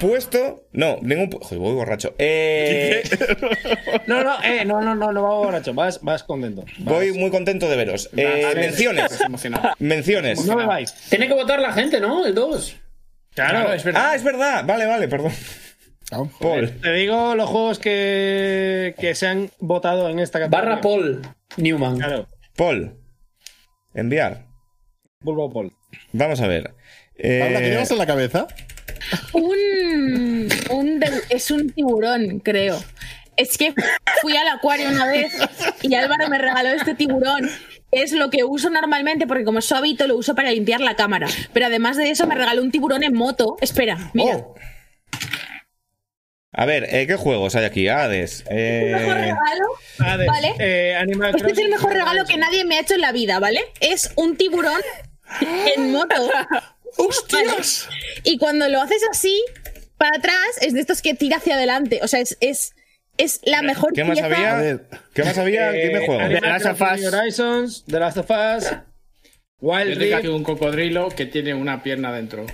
puesto. No, ningún. Joder, voy borracho. Eh, No, no, eh, no, no, no, no va borracho. Vas, vas contento. voy muy contento de veros. Eh, Vale. menciones. Menciones. No me vais. Tiene que votar la gente, ¿no? El 2. Claro, es verdad. Ah, es verdad. Vale, vale, perdón. Ah, Paul. Te digo los juegos que, que se han votado en esta categoría. Barra Paul Newman. Claro, Paul. Enviar. Bulbo Paul. Vamos a ver. Eh, Paula, ¿qué llevas en la cabeza? Un, un es un tiburón, creo. Es que fui al acuario una vez y Álvaro me regaló este tiburón. Es lo que uso normalmente porque como es su hábito lo uso para limpiar la cámara. Pero además de eso me regaló un tiburón en moto. Espera, mira. oh. A ver, eh, ¿qué juegos hay aquí? Hades. El mejor Eh, regalo. Hades, Vale. eh, Animal Este es el mejor regalo que nadie me ha hecho en la vida, ¿vale? Es un tiburón en moto. ¡Hostias! Y cuando lo haces así, para atrás, es de estos que tira hacia adelante. O sea, es, es, es la mejor ¿Qué más pieza. había? Ver. ¿Qué más había? Eh, Dime juegos. Animal The Last of Us. Horizons, The Last of Us, Wild Yo tengo aquí Rift. un cocodrilo que tiene una pierna dentro.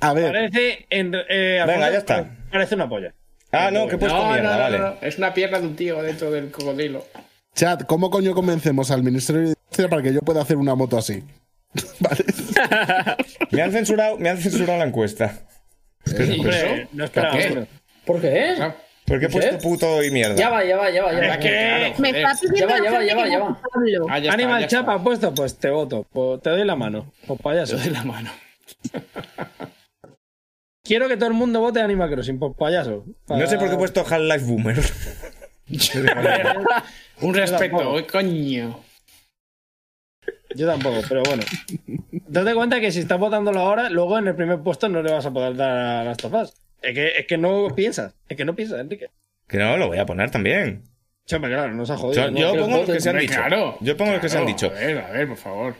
A ver, Parece. En, eh, Venga, ya está. Parece una polla. Ah, no, que he puesto no, mierda, no, no, vale. no, Es una pierna de un tío dentro del cocodrilo. Chat, ¿cómo coño convencemos al Ministerio de Industria para que yo pueda hacer una moto así? vale. Me han censurado, me han censurado la encuesta. Hombre, no esperaba ¿Qué? ¿Por qué? Ah, Porque he ¿Qué? puesto puto y mierda. Ya va, ya va, ya va, ya va. ¿Qué? Me está pidiendo Ya va, ya va, ya ya ah, ya está, Animal ya Chapa está. ha puesto, pues te voto. Pues te doy la mano. Pues payaso. de la mano. Quiero que todo el mundo vote Animal Crossing, pues payaso. No sé por qué he puesto Half-Life Boomer. Un respeto, uy, coño. Yo tampoco, pero bueno. Date cuenta que si estás votándolo ahora, luego en el primer puesto no le vas a poder dar a las tofas. Es que, es que no piensas. Es que no piensas, Enrique. Que no, lo voy a poner también. Hombre, claro, nos ha jodido. Yo, ¿no? pongo los voten. que se han dicho. claro. Yo pongo los que se han dicho. A ver, a ver, por favor.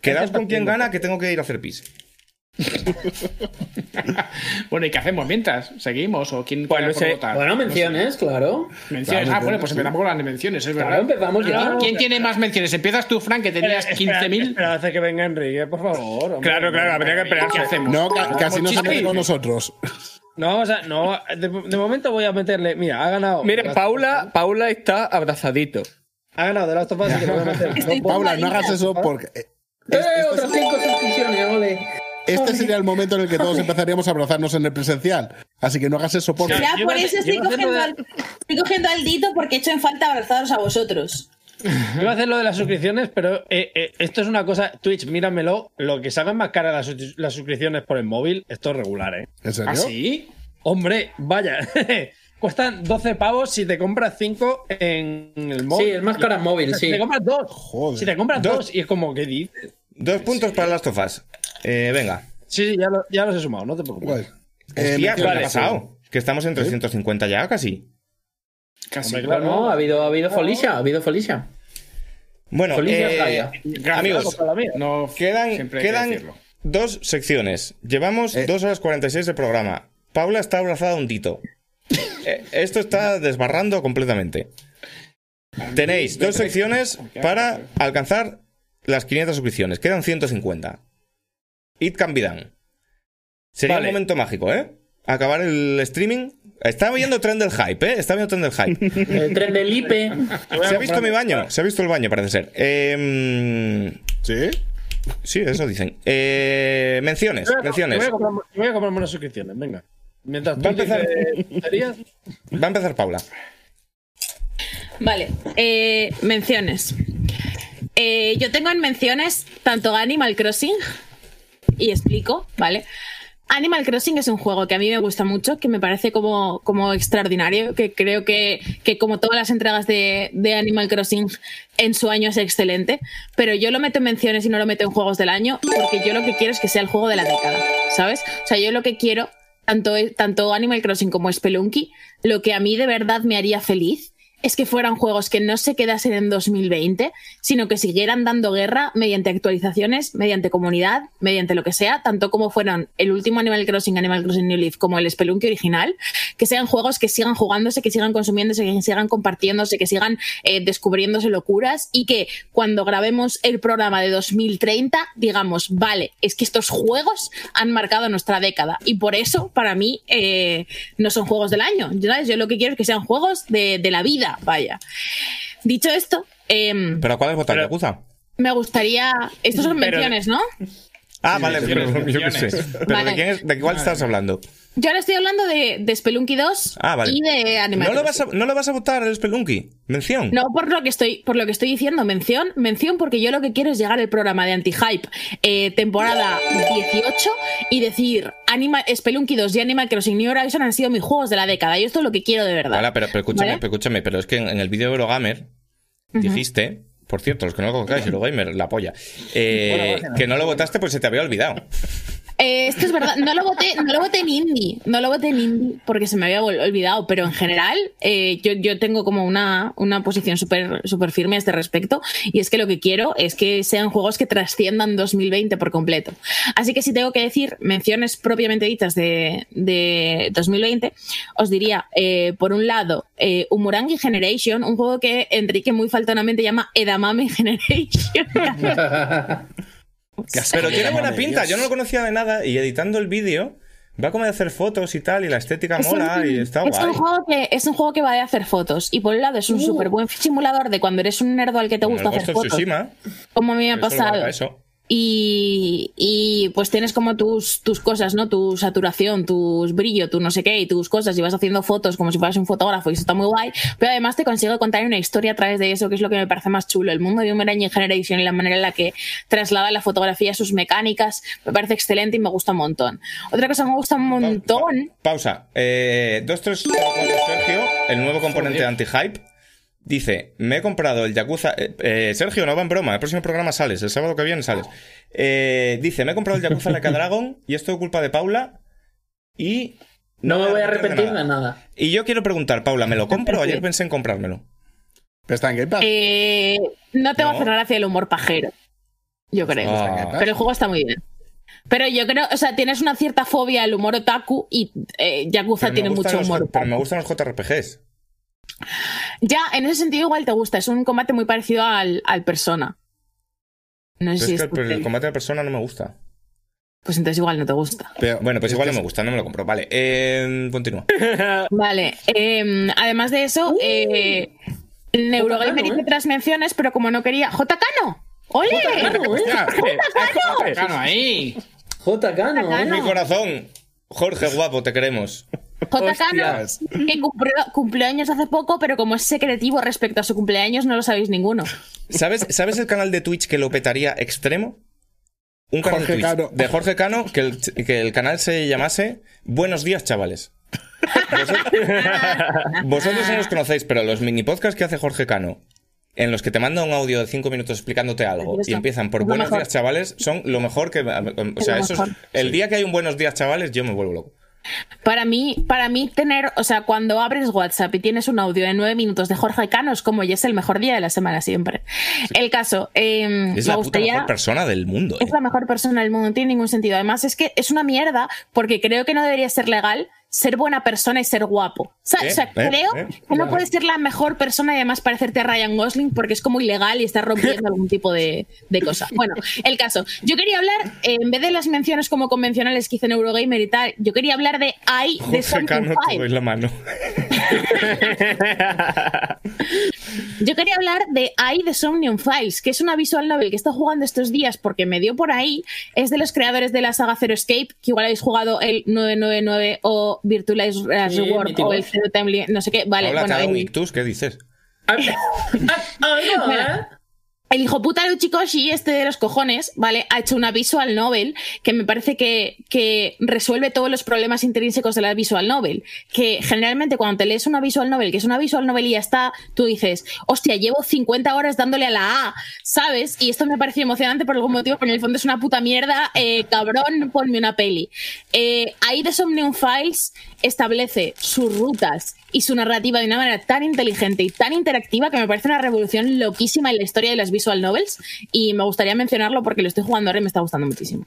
Quedaos con quien gana que tengo que ir a hacer pis. Bueno, ¿y qué hacemos mientras? ¿Seguimos o quién Pues quiere no por sé. votar? Bueno, menciones, claro. Menciones. Claro, ah, bueno, pues empezamos con las menciones, es Claro, verdad. empezamos ya. ¿Quién tiene más menciones? Empiezas tú, Frank, que tenías Espera, 15.000. Espera, hace que venga Enrique, por favor. hombre. Claro, claro, habría que esperar. ¿Qué hacemos? No, ca- casi no se mete con nosotros. No, vamos a. No, de, de momento voy a meterle. Mira, ha ganado. Mira, Paula, Paula está abrazadito. Ha ganado de Us y que le voy a meter. Paula, no hagas eso porque. eh, ¡Eh! Otras cinco suscripciones, ole. Este sería el momento en el que todos empezaríamos a abrazarnos en el presencial. Así que no hagas eso porque. Ya Yo por eso estoy yo cogiendo, al, estoy cogiendo al dito porque he hecho en falta abrazaros a vosotros. Iba a hacer lo de las suscripciones, pero eh, eh, esto es una cosa. Twitch, míramelo. Lo que salgan más caras las, sus- las suscripciones por el móvil, esto es regular, ¿eh? ¿En serio? ¿Ah, sí? Hombre, vaya. Cuestan 12 pavos si te compras 5 en el móvil. Sí, es más cara en móvil, Si sí. te compras 2. Joder. Si te compras Dos. 2 y es como, ¿qué dices? Dos puntos para las tofas. Eh, venga. Sí, sí, ya, lo- ya los he sumado, no te preocupes. Guay. Eh, Hostia, ¿qué menciones. ha pasado? Que estamos en 350 ya, casi. Casi. Hombre, claro. No, ha habido, ha habido Felicia, ha habido Felicia. Bueno, Felicia eh, amigos. No, quedan, quedan dos secciones. Llevamos Eh. 2 horas 46 de programa. Paula está abrazada a un tito. Eh, esto está desbarrando completamente. Tenéis dos secciones para alcanzar las 500 suscripciones. Quedan 150. It can be done. Sería Vale. un momento mágico, ¿eh? Acabar el streaming. Está viendo tren del hype, ¿eh? Está viendo tren del hype. El tren del IPE. ¿Se ha visto mi baño? Se ha visto el baño, parece ser. Eh, ¿Sí? sí, eso dicen. Eh, menciones, Voy a- menciones. Voy a, comprarme, voy a comprarme unas suscripciones, venga. Mientras Va a empezar. dices Va a empezar Paula. Vale, eh, menciones. Eh, yo tengo en menciones tanto Animal Crossing, y explico, ¿vale? Animal Crossing es un juego que a mí me gusta mucho, que me parece como, como extraordinario, que creo que, que como todas las entregas de, Animal Crossing en su año es excelente, pero yo lo meto en menciones y no lo meto en juegos del año porque yo lo que quiero es que sea el juego de la década, ¿sabes? O sea, yo lo que quiero, tanto, tanto Animal Crossing como Spelunky, lo que a mí de verdad me haría feliz es que fueran juegos que no se quedasen en 2020, sino que siguieran dando guerra mediante actualizaciones, mediante comunidad, mediante lo que sea, tanto como fueran el último Animal Crossing, Animal Crossing New Leaf, como el Spelunky original, que sean juegos que sigan jugándose, que sigan consumiéndose, que sigan compartiéndose, que sigan eh, descubriéndose locuras y que cuando grabemos el programa de 2030 digamos, vale, es que estos juegos han marcado nuestra década y por eso para mí eh, no son juegos del año. ¿sabes? Yo lo que quiero es que sean juegos de la vida, vaya. Dicho esto, em, ¿Pero cuál es votar? ¿Yakuza? me gustaría... Estos son Pero- menciones, ¿no? Ah, vale, pero yo qué sé. menciones. ¿Pero Vale. de, quién es- de cuál estás hablando? Yo ahora estoy hablando de, de Spelunky 2 Ah, vale. y de Animal ¿No lo, vas Crossing. a, ¿No lo vas a votar el Spelunky? ¿Mención? No por lo que estoy, por lo que estoy diciendo, mención, mención, porque yo lo que quiero es llegar al programa de anti-hype eh, temporada 18 y decir Animal, Spelunky 2 y Animal Crossing New Horizon han sido mis juegos de la década. Y esto es lo que quiero de verdad. Vale, pero, pero escúchame, ¿Vale? pero escúchame, pero es que en, en el vídeo de Eurogamer dijiste, por cierto, los que no lo conozcáis, Eurogamer, la polla, eh, que no lo votaste porque se te había olvidado. Eh, esto es verdad, no lo voté, no lo voté en indie, no lo voté en indie porque se me había olvidado, pero en general eh, yo, yo tengo como una, una posición súper súper firme a este respecto y es que lo que quiero es que sean juegos que trasciendan 2020 por completo. Así que si tengo que decir menciones propiamente dichas de, de 2020, os diría, eh, por un lado, eh, Umurangi Generation, un juego que Enrique muy faltonamente llama Edamame Generation. Pero tiene buena pinta, Dios. yo no lo conocía de nada y editando el vídeo va como de hacer fotos y tal y la estética Es un- mola y está es guay. Un juego que, es un juego que va de hacer fotos. Y por un lado es un súper buen simulador de cuando eres un nerdo al que te gusta hacer fotos. Tsushima, Como a mí me ha pasado. eso. Y, y, pues tienes como tus, tus cosas, ¿no? Tu saturación, tus brillo, tu no sé qué, y tus cosas, y vas haciendo fotos como si fueras un fotógrafo, y eso está muy guay. Pero además te consigue contar una historia a través de eso, que es lo que me parece más chulo. El mundo de Boomerang Generation y la manera en la que traslada la fotografía, sus mecánicas, me parece excelente y me gusta un montón. Otra cosa que me gusta un montón. Pausa. Eh, 2304 Sergio, el nuevo componente de anti-hype, dice: Me he comprado el Yakuza. eh, eh, Sergio, no va en broma, el próximo programa sales, el sábado que viene sales. Eh, dice: Me he comprado el Yakuza Like a Dragon y esto es culpa de Paula. Y. No me voy a arrepentir de nada. Y yo quiero preguntar, Paula, ¿me lo compro? Ayer pensé en comprármelo. Pero está en Game Pass. Eh, no te va a No. hacer gracia el humor pajero. Yo creo. Ah. Pero el juego está muy bien. Pero yo creo, o sea, tienes una cierta fobia al humor otaku y eh, Yakuza tiene mucho los- humor Pero me gustan los JRPGs. Ya, en ese sentido igual te gusta. Es un combate muy parecido al, al Persona. No sé Pero si es que es el, el combate de persona no me gusta. Pues entonces igual no te gusta. Pero- Bueno, pues igual no me gusta, no me lo compro. Vale, eh, continúa. Vale. eh, además de eso, eh, Neurogamer Jotacano, hizo ¿eh? otras menciones, pero como no quería. ¡Jotacano! ¡Ole! Hostia, Claro, ahí. JK, ¿no? Jotacano. Mi corazón. Jorge, guapo, te queremos. Jotacano, que cumplió, cumplió años hace poco, pero como es secretivo respecto a su cumpleaños, no lo sabéis ninguno. ¿Sabes, ¿Sabes el canal de Twitch que lo petaría extremo? Un canal Jorge de Twitch Cano. de Jorge Cano que el, que el canal se llamase Buenos días, chavales. Vosotros, vosotros no los conocéis, pero los mini podcasts que hace Jorge Cano, en los que te manda un audio de 5 minutos explicándote algo y empiezan por Es Buenos mejor. días, chavales, son lo mejor que. O sea, lo eso es- el día que hay un Buenos días, chavales, yo me vuelvo loco. Para mí, para mí tener, o sea, cuando abres WhatsApp y tienes un audio de nueve minutos de Jorge Cano es como ya es el mejor día de la semana siempre. El caso, eh, Es la puta mejor persona del mundo. Es eh. la mejor persona del mundo, no tiene ningún sentido. Además, es que es una mierda porque creo que no debería ser legal ser buena persona y ser guapo. O sea, Eh, o sea, eh, creo eh. que no puedes ser la mejor persona y además parecerte a Ryan Gosling porque es como ilegal y estás rompiendo algún tipo de, de cosa. Bueno, el caso. Yo quería hablar, en vez de las menciones como convencionales que hice en Eurogamer y tal, yo quería hablar de I de Something Five. la mano. Yo quería hablar de I de Somnium Files, que es una visual novel que he estado jugando estos días porque me dio por ahí. Es de los creadores de la saga Zero Escape, que igual habéis jugado el 999 o Virtualized Sí, Reward o el Zero Time, no sé qué. Vale, Habla bueno, el- un ictus, ¿qué dices? Ah, ah, ah, ¿eh? El hijo puta Uchikoshi, este de los cojones, ¿vale? Ha hecho una visual novel que me parece que, que resuelve todos los problemas intrínsecos de la visual novel. Que generalmente cuando te lees una visual novel, que es una visual novel y ya está, tú dices, hostia, llevo 50 horas dándole a la A, ¿sabes? Y esto me pareció emocionante por algún motivo, pero en el fondo es una puta mierda, eh, cabrón, ponme una peli. Eh, ahí The Somnium Files establece sus rutas y su narrativa de una manera tan inteligente y tan interactiva que me parece una revolución loquísima en la historia de las visual novels y me gustaría mencionarlo porque lo estoy jugando ahora y me está gustando muchísimo.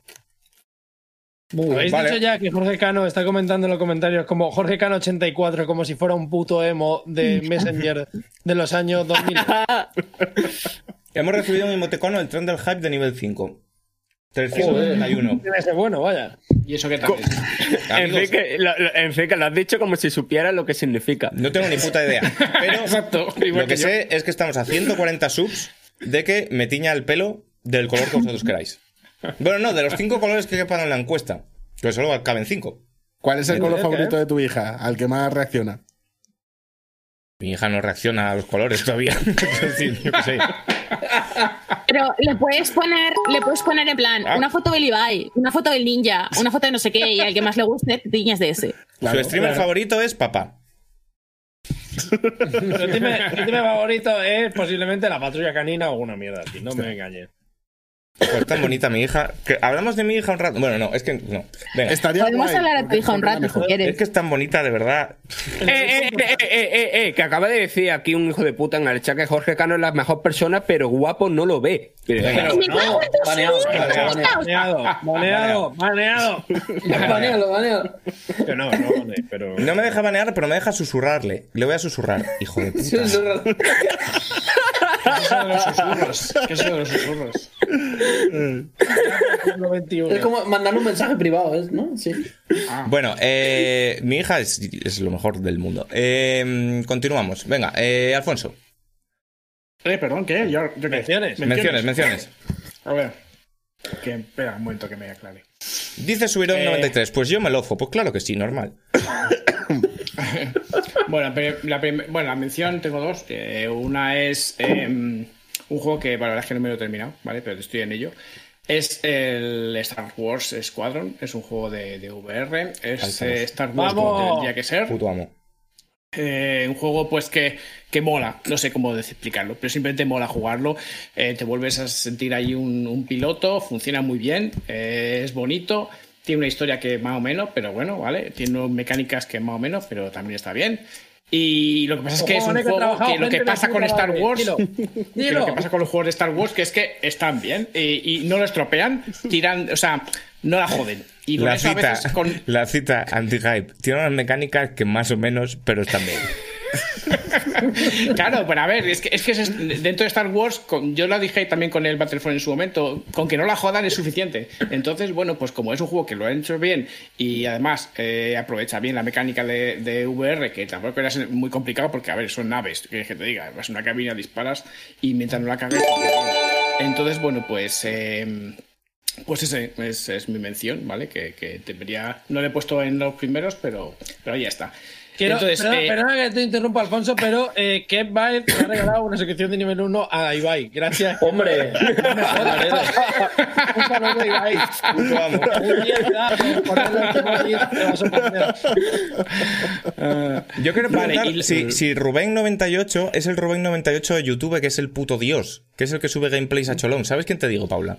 ¿Habéis Vale. dicho ya que Jorge Cano está comentando en los comentarios como Jorge Cano 84 como si fuera un puto emo de Messenger de los años 2000? Hemos recibido un emoticono del tren del hype de nivel 5. 391. Tiene que ser bueno, vaya. ¿Y eso qué tal? es? Enrique, lo, lo- Enrique, lo has dicho como si supieras lo que significa. no tengo ni puta idea. Pero Exacto, igual lo que sé es que estamos a 140 subs de que me tiña el pelo del color que vosotros queráis. Bueno, no, de los cinco colores que quepan en la encuesta. Que solo caben cinco. ¿Cuál es el Sí, color favorito de tu hija? Al que más reacciona. Mi hija no reacciona a los colores todavía. Decir, yo qué sé. Pero le puedes poner, le puedes poner en plan Ah. una foto del Ibai, una foto del ninja, una foto de no sé qué, y al que más le guste, te tiñas de ese. Claro, Su streamer favorito es papá. Su time favorito es posiblemente la patrulla canina o alguna mierda. No me engañes. Pues tan bonita mi hija. Que hablamos de mi hija un rato. Bueno, no, es que no. Venga. Estaría Podemos guay, hablar a tu hija un rato si quieres. Es que es tan bonita, de verdad. Eh, eh, eh, eh, eh, eh, que acaba de decir aquí un hijo de puta en el chat que Jorge Cano es la mejor persona, pero guapo no lo ve. Venga. ¡Me cago en tus baneado! Baneado, baneado, baneado. Banealo, banealo. Que no, no, bane, pero. No me deja banear, pero me deja susurrarle. Le voy a susurrar, hijo de puta. ¿Qué es eso de los susurros? ¿Qué es eso de los susurros? Es como mandar un mensaje privado, ¿es? ¿no? Sí. Bueno, eh, mi hija es, es lo mejor del mundo. Eh, continuamos. Venga, eh, Alfonso. Eh, perdón, ¿qué? Yo, yo qué? Menciones. Menciones, menciones. A ver. Que, espera un momento que me aclare. Dice Subirón Eh. 93. Pues yo me lozo. Pues claro que sí, normal. Bueno, pero la, bueno, la mención tengo dos. Eh, una es eh, un juego que, bueno, la verdad es que no me lo he terminado, ¿vale? Pero estoy en ello. Es el Star Wars Squadron. Es un juego de, de VR. Es eh, Star Wars como tendría que ser. Puto amo. Eh, un juego pues que, que mola, no sé cómo explicarlo, pero simplemente mola jugarlo. Eh, te vuelves a sentir ahí un, piloto, funciona muy bien, eh, es bonito, tiene una historia que más o menos, pero bueno, ¿vale? Tiene mecánicas que más o menos, pero también está bien. Y lo que pasa es que es un que juego que lo que pasa con Star. Wars, Dilo. que Dilo. lo que pasa con los juegos de Star Wars que es que están bien y, y no lo estropean, tiran, o sea, no la joden. Y La eso a cita, veces con, la cita anti-hype. Tiene unas mecánicas que más o menos, pero están bien. Claro, pero a ver, es que, es que dentro de Star Wars, yo lo dije también con el Battlefront en su momento, con que no la jodan es suficiente. Entonces, bueno, pues como es un juego que lo han hecho bien y además eh, aprovecha bien la mecánica de, VR, que tampoco era muy complicado porque, a ver, son naves, que, te diga, vas a una cabina, disparas y mientras no la cagues. Entonces, bueno, pues... eh, pues ese es, mi mención, ¿vale? Que, que debería. No le he puesto en los primeros, pero, pero ahí está. Quiero, Entonces, perdona, eh, perdona que te interrumpa, Alfonso, pero eh, Kev Baez ha regalado una suscripción de nivel 1 a Ibai. Gracias. Hombre. Un saludo, Ibai. Un día te da por ponerle el último día, te va a sorprender. Yo quiero Vale, preguntar y- si, si Rubén98 es el Rubén98 de YouTube, que es el puto dios, que es el que sube gameplays a cholón. ¿Sabes quién te digo, Paula?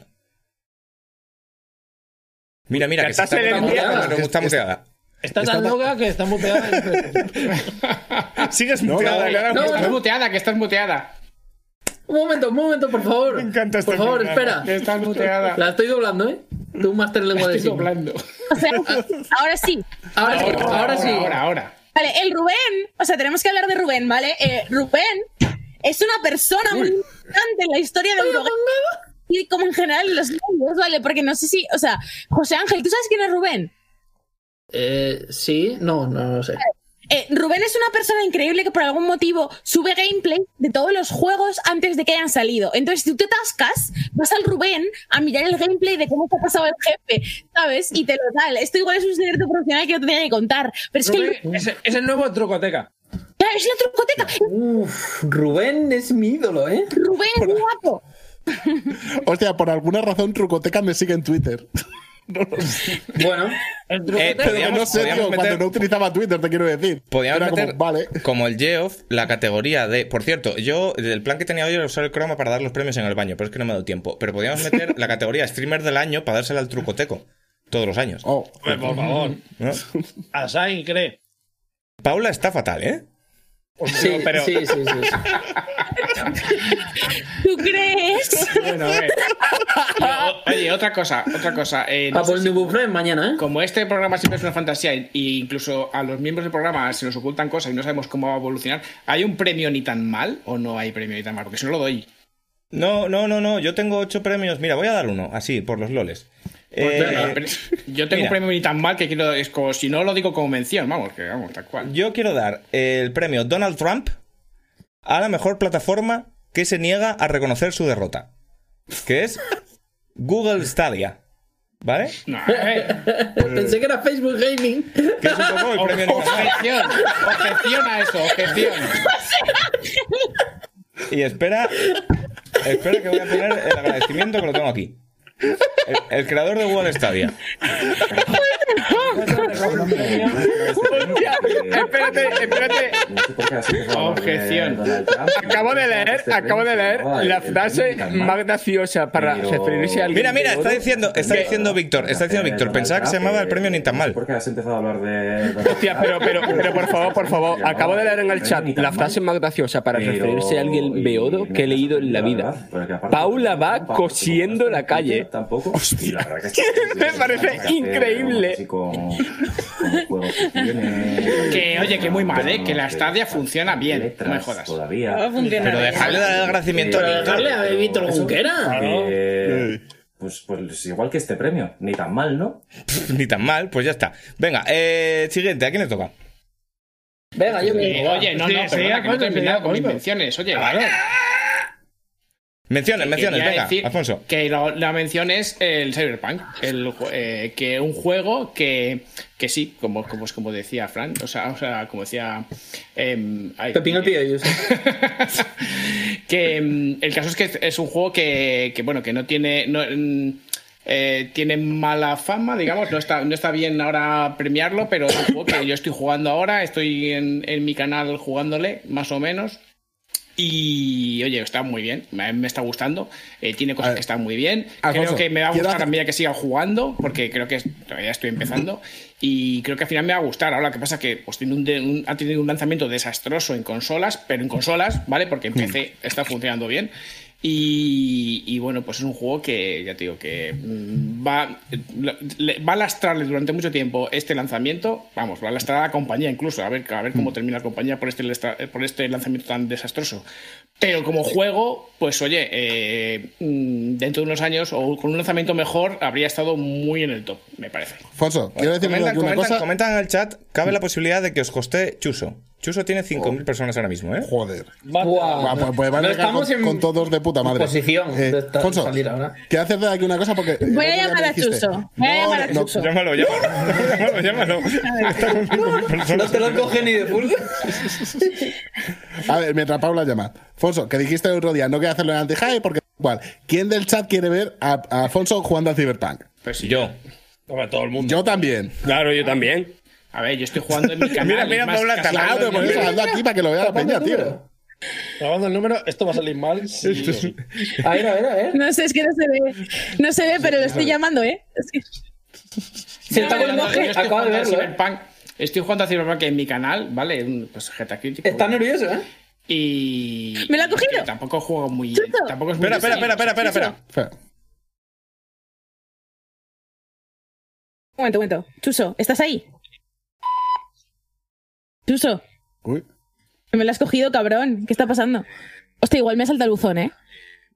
Mira, mira, que se está silenciada. pero está muteada. Está tan loca que está muteada. Sigues muteada, no, no, muteada. Estás muteada, que estás muteada. Un momento, un momento, por favor. Me encanta este Por favor, espera. Estás muteada. La estoy doblando, ¿eh? Tú, Master Lengua de Estoy doblando. O sea, ahora sí. Ahora sí, ahora sí. Ahora, ahora. Vale, el Rubén, o sea, tenemos que hablar de Rubén, ¿vale? Eh, Rubén es una persona muy importante en la historia de Eurogame y como en general en los medios, ¿vale? Porque no sé si, o sea, José Ángel, ¿tú sabes quién es Rubén? Eh, sí, no, no lo sé. Eh, Rubén es una persona increíble que por algún motivo sube gameplay de todos los juegos antes de que hayan salido. Entonces, si tú te atascas, vas al Rubén a mirar el gameplay de cómo te ha pasado el jefe, ¿sabes? Y te lo tal. Esto igual es un secreto profesional que yo te tenía que contar. Pero es que el, Rubén, es, es el nuevo trucoteca. Claro, es la trucoteca. Uf, Rubén es mi ídolo, ¿eh? Rubén es guapo. Hostia, por alguna razón Trucoteca me sigue en Twitter. Bueno, El Eh, Pero Podríamos- no sé, tío, cuando meter- no utilizaba Twitter, te quiero decir. Como, meter, vale. como el Geoff, la categoría de. Por cierto, yo, el plan que tenía hoy era usar el croma para dar los premios en el baño, pero es que no me ha dado tiempo. Pero podríamos meter la categoría streamer del año para dársela al trucoteco. Todos los años. Oh, Hombre, por favor. ¿no? Asain cree. Paula está fatal, ¿eh? Sí, pero- sí, sí, sí. ¿Tú crees? Bueno, a ver. Oye, otra cosa, otra cosa. eh, no sé por si- mañana, ¿eh? como este programa siempre es una fantasía y incluso a los miembros del programa se nos ocultan cosas y no sabemos cómo va a evolucionar, ¿hay un premio ni tan mal o no hay premio ni tan mal? Porque si no lo doy. No, no, no, no. Yo tengo ocho premios. Mira, voy a dar uno, así, por los loles. Porque, Eh, pero yo tengo mira. un premio ni tan mal que quiero. Es como, si no lo digo como mención, vamos, que vamos, tal cual. yo quiero dar el premio Donald Trump a la mejor plataforma que se niega a reconocer su derrota. Que es Google Stadia. ¿Vale? No, eh, Pensé que era Facebook Gaming. Que es un poco el premio objeción, objeción a eso, objeción. Y espera, espera que voy a poner el agradecimiento que lo tengo aquí. El, el creador de Google Stadia. Hostia, espérate, espérate. Objeción. Acabo de leer, acabo de leer la frase más graciosa para referirse a alguien. Mira, mira, está diciendo, está diciendo Víctor, está diciendo Víctor, pensaba que se llamaba el premio ni tan mal. ¿Por qué has empezado a hablar de.? Hostia, pero, pero, pero por favor, por favor, acabo de leer en el chat la frase más graciosa para referirse a alguien de oro que he leído en la vida. Paula va cosiendo la calle. Tampoco. Me parece increíble. Así con, juegos que tiene. Que, oye, que muy mal, ¿eh? Que la Stadia funciona bien, no me jodas. Todavía. Funcionar. Pero dejarle dar el agradecimiento a Pero dejarle a Víctor Junquera. Eh, pues, pues igual que este premio. Ni tan mal, ¿no? Ni tan mal, pues ya está. Venga, eh, siguiente, ¿a quién le toca? Venga, yo Eh, mismo. oye, no, no, sí, perdona, que no he terminado con mis coño. Menciones. Menciones, venga, decir Alfonso. Que lo- la mención es el Cyberpunk, el, eh, que un juego que, que sí, como, como, como decía Fran, o sea, o sea como decía... em, ay, Pepín el que em, el caso es que es un juego que, que, bueno, que no tiene... No, mm, eh, tiene mala fama, digamos, no está, no está bien ahora premiarlo, pero es un juego que yo estoy jugando ahora, estoy en, en mi canal jugándole, más o menos. Y oye, está muy bien, me, me está gustando. eh, tiene cosas que están muy bien. Alfonso, creo que me va a gustar hacer- a medida que siga jugando, porque creo que todavía estoy empezando. Y creo que al final me va a gustar. Ahora lo que pasa es que pues, tiene un de- un- ha tenido un lanzamiento desastroso en consolas, pero en consolas, ¿vale? Porque en PC está funcionando bien. Y, y, bueno, pues es un juego que ya te digo que mm, va, le- va a lastrarle durante mucho tiempo este lanzamiento. Vamos, va a lastrar a la compañía incluso, a ver, a ver cómo termina la compañía por este, por este lanzamiento tan desastroso. Pero como juego, pues oye, eh, mm, dentro de unos años o con un lanzamiento mejor habría estado muy en el top, me parece. Alfonso, quiero decirle Comentan, comentan- cosa. comentan en el chat, cabe la posibilidad de que os coste Chuso. Chuso tiene 5.000 personas ahora mismo, ¿eh? Joder. Buah. Buah, pues, pues van a No llegar con, estamos en con todos de puta madre. posición de esta- Alfonso, salir ahora. quiero hacerte aquí una cosa porque. Voy a llamar a Chuso. Voy a No, llamar a Chuso. Llámalo, llámalo. llámalo, llámalo. Está con 5.000 personas. No te lo coge ni de full. A ver, mientras Paula llama. Alfonso, que dijiste el otro día, no quiero hacerlo en anti-high porque igual. ¿Quién del chat quiere ver a, a Alfonso jugando al Cyberpunk? Pues sí. Yo. Hombre, todo el mundo. Yo también. Claro, yo también. A ver, yo estoy jugando en mi canal. Mira, mira, Paula, Claro, pero por eso ando aquí para que lo vea la peña, tío. Grabando el número, esto va a salir mal. sí sí. A ver, a ver, a ver. No sé, es que no se ve. No se ve, pero lo estoy llamando, ¿eh? Es que- Se está estoy que acaba de verlo, ¿eh? Cyberpunk. Estoy jugando a Cyberpunk en mi canal, ¿vale? Un, Pues GTA Crítico. Está nervioso, ¿eh? Y. ¿Me lo ha cogido? que Tampoco juego muy. Chuto. Tampoco es muy. Espera, espera, espera, espera, espera, espera. Espera. Un momento, un momento. Chuso, ¿estás ahí? Chuso, Uy. que me lo has cogido, cabrón. ¿Qué está pasando? Hostia, igual me salta el buzón, ¿eh?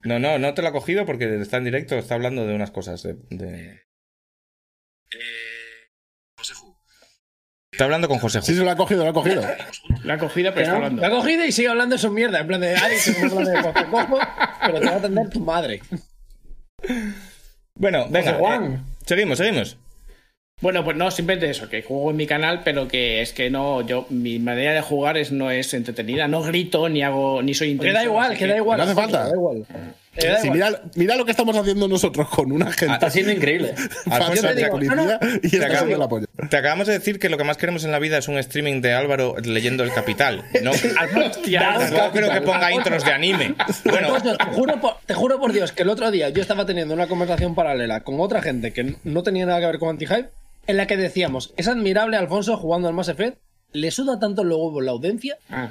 No, no, no te lo ha cogido porque está en directo, está hablando de unas cosas. De, de- Está hablando con José Ju. Sí, se lo ha cogido, lo ha cogido. La ha cogido, pero está La hablando. ha cogido y sigue hablando de su mierda. En plan de, ay, pero te va a atender tu madre. Bueno, venga. José Juan. eh, seguimos, seguimos. Bueno, pues no, simplemente eso, que juego en mi canal, pero que es que no, yo, mi manera de jugar es, no es entretenida. No grito, ni hago, ni soy Que intenso. da igual, así que da igual. No hace falta. Da igual. Eh, Sí, mira, mira lo que estamos haciendo nosotros con una gente. Está siendo increíble. Alfonso, te, policía no, no. y te polla. te acabamos de decir que lo que más queremos en la vida es un streaming de Álvaro leyendo El Capital. No, no creo que ponga intros de anime. Bueno, Alfonso, te juro, por, te juro por Dios que el otro día yo estaba teniendo una conversación paralela con otra gente que no tenía nada que ver con Anti-Hype, en la que decíamos, es admirable Alfonso jugando al Mass Effect, le suda tanto los huevos la audiencia, Ah.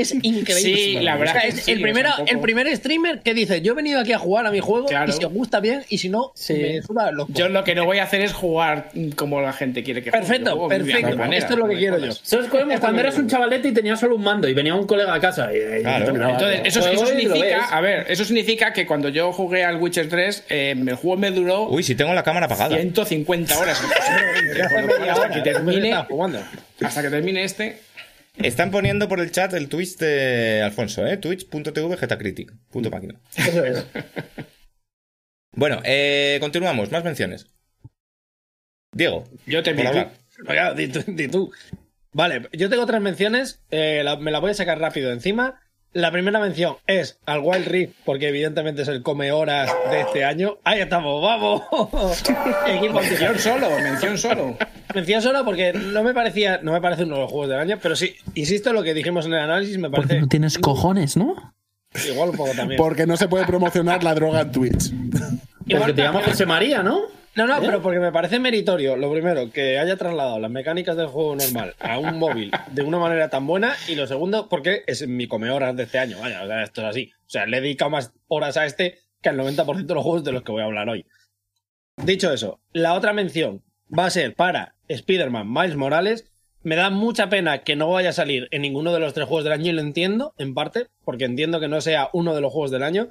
Es increíble. Sí, la verdad O sea, es sí, el, primero, o sea, un poco- el primer streamer que dice, yo he venido aquí a jugar a mi juego Claro. y si os gusta bien y si no, Sí. me suda los Yo lo que no voy a hacer es jugar como la gente quiere que juegue. Perfecto, mi perfecto. manera, Esto es lo que quiero yo. jodas. Eso es como cuando eras un chavalete y tenías solo un mando y venía un colega a casa. Y, Claro. y. Entonces, eso, eso significa, a ver, eso significa que cuando yo jugué al Witcher 3, eh, el juego me duró uy, si tengo la cámara apagada. 150 horas. Hasta que hasta que termine este, Están poniendo por el chat el Twitch de Alfonso, ¿eh? Twitch.tv Getacritic. Punto máquina. Eso es. Bueno, eh, continuamos. Más menciones. Diego, yo te di tú, di tú. Vale, yo tengo tres menciones. eh, la- me la voy a sacar rápido encima. La primera mención es al Wild Rift, porque evidentemente es el come horas de este año. Ahí estamos, vamos. Equipo Mención solo, mención solo. Mención solo porque no me parecía, no me parece uno de los juegos del año, pero sí, insisto en lo que dijimos en el análisis, me Porque parece no tienes cojones, ¿no? igual un poco también. Porque no se puede promocionar la droga en Twitch. Porque te llamas José María, ¿no? No, no, pero porque me parece meritorio, lo primero, que haya trasladado las mecánicas del juego normal a un móvil de una manera tan buena. Y lo segundo, porque es mi come horas de este año. Vaya, o sea, esto es así. O sea, le he dedicado más horas a este que al 90% de los juegos de los que voy a hablar hoy. Dicho eso, la otra mención va a ser para Spider-Man Miles Morales. Me da mucha pena que no vaya a salir en ninguno de los tres juegos del año y lo entiendo, en parte, porque entiendo que no sea uno de los juegos del año.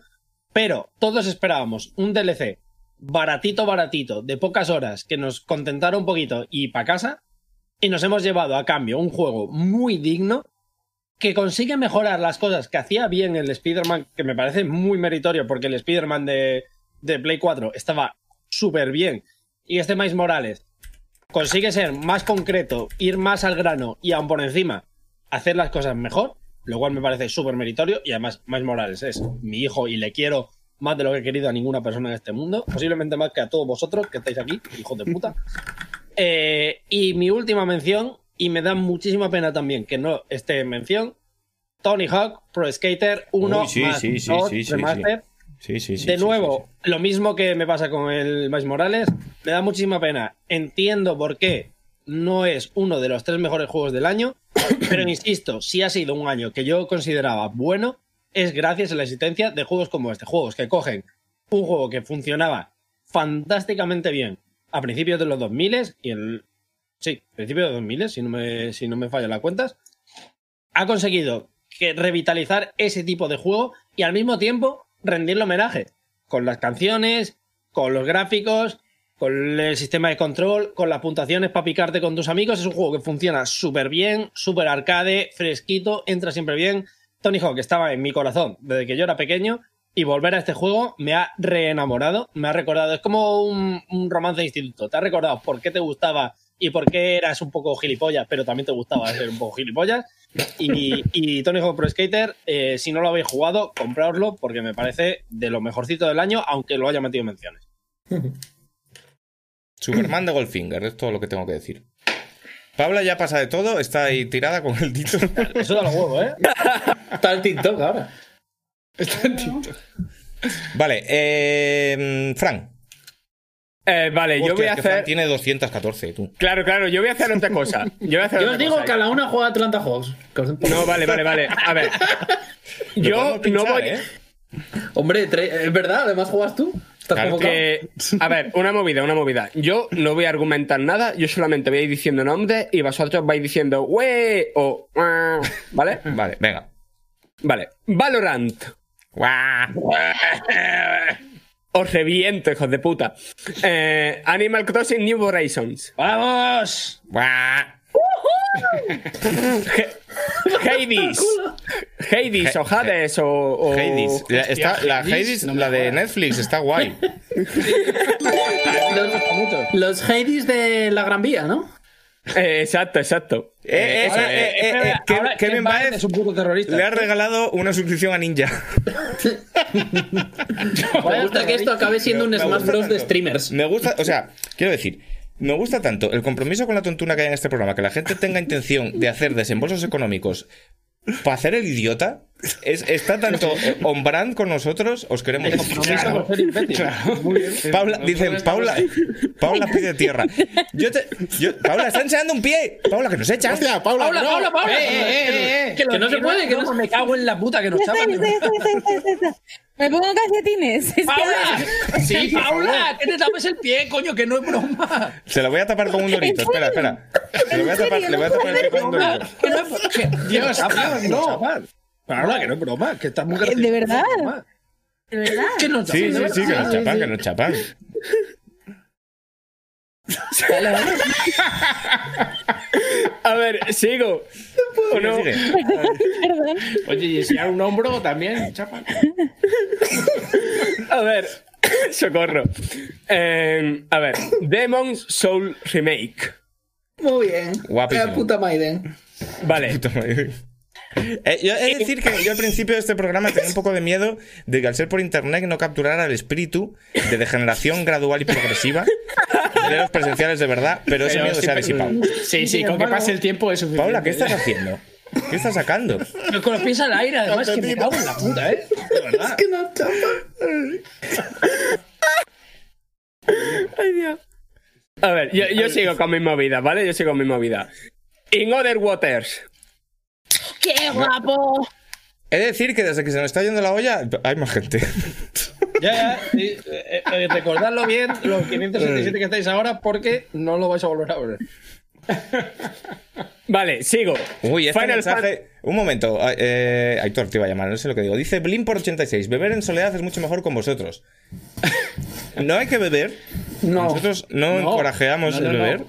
Pero todos esperábamos un DLC baratito, baratito, de pocas horas, que nos contentara un poquito y para casa. Y nos hemos llevado a cambio un juego muy digno que consigue mejorar las cosas que hacía bien el Spider-Man, que me parece muy meritorio porque el Spider-Man de, de Play 4 estaba súper bien. Y este Miles Morales consigue ser más concreto, ir más al grano y aún por encima hacer las cosas mejor, lo cual me parece súper meritorio. Y además, Miles Morales es mi hijo y le quiero más de lo que he querido a ninguna persona en este mundo, posiblemente más que a todos vosotros que estáis aquí, hijos de puta. Eh, y mi última mención, y me da muchísima pena también que no esté en mención, Tony Hawk Pro Skater 1 Uy, sí, más sí, sí, 2 sí, sí, remaster. Sí, sí, sí. de sí, nuevo, lo mismo que me pasa con el Miles Morales, me da muchísima pena. Entiendo por qué no es uno de los tres mejores juegos del año, pero insisto, si ha sido un año que yo consideraba bueno, es gracias a la existencia de juegos como este, juegos que cogen un juego que funcionaba fantásticamente bien a principios de los 2000 y el sí, principios de los 2000 si no me si no me falla las cuentas, ha conseguido que revitalizar ese tipo de juego y al mismo tiempo rendirle homenaje con las canciones, con los gráficos, con el sistema de control, con las puntuaciones para picarte con tus amigos. Es un juego que funciona súper bien, súper arcade, fresquito, entra siempre bien. Tony Hawk estaba en mi corazón desde que yo era pequeño y volver a este juego me ha reenamorado, me ha recordado, es como un, romance de te ha recordado por qué te gustaba y por qué eras un poco gilipollas, pero también te gustaba ser un poco gilipollas. Y, y Tony Hawk Pro Skater, eh, si no lo habéis jugado, compraoslo porque me parece de lo mejorcito del año, aunque lo haya metido en menciones. Superman de Goldfinger, es todo lo que tengo que decir. Paula ya pasa de todo, está ahí tirada con el Tito. Eso da los huevos, ¿eh? Está el TikTok ahora. Vale, eh, Fran. Eh, vale, yo voy a Fran hacer. tiene 214, tú. Claro, claro, yo voy a hacer otra cosa. Yo voy a hacer Yo otra os digo cosa. que a la una juega Atlanta Hawks. No, vale, vale, vale. A ver. Yo no voy. ¿eh? Hombre, tre- es verdad, además juegas tú. Estás Claro convocado. Que, a ver, una movida, una movida. Yo no voy a argumentar nada, yo solamente voy a ir diciendo nombres y vosotros vais diciendo ¡Wey! o "Guau", ¿Vale? Vale, venga. Vale. Valorant. Os reviento, hijos de puta. Eh, Animal Crossing New Horizons. ¡Vamos! Hades. Hades o Hades o. o- Hades. La, está- la Hades, no la de. Netflix, está guay. Los, los Hades de la Gran Vía, ¿no? Eh, exacto, exacto. Eh, eh, eso, eh, eh, eh, eh, Ahora, Kevin- Baez es un puto terrorista. le ha regalado una suscripción a Ninja. Me gusta que esto acabe siendo un Smash Bros de streamers. Me gusta, o sea, quiero decir, me gusta tanto el compromiso con la tontuna que hay en este programa, que la gente tenga intención de hacer desembolsos económicos para hacer el idiota. Es, está tanto on brand con nosotros, os queremos. Ser imbécil. Muy bien. Paula, dicen, Paula, Paula pide tierra. Yo te, yo- Paula, está enseñando un pie. Paula, que nos echan. Hostia, Paula, Paula, no. Paula, Paula. Eh, eh, eh, eh, Que, no se puede, que no se- Me cago en la puta que nos chapan. Me pongo calcetines. ¡Paula! ¡Sí, Paula! ¡Que te tapes el pie, coño! ¡Que no es broma! Se lo voy a tapar con un dorito. Espera, espera. Se lo voy a tapar, le voy a tapar el pie con un dorito. No que- Dios, chapan, chapan. Paula, que no es broma, que estás muy Eh, ¿de verdad? ¿De verdad? Que nos Sí, chapan, sí, sí, que nos chapan, que nos chapan. A ver, sigo. ¿O no? Oye, y enseñar un hombro también, chapa. A ver, socorro. Eh, a ver, Demon's Soul Remake. Muy bien. Guapísimo. La puta Maiden. Vale. Eh, yo he de decir que yo al principio de este programa tenía un poco de miedo de que al ser por internet no capturara el espíritu de degeneración gradual y progresiva de los presenciales de verdad, pero ese Pero miedo se ha disipado. Sí, sí, con que pase el tiempo es suficiente. Paula, ¿qué estás haciendo? ¿Qué estás sacando? Pero con los pies al aire, además, que me cago en la puta, ¿eh? De verdad. Que no chapa. A ver, yo, yo sigo con mi movida, ¿vale? Yo sigo con mi movida. In Other Waters. ¡Qué guapo! He de decir que desde que se nos está yendo la olla hay más gente. Ya, ya. eh, eh, recordadlo bien, los 567 que estáis ahora, porque no lo vais a volver a ver. Vale, sigo. Uy, este Final mensaje... Un momento, eh, Aitor te iba a llamar, no sé lo que digo. Dice Blin por 86, beber en soledad es mucho mejor con vosotros. No hay que beber, No. nosotros no, No. encorajeamos No, no, el no. beber.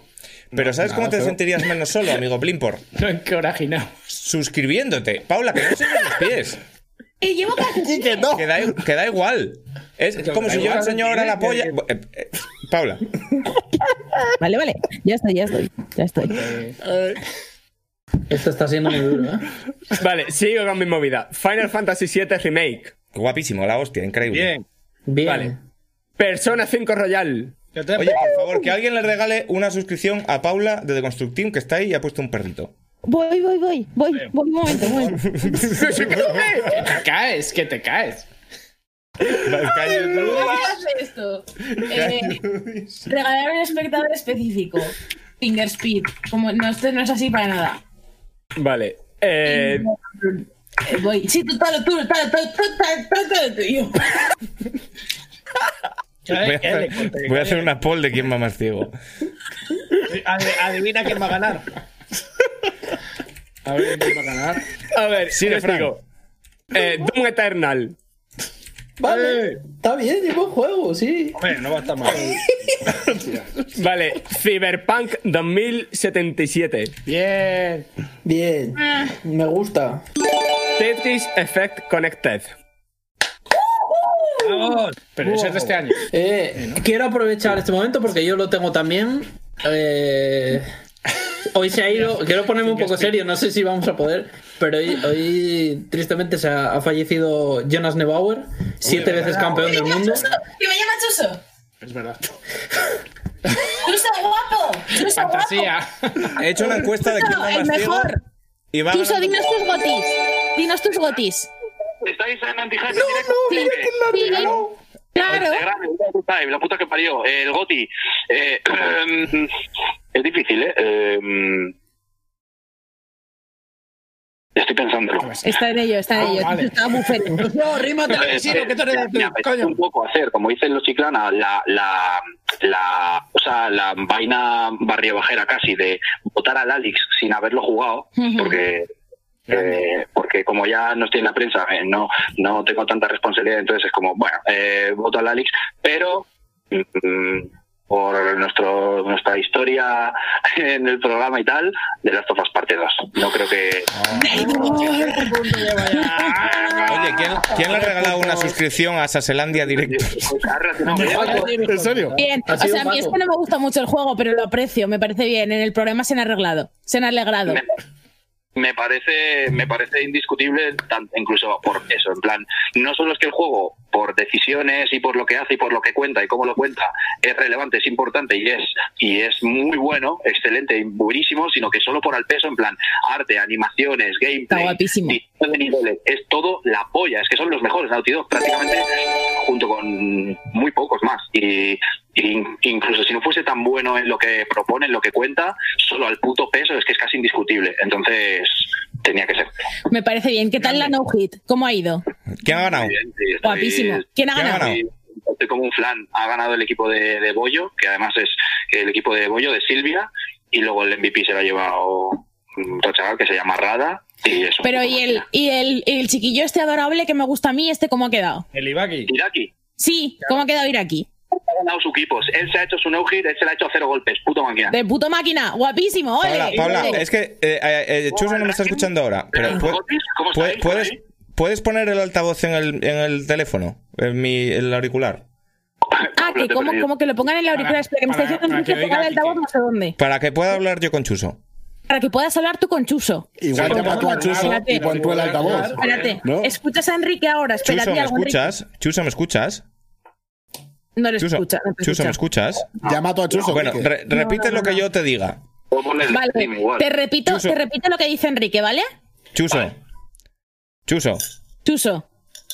Pero ¿sabes cómo te sentirías menos solo, amigo Blimpor? No, que originamos. Suscribiéndote. Paula, que no se los pies. Y llevo calcetines. Que no. Que da, que da igual. Es como si yo enseño ahora la que- polla. Eh, eh, Paula, Vale, vale. Ya estoy, ya estoy. Ya estoy. Esto está siendo muy duro, ¿eh? Vale, sigo con mi movida. Final Fantasy VII Remake. guapísimo, la hostia, increíble. Bien. Bien. Vale. Persona 5 Royal. Oye, por favor, que alguien le regale una suscripción a Paula de The Construct Team, que está ahí y ha puesto un perrito. Voy, voy, voy. Voy, voy, un momento, un momento. que te caes, que te caes. ¿Cómo hace esto? Eh, regalar a un espectador específico. Finger speed. Como no, esto no es así para nada. Vale. Eh, Eh, voy. Sí, tú, todo, tú, todo, todo, todo, todo, todo tuyo. Voy a hacer, que- voy a hacer una poll de quién va más ciego. Adi- Adivina quién va a ganar. A ver, ¿quién va a ganar? a ver. Eh, Doom Eternal. Vale. Está bien, llevo juego, sí. Hombre, no va a estar mal. Vale, Cyberpunk 2077. Bien. Bien. Me gusta. Tetris Effect Connected. Vamos. Pero ese es de este año. Eh, quiero aprovechar este momento porque yo lo tengo también. Eh, hoy se ha ido. Quiero ponerme un poco serio, no sé si vamos a poder. Pero hoy, hoy, tristemente se ha, ha fallecido Jonas Neubauer, siete veces campeón del mundo. ¿Que me llama Chuso? Es verdad. ¡Chuso guapo! ¡Chuso Fantasía. He hecho una encuesta de quién va el más ciego. mejor. Y va Chuso, dinos tus gotis. Dinos tus gotis. ¿Estáis en anti-hype Sí, sí, claro. La puta que parió. El Goti. Eh, es difícil, ¿eh? Eh, Estoy pensándolo. Está en ello, está en Ah, ello. vale. Está. No, rímate al Eh, vecino, que tú eres de coño. un poco hacer, como dicen los chiclana, la, la, la, o sea, la vaina barriobajera casi de votar al Alex sin haberlo jugado, porque eh, porque como ya no estoy en la prensa, eh, no, no tengo tanta responsabilidad, entonces es como, bueno, eh, voto al Alex, pero mm, por nuestro nuestra historia en el programa y tal, de las tofas parte 2. No creo que... Oye, ¿quién, quién le ha regalado una suscripción a Saselandia Directo? ¿En serio? Bien, o sea, a mí es que no me gusta mucho el juego, pero lo aprecio, me parece bien. En el programa se han arreglado, se han alegrado. Me- me parece me parece indiscutible incluso por eso en plan no solo es que el juego por decisiones y por lo que hace y por lo que cuenta y cómo lo cuenta es relevante es importante y es y es muy bueno excelente buenísimo sino que solo por el peso en plan arte animaciones gameplay de niveles es todo la polla es que son los mejores Naughty Dog prácticamente junto con muy pocos más y y incluso si no fuese tan bueno en lo que propone, en lo que cuenta, solo al puto peso es que es casi indiscutible. Entonces, tenía que ser. Me parece bien. ¿Qué tal la no hit? ¿Cómo ha ido? ¿Quién ha ganado? Muy bien, sí, estoy- Guapísimo. ¿Quién ha ¿Quién ha ganado? estoy- como un flan. Ha ganado el equipo de, de Bollo, que además es el equipo de Bollo, de Silvia, y luego el MVP se lo ha llevado chaval que se llama Rada. Pero ¿y el, y el, y el chiquillo este adorable que me gusta a mí, este cómo ha quedado? El Ibaki. Iraki. Sí, ¿cómo ha quedado Iraki? Ha ganado su equipo. Él se ha hecho su no-hit, él se le ha hecho cero golpes. Puto máquina. De puto máquina, guapísimo, ole. Paula, Paula, ole. es que eh, eh, eh, Chuso no me está escuchando ahora, pero ¿cómo puedes, ahí? puedes poner el altavoz en el, en el teléfono, en mi el auricular, Ah, que como, como que lo pongan en la auricular. Para- Espera, que me está para- diciendo para Enrique, que ponga el altavoz no sé dónde. para que pueda hablar yo con Chuso. Para que puedas hablar tú con Chuso. Igual llama tú a Chuso Espérate. y pon tú el altavoz. Espérate, ¿No? escuchas a Enrique ahora. Espérate, Chuso, ¿me algo, Enrique. escuchas? Chuso, ¿me escuchas? No le Chuso, escucha. no Chuso, ¿me escucha. escuchas? Llama tú a Chuso. Bueno, re- repite no, lo que no. yo te diga. Vale, te repito, Chuso. te repito lo que dice Enrique, ¿vale? Chuso. Chuso, Chuso,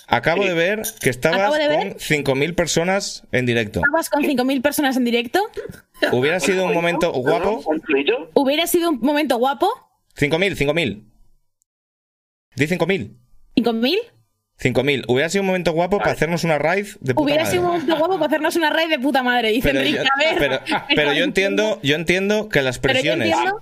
acabo de ver que estabas con 5.000 personas en directo. ¿estabas con 5.000 personas en directo? ¿Hubiera sido un momento guapo? ¿Hubiera sido un momento guapo? 5.000, 5.000. Di 5.000. ¿5.000? 5.000. Hubiera sido un momento guapo para hacernos una raid de puta Hubiera madre. sido un momento guapo para hacernos una raid de puta madre, dice pero, Enrique. yo, a ver. pero, pero yo entiendo, yo entiendo que las Pero yo presiones, entiendo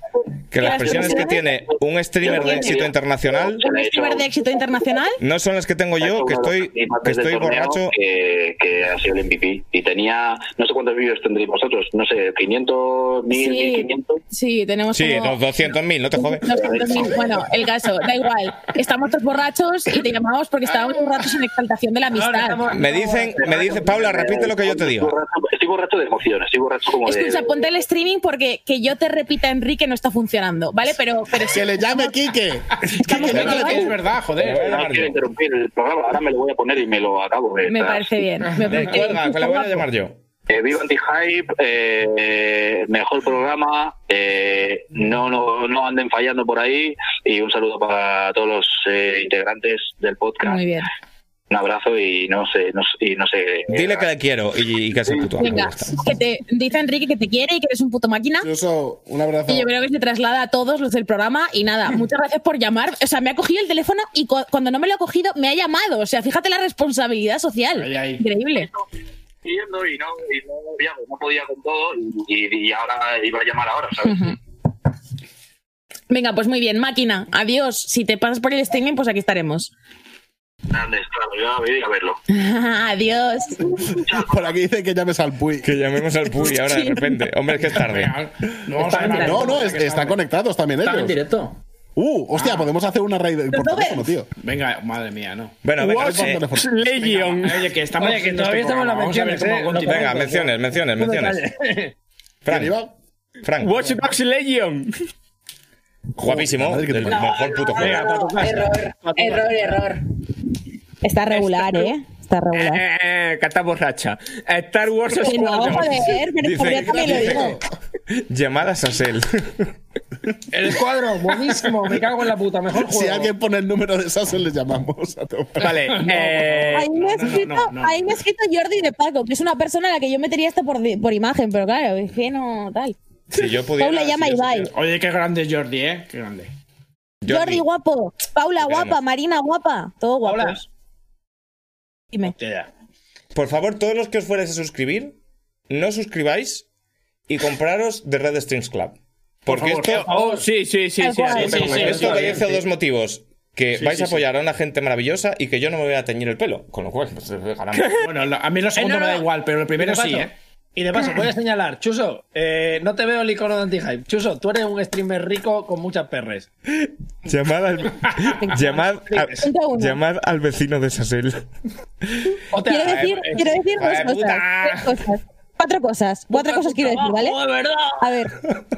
que las presiones que tiene un streamer de éxito internacional un streamer de éxito internacional. no son las que tengo yo, que estoy, que estoy borracho. Que, que ha sido el MVP. Y tenía, no sé cuántos vídeos tendréis vosotros, no sé, 500, 1000, Sí. 1500. Sí, tenemos Sí, como... los 200.000, no te jodes. 200.000. Bueno, el caso, da igual. Estamos todos borrachos y te llamamos porque estábamos borrachos en exaltación de la amistad. Me dicen, me dice, Paula, repite lo que yo te digo. estoy borracho de emociones, estoy borracho como de. Escucha, ponte el streaming porque que yo te repita Enrique no está funcionando, ¿vale? Pero, pero sí. Que le llame Quique. Estamos Quique, en no Es verdad, joder. No quiero interrumpir el programa, ahora me lo voy a poner y me lo acabo. Me Está- parece bien. Me parece que la voy a llamar yo. Eh, viva Anti-Hype, eh, eh, mejor programa, eh, no, no, no anden fallando por ahí y un saludo para todos los eh, integrantes del podcast. Muy bien. Un abrazo y no sé, no, sé- y no sé. Dile que le quiero y, y que se puto amo, Venga, que te dice Enrique que te quiere y que eres un puto máquina. Chuso, un abrazo. Y yo creo que se traslada a todos los del programa. Y nada, muchas gracias por llamar. O sea, me ha cogido el teléfono y cu- cuando no me lo ha cogido, me ha llamado. O sea, fíjate la responsabilidad social. Ahí, ahí. Increíble. Y no, y no, no podía con todo y, y ahora iba a llamar ahora, ¿sabes? Venga, pues muy bien, máquina. Adiós. Si te pasas por el streaming, pues aquí estaremos. Grande, claro, yo voy a ir a verlo. Adiós. Por aquí dice que llames al Puy. Que llamemos al Puy ahora de repente. Hombre, es que es tarde. No Está. No, no, es- están conectados también Están en ellos. directo. Uh, hostia, podemos hacer una raid por teléfono, tío. Venga, madre mía, no. Bueno, venga, eh. Legion. Oye, que estamos Oye, que haciendo todavía este estamos en las menciones, ¿eh? venga, menciones, menciones, menciones. ¿Quién Frank, iba? Frank, Watch Dogs Legion. guapísimo, madre que te el mejor puto juego. Error, error, error. Está regular, ¿eh? Está regular. Eh, que está borracha. Star Wars Que no, joder, pero Dice- por eso también lo digo. Llamadas a Sel. El escuadro, buenísimo. Me cago en la puta. Mejor juego. Si alguien pone el número de Sasso, les llamamos a tope. Vale, eh, Ahí me, ha escrito, no, no. ahí me ha escrito Jordi de Paco, que es una persona a la que yo metería hasta por, imagen, pero claro, es que no tal. Si yo pudiera. Paula llama si Ibai. Oye, qué grande es Jordi, ¿eh? Qué grande. Jordi, guapo. Paula guapa. Marina guapa. Todo Paula. guapos. Dime. Hostia, ya. Por favor, todos los que os fuerais a suscribir, no suscribáis y compraros The Red Strings Club. Porque favor, esto, oh, sí, sí, sí, sí, cual. sí, Sí, sí, sí, sí, esto sí. obedece a dos motivos. Que Sí, vais sí, a apoyar a una gente maravillosa y que yo no me voy a teñir el pelo. Con lo cual, pues, ganamos. Bueno, lo- a mí lo segundo Eh, no, me da no. igual, pero el primero ¿Qué sí, pasó? ¿eh? Y de paso, voy a señalar, Chuso, eh, no te veo el icono de anti-hype. Chuso, tú eres un streamer rico con muchas perres. Llamad al, llamad, a- llamad al vecino de Sasel. Quiero decir, eh, quiero decir dos eh, cosas. tres cosas. Cuatro cosas. Cuatro cosas quiero decir, ¿vale? ¡Oh, de verdad! A ver,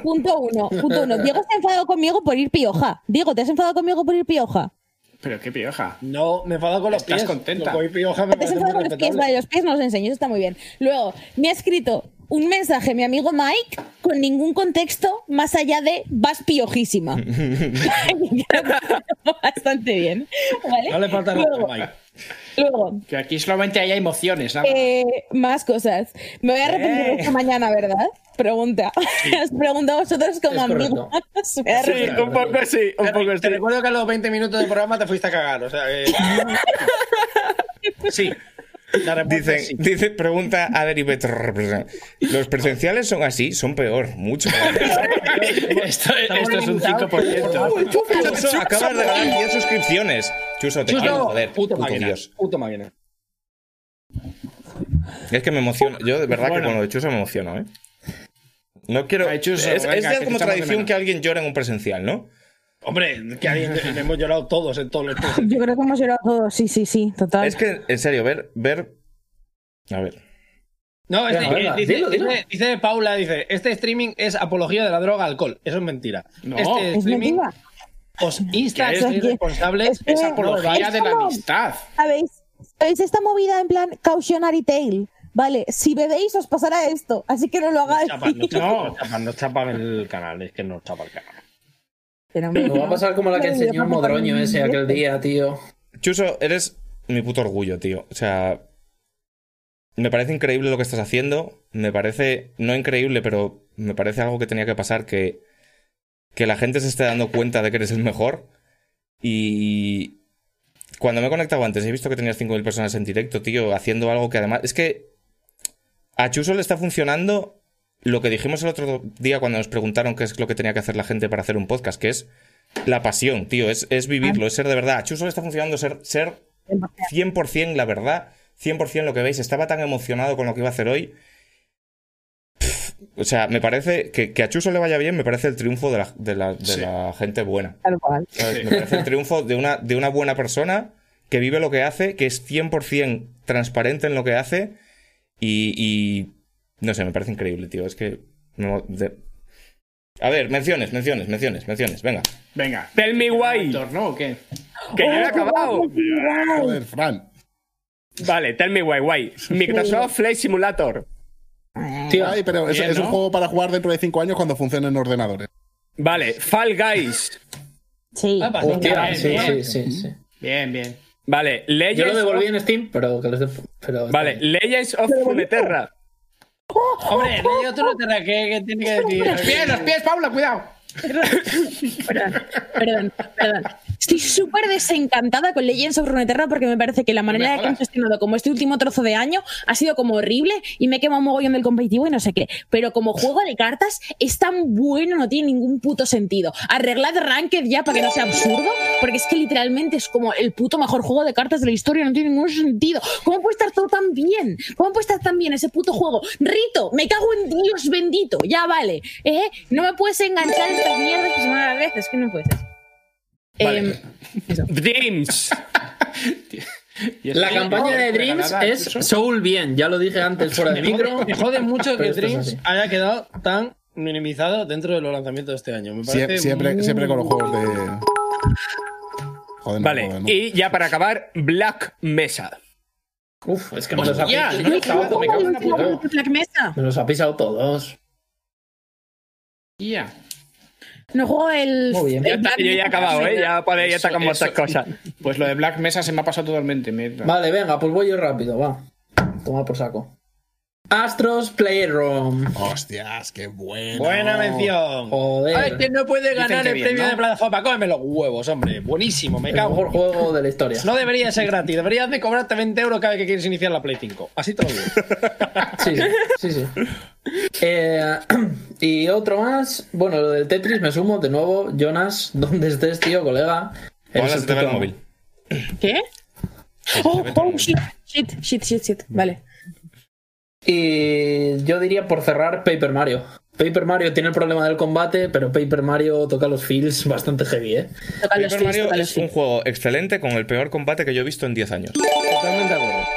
punto uno. Punto uno. Diego se ha enfadado conmigo por ir pioja. Diego, ¿te has enfadado conmigo por ir pioja? Pero qué pioja. No, me he enfadado con los Estás pies. contenta. Lo voy pioja me Te muy con los pies, vale, los pies no los enseño, eso está muy bien. Luego, me ha escrito un mensaje mi amigo Mike con ningún contexto más allá de vas piojísima. Bastante bien. ¿vale? No le falta nada, Luego, Mike. luego, Que aquí solamente hay emociones, nada. Eh, más cosas. Me voy a arrepentir Eh. esta mañana, ¿verdad? Pregunta. Os pregunto a vosotros como amigos. Sí, un poco sí, un poco Te sí. recuerdo que a los 20 minutos del programa te fuiste a cagar. O sea, que... sí. La respuesta Dice, es sí. dice, pregunta a Deribet. ¿Los presenciales son así? Son peor, mucho peor. esto, es un limitados por 5%. Chuso, acabas de ganar 10 suscripciones. Chuso, te quiero, joder. puto Puto máquina. Dios. Puto máquina. Es que me emociona. Yo de verdad Bueno. que con lo de Chuso me emociono, ¿eh? No quiero. Ay, Chuso, es, venga, es como tradición que alguien llore en un presencial, ¿no? Hombre, que hemos llorado todos en todos los Yo creo que hemos llorado todos, sí, sí, sí, total. Es que, en serio, ver. ver... A ver. No, este, venga, dice, dilo, dilo. dice- dice Paula, dice, este streaming es apología de la droga alcohol. Eso es mentira. No, este es streaming mentira. os insta a ser es- responsables. es que- Es apología Es de la amistad. ¿Sabéis? ¿Sabéis esta movida en plan cautionary tale? Vale, si bebéis os pasará esto, así que no lo hagáis. Chapan, no, chapan, no chapan, no chapan el canal, es que no chapa el canal. Pero, Me va a pasar como la que enseñó el modroño ese aquel día, tío. Chuso, eres mi puto orgullo, tío. O sea. Me parece increíble lo que estás haciendo. Me parece. No increíble, pero me parece algo que tenía que pasar. Que. Que la gente se esté dando cuenta de que eres el mejor. Y. Cuando me he conectado antes, he visto que tenías 5.000 personas en directo, tío, haciendo algo que además. Es que. A Chuso le está funcionando lo que dijimos el otro día cuando nos preguntaron qué es lo que tenía que hacer la gente para hacer un podcast, que es la pasión, tío, es, es vivirlo, es ser de verdad. A Chuso le está funcionando ser, ser 100% la verdad, 100% lo que veis. Estaba tan emocionado con lo que iba a hacer hoy. Pff, o sea, me parece que, que a Chuso le vaya bien, me parece el triunfo de la, de la- de Sí. la gente buena. Tal cual. ¿sabes? Me parece el triunfo de una, de una buena persona que vive lo que hace, que es 100% transparente en lo que hace y, y no sé, me parece increíble, tío. Es que... no, de- A ver, menciones, menciones, menciones, menciones, venga. Venga. Tell me why. ¿no? ¿O qué? Que yo he acabado. Joder, Fran. Vale, tell me why, why. Microsoft Flight Simulator. Tío, Ay, pero es, Bien, es un juego para jugar dentro de 5 años cuando funcione en ordenadores. Vale, Fall Guys. Sí. Ah, venga. hostia, bien, sí, bien. sí, sí, sí. Bien, bien. Vale, Yo Legends lo devolví of... en Steam, pero que les de- pero Vale, bien. Legends of Runeterra. Hombre, yo tú no te la que, que tiene que decir. Los pies, los pies, Paula, cuidado. Perdón, perdón, perdón. Estoy súper desencantada con Legends of Runeterra porque me parece que la manera la que han gestionado como este último trozo de año ha sido como horrible y me he quemado un mogollón del competitivo y no sé qué. Pero como juego de cartas es tan bueno, no tiene ningún puto sentido. Arreglad Ranked ya para que no sea absurdo, porque es que literalmente es como el puto mejor juego de cartas de la historia, no tiene ningún sentido. ¿Cómo puede estar todo tan bien? ¿Cómo puede estar tan bien ese puto juego? Rito, me cago en Dios bendito, ya vale. ¿Eh? No me puedes enganchar en estas mierdas que se me van a las veces, que no puede ser. Vale. Em, Dreams. La campaña de Dreams es. Soul bien, ya lo dije antes fuera de micro. Me jode mucho que es Dreams haya quedado tan minimizado dentro de los lanzamientos de este año. Me parece siempre, muy- siempre con los juegos de. Joder, no Vale, joder, no. y ya para acabar, Black Mesa. Uf, es que me los ha pisado. la. Me los ha pisado todos. Ya. No juego el. Muy bien. Ya está, Black yo ya he acabado, ¿eh? Ya podéis ya Eso- está con vuestras eso- cosas. Pues lo de Black Mesa se me ha pasado totalmente. me- Vale, venga, pues voy yo rápido, va. Toma por saco. Astros Playroom. Hostias, qué bueno. Buena mención. Joder. Ay, que no puede ganar el bien, premio ¿no? de plataforma. Cómeme los huevos, hombre. Buenísimo, me el cago. mejor juego de la historia. No debería ser gratis, deberías de cobrarte 20 euros cada vez que quieres iniciar la Play 5. Así te lo digo. Sí, sí, sí. Eh, y otro más. Bueno, lo del Tetris me sumo de nuevo. Jonas, donde estés, tío, colega. Eres se te ve el móvil. ¿Qué? Oh, oh, shit, shit, shit, shit, shit. Vale. Y yo diría por cerrar Paper Mario. Paper Mario tiene el problema del combate, pero Paper Mario toca los feels bastante heavy, ¿eh? Toca los Paper feels, Mario toca los es un juego excelente con el peor combate que yo he visto en 10 años. Totalmente de acuerdo.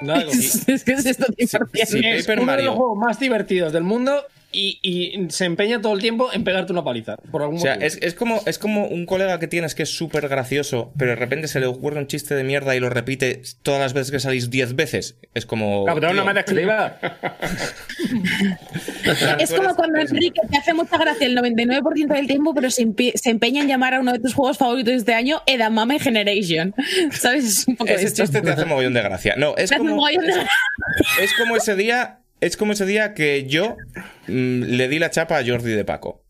Es que es esto 100%. Sí, es uno de los juegos más divertidos del mundo y, y se empeña todo el tiempo en pegarte una paliza. Por algún O sea, motivo. es, es como, es como un colega que tienes que es súper gracioso, pero de repente se le ocurre un chiste de mierda y lo repite todas las veces que salís 10 veces. Es como. Cabrón, no me. Es como cuando Enrique te hace mucha gracia el 99% del tiempo, pero se, se empeña en llamar a uno de tus juegos favoritos de este año Edamame Generation. ¿Sabes? Es un poco Ese esto. chiste te hace mogollón de gracia. No, es como, mogollón de es, gracia. es como ese día. Es como ese día que yo mm, le di la chapa a Jordi de Paco.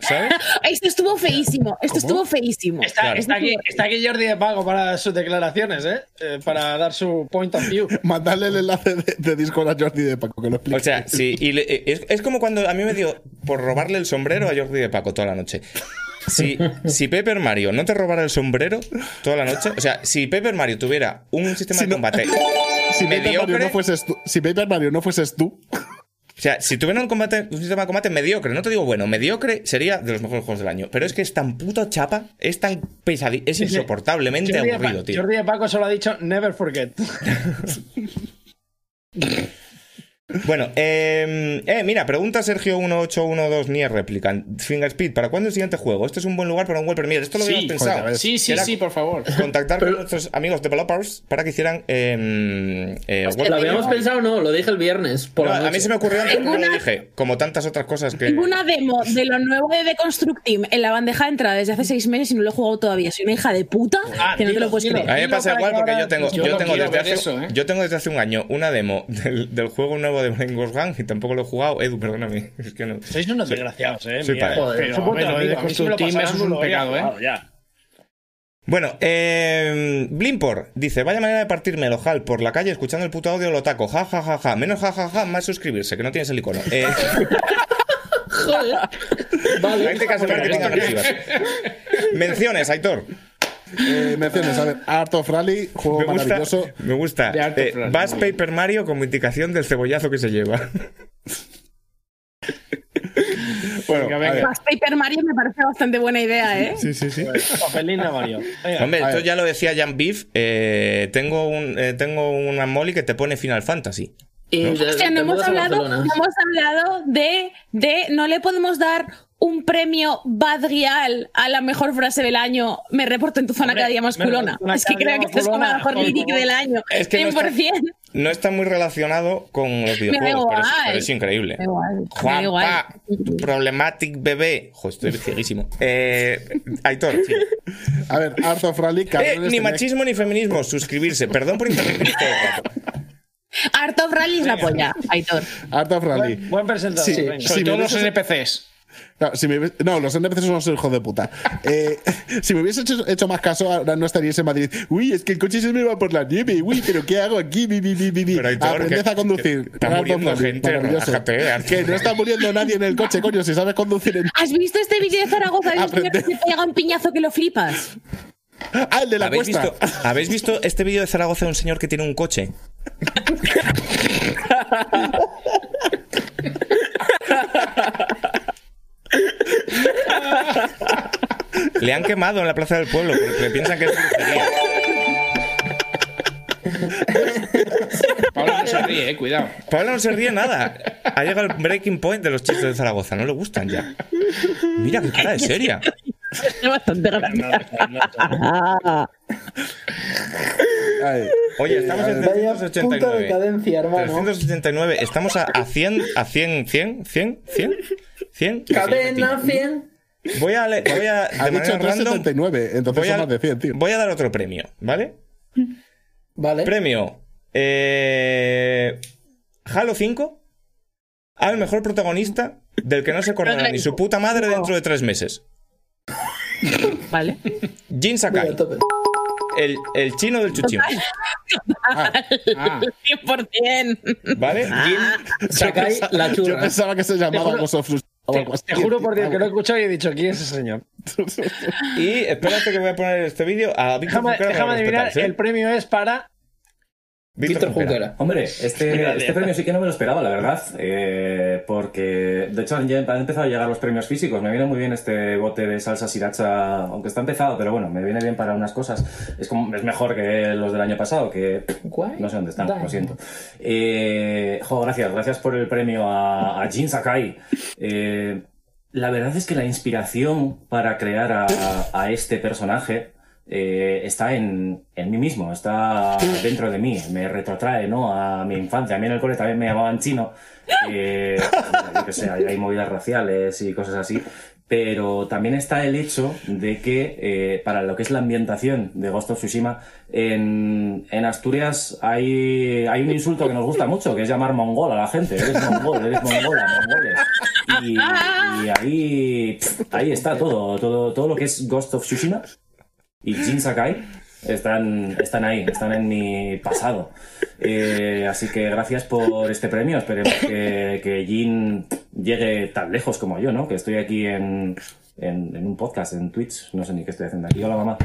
¿Sabes? Esto estuvo feísimo. Esto estuvo feísimo. Está, Claro. está aquí, está aquí Jordi de Pago para sus declaraciones, ¿eh? Eh, Para dar su point of view. Mandarle el enlace de, de Discord a Jordi de Paco, que lo explique. O sea, sí. Y le- eh, es, es como cuando a mí me dio por robarle el sombrero a Jordi de Paco toda la noche. Si, si Paper Mario no te robara el sombrero toda la noche, o sea, si Paper Mario tuviera un sistema Si de no- si, Paper Mario mediocre, no fueses tú, si Paper Mario no fueses tú, o sea, si tuviera un, combate, un sistema de combate mediocre, no te digo bueno, mediocre sería de los mejores juegos del año. Pero es que es tan puto chapa, es tan pesadito, es insoportablemente Jordi aburrido, Pa- tío. Jordi de Paco solo ha dicho never forget. Bueno, eh, eh, mira, pregunta Sergio 1812 Nier Replicant. Fingerspeed, ¿para cuándo el siguiente juego? Este es un buen lugar para un Wall Premier. Esto lo Sí, habíamos pensado. joder, Sí, sí, sí, por favor. Contactar con nuestros amigos developers para que hicieran eh, eh, World ¿Lo habíamos pensado no? Lo dije el viernes. Por No, la a mí se me ocurrió antes, pero lo una- dije. Como tantas otras cosas que. Tengo una demo de lo nuevo de The Construct Team en la bandeja de entrada desde hace seis meses y no lo he jugado todavía. Soy una hija de puta Ah, que no te lo puedes dilo. creer. A mí me pasa igual que porque yo tengo, yo yo lo tengo quiero desde hace, eso, ¿eh? yo tengo desde hace un año una demo del, del juego nuevo de Brain Ghost Gang y tampoco lo he jugado. Edu, perdóname. Es que no. Sois unos desgraciados, ¿eh? Soy Mira, padre. Joder, pero, hombre, bueno, lo de amigo, a mí si me lo Constructeam, pasaran, eso es un pecado, ¿eh? jugado ya. Bueno, eh, Blimpor dice: Vaya manera de partirme el ojal por la calle escuchando el puto audio lo taco. Ja, ja, ja, ja. Menos ja, ja, ja, más suscribirse, que no tienes el icono. Eh, Joder. Vale. prácticas de marketing agresivas. Menciones, Aitor. Eh, menciones, a ver, Art of Rally, juego Me gusta, maravilloso. me gusta. Eh. Bass Paper Mario como indicación del cebollazo que se lleva. Bueno, Más Paper Mario me parece bastante buena idea, ¿eh? Sí, sí, sí. Papelín a Mario. Venga. Hombre, esto ver. ya lo decía Jan Beef. eh, tengo, un, eh, tengo una molly que te pone Final Fantasy. Y de- O sea, no hemos, hablado, no hemos hablado de, de. No le podemos dar un premio Badrial a la mejor frase del año. Me reporto en tu zona Hombre, cada día más me culona. reporto en Es que creo que esta es la culona, mejor por líric favor. del año. Es que no está- 100%. No está muy relacionado con los da videojuegos, pero es, igual. pero es increíble. Da igual, me igual. Problematic bebé. Joder, estoy cieguísimo. Eh, Aitor, sí. a ver, Art of Rally, Eh, ni tenéis- machismo ni feminismo. Suscribirse. Perdón por interrumpir todo el rato. Art of Rally es la polla, Aitor. Art of Rally. Buen, buen presentador. Sí, venga. Sobre todo los NPCs. No, si me no, los NPCs son unos hijos de puta. Eh, si me hubiese hecho, hecho más caso, ahora no estaríais en Madrid. Uy, es que el coche se me va por la nieve. Uy, pero ¿qué hago aquí? Bi, bi, bi, bi. Pero, Aitor, Aprended que- a conducir. está muriendo Rally, gente, maravilloso. Que no está muriendo nadie en el coche, coño. Si sabes conducir en. ¿Has visto este vídeo de Zaragoza señor Aprende. que se pega un piñazo que lo flipas? Ah, el de la ¿Habéis cuesta. visto, ¿Habéis visto este vídeo de Zaragoza de un señor que tiene un coche? Le han quemado en la plaza del pueblo porque piensan que es brujería. Pablo no se ríe, eh, cuidado. Pablo no se ríe nada. Ha llegado el breaking point de los chistes de Zaragoza. No le gustan ya. Mira qué cara de seria. Es bastante grande. Oye, estamos en Vaya puta 389. decadencia, hermano. 379. Estamos a, a 100, a 100, 100, 100, 100, 100. Cadena 100. Voy a, le- voy a, Ha de dicho manera random, 379, entonces voy son a, más de 100, tío. voy a dar otro premio, ¿vale? Vale. Premio eh, Halo 5 al mejor protagonista del que no se acordará ni su puta madre dentro de tres meses. Vale. Jin Sakai, el, el chino del chuchín, Ah, 100%. ¿vale? Jin Sakai la Yo churra. pensaba que se llamaba Ghost of Así. Te juro por Dios que lo he escuchado y he dicho, ¿quién es ese señor? Y espérate que voy a poner este vídeo a Víctor Déjame, déjame para adivinar, el premio es para Víctor Junquera. Hombre, este, este premio sí que no me lo esperaba, la verdad. eh, porque, de hecho, ya han empezado a llegar los premios físicos. Me viene muy bien este bote de salsa sriracha, aunque está empezado, pero bueno, me viene bien para unas cosas. Es, como, es mejor que los del año pasado, que no sé dónde están, Dale. lo siento. Eh, jo, gracias, gracias por el premio a, a Jin Sakai. Eh, la verdad es que la inspiración para crear a, a este personaje eh, está en, en mí mismo, está dentro de mí, me retrotrae ¿no? a mi infancia. A mí en el cole también me llamaban chino, eh, yo que sé, hay, hay movidas raciales y cosas así. Pero también está el hecho de que eh, para lo que es la ambientación de Ghost of Tsushima, en, en Asturias hay, hay un insulto que nos gusta mucho, que es llamar mongol a la gente. Eres mongol, eres mongola, mongoles. Y, y ahí, ahí está todo, todo, todo lo que es Ghost of Tsushima y Jin Sakai están, están ahí, están en mi pasado. Eh, así que gracias por este premio. Esperemos que, que Jin llegue tan lejos como yo, ¿no? Que estoy aquí en, en, en un podcast, en Twitch. No sé ni qué estoy haciendo aquí. Hola, mamá.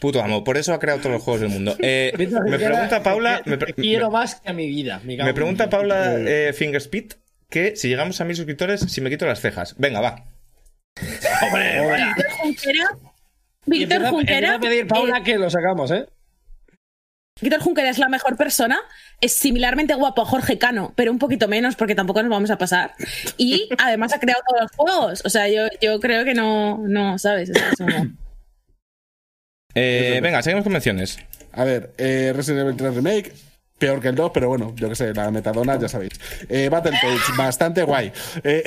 Puto amo, por eso ha creado todos los juegos del mundo. Eh, me pregunta Paula. Me, pre- quiero más que a mi vida. mi me cabrón. pregunta Paula eh, Fingerspeed que si llegamos a mil suscriptores, si me quito las cejas. Venga, va. Hombre, Junquera. Víctor Junquera. a pedir Paula eh, que lo sacamos, ¿eh? Víctor Junquera es la mejor persona, es similarmente guapo a Jorge Cano, pero un poquito menos porque tampoco nos vamos a pasar. Y además ha creado todos los juegos. O sea, yo, yo creo que no, no, ¿sabes? Es como- Eh, venga, seguimos con menciones. A ver, eh, Resident Evil 3 Remake. Peor que el 2, pero bueno, yo que sé, la metadona, ya sabéis. Eh, Battletoads, bastante guay. Eh,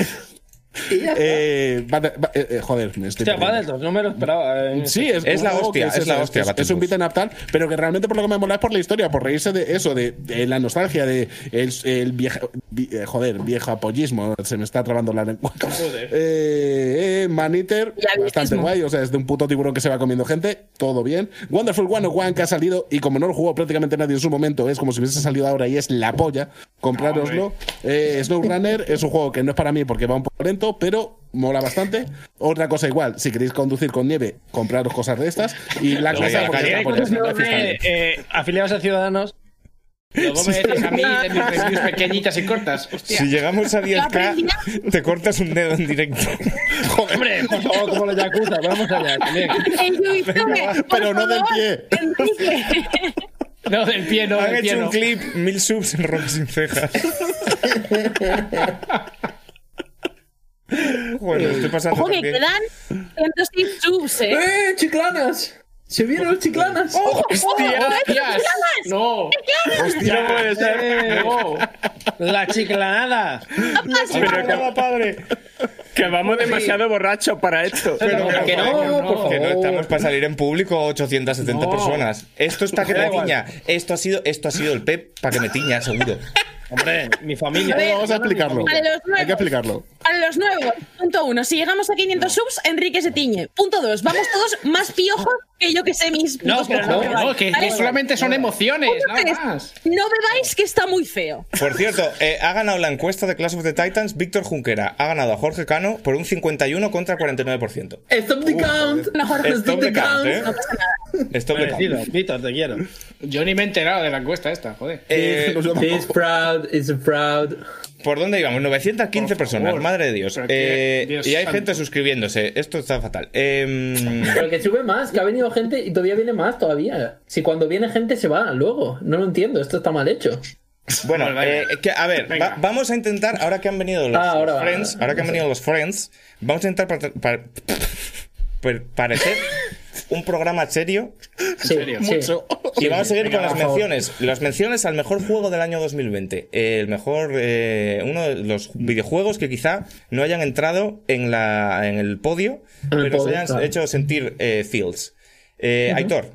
eh, Battle- eh, eh, joder, me estoy Hostia. Battletoads, no me lo esperaba. eh. Sí, es, la hostia, es la hostia, Es, es un beat'em up tal, pero que realmente por lo que me mola es por la historia, por reírse de eso, de, de la nostalgia, de el, el vieja, eh, joder, viejo apollismo, se me está trabando la lengua. Eh, eh, Man Eater, Clavismo. bastante guay, o sea, es de un puto tiburón que se va comiendo gente, todo bien. Wonderful 101 que ha salido, y como no lo jugó prácticamente nadie en su momento, es como si hubiese salido ahora y es la polla, comprároslo. Eh, SnowRunner es un juego que no es para mí porque va un poco lento, pero mola bastante. Otra cosa igual, si queréis conducir con nieve, compraros cosas de estas. Y la no es una Eh, fiesta de- eh, afiliados a Ciudadanos. Luego me decís a mí de mis reviews pequeñitas y cortas. Hostia. Si llegamos a aprendí 10k, te cortas un dedo en directo. Hombre, por favor, como los Yakuza, vamos allá también. Por pero no del pie. No, del pie, no, Han del pie hecho no. un clip, mil subs en Rock sin cejas. Bueno, estoy pasando Ojo que también. quedan 106 subs, ¿eh? ¡Eh, chiclanas! ¡Se vieron los chiclanas! ¡Hostia, hostias! ¡No! Hostia, no puede ser. ¡No! La chiclanada. Pero cada padre. Que vamos demasiado borrachos para esto. Pero que que no, por Que no favor. estamos para salir en público 870 No. personas. Esto es para que igual. tiña. Esto ha sido, esto ha sido el PEP para que me tiña, seguro. Hombre, mi familia. Ver, Vamos a explicarlo. Para los Hay que explicarlo. Para los nuevos, punto uno. Si llegamos a 500 subs, Enrique se tiñe. Punto dos. Vamos todos más piojos que yo que sé mis No, pero. No, no, que, solamente son emociones, nada más. No bebáis que está muy feo. Por cierto, eh, ha ganado la encuesta de Clash of the Titans Víctor Junquera. Ha ganado a Jorge Cano por un 51 contra 49%. ¡Stop the count! Mejor Stop the count, ¿eh? No pasa nada. Esto me Merecido. Víctor, te quiero. Yo ni me he enterado de la encuesta esta, joder. eh, He's proud, is proud. ¿Por dónde íbamos? 915 Por personas, madre de Dios. Eh, Dios y hay santo. gente suscribiéndose. Esto está fatal. Em, Pero que sube más, que ha venido gente y todavía viene más todavía. Si cuando viene gente se va luego. No lo entiendo, esto está mal hecho. bueno, eh, que- a ver, va- vamos a intentar, ahora que han venido los, Ah, ahora los va. Friends, ahora que han venido los Friends, vamos a intentar pa- pa- pa- parecer un programa serio Sí, serio? sí. Mucho. Y vamos a seguir venga, con las menciones. Las menciones al mejor juego del año 2020. El mejor. eh, uno de los videojuegos que quizá no hayan entrado en, la, en el podio, En el pero se hayan claro. hecho sentir eh, feels. Eh, Aitor.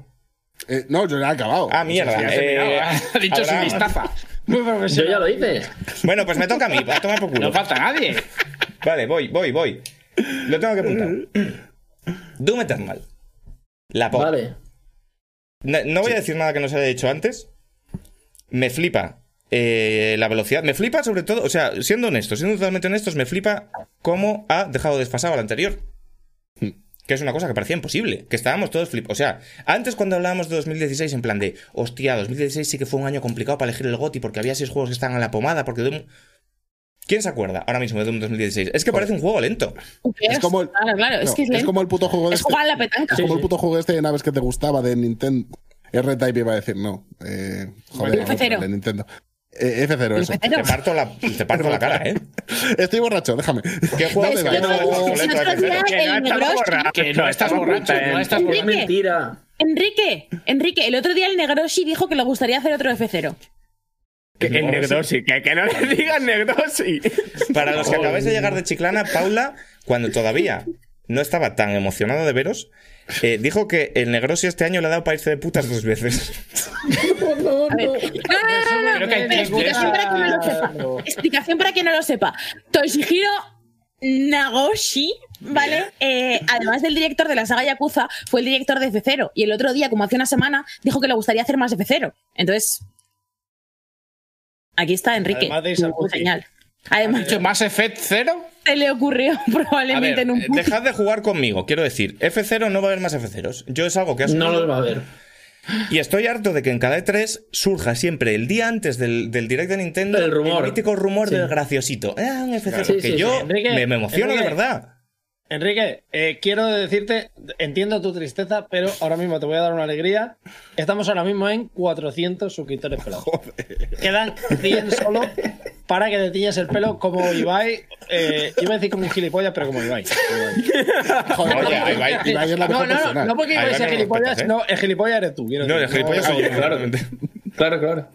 Eh, no, yo ya he acabado. Ah, mierda. Eh, ha dicho su. Muy Yo profesional. ya lo hice. Bueno, pues me toca a mí. A tomar por culo. No falta nadie. Vale, voy, voy, voy. Lo tengo que apuntar. Doom Eternal. La pop. Vale. No, no voy a decir nada que no se haya dicho antes. Me flipa eh, la velocidad. Me flipa sobre todo, o sea, siendo honestos, siendo totalmente honestos, me flipa cómo ha dejado desfasado al anterior. Que es una cosa que parecía imposible, que estábamos todos flip. O sea, antes cuando hablábamos de 2016 en plan de, hostia, 2016 sí que fue un año complicado para elegir el GOTY porque había seis juegos que estaban en la pomada, porque Doom... ¿Quién se acuerda ahora mismo de Doom 2016? Es que parece un juego lento. Es como el, Claro, claro, es no, que es, es lento. como el puto juego de Es este. jugar a la petanca. Es como el puto juego este de naves que te gustaba de Nintendo. R-Type iba a decir, no. Eh, joder, F0. otro, de Nintendo. Eh, F0, eso. Te parto la, te parto la cara, ¿eh? Estoy borracho, déjame. ¿Qué juego dame. que no- El obsoleto otro de día F0? el Negroshi- Que no estás borracho, no estás borracho. Es mentira. Enrique, Enrique, el otro día el Negroshi dijo que le gustaría hacer otro F0. Que el Negdosi, que, que no le digan Negdosi. Para los que acabáis de llegar de Chiclana, Paula, cuando todavía no estaba tan emocionado de veros, eh, dijo que el Negrosi este año le ha dado para irse de putas dos veces. No, no, no, no, Creo que hay Pero tres explicación para quien no lo veces. sepa. Explicación para quien no lo sepa. Toshihiro Nagoshi, ¿vale? Eh, además del director de la saga Yakuza, fue el director de F0. Y el otro día, como hace una semana, dijo que le gustaría hacer más F0. Entonces, aquí está Enrique. Además de Isakuchi. señal. Además, ¿Mucho más Effect cero? se le ocurrió probablemente ver, en un dejad de jugar conmigo, quiero decir, F0 no va a haber más F0s. Yo es algo que has No los va a ver. Y estoy harto de que en cada E3 surja siempre el día antes del, del direct de Nintendo El rumor. mítico rumor Sí. del graciosito. Ah, un F0. Sí, que sí, yo sí. Enrique, me, me emociono de verdad. Enrique, eh, quiero decirte, entiendo tu tristeza, pero ahora mismo te voy a dar una alegría. Estamos ahora mismo en 400 suscriptores pelados. Quedan 100 solo para que te tiñes el pelo como Ibai. Eh, iba a decir como un gilipollas, pero como Ibai. Joder, Oye, Ibai, Ibai es la No, mejor no, no, persona. no porque Ibai va, sea no gilipollas, respetas, ¿eh? no, el gilipollas eres tú. No, el gilipollas soy yo. claro. Claro, claro.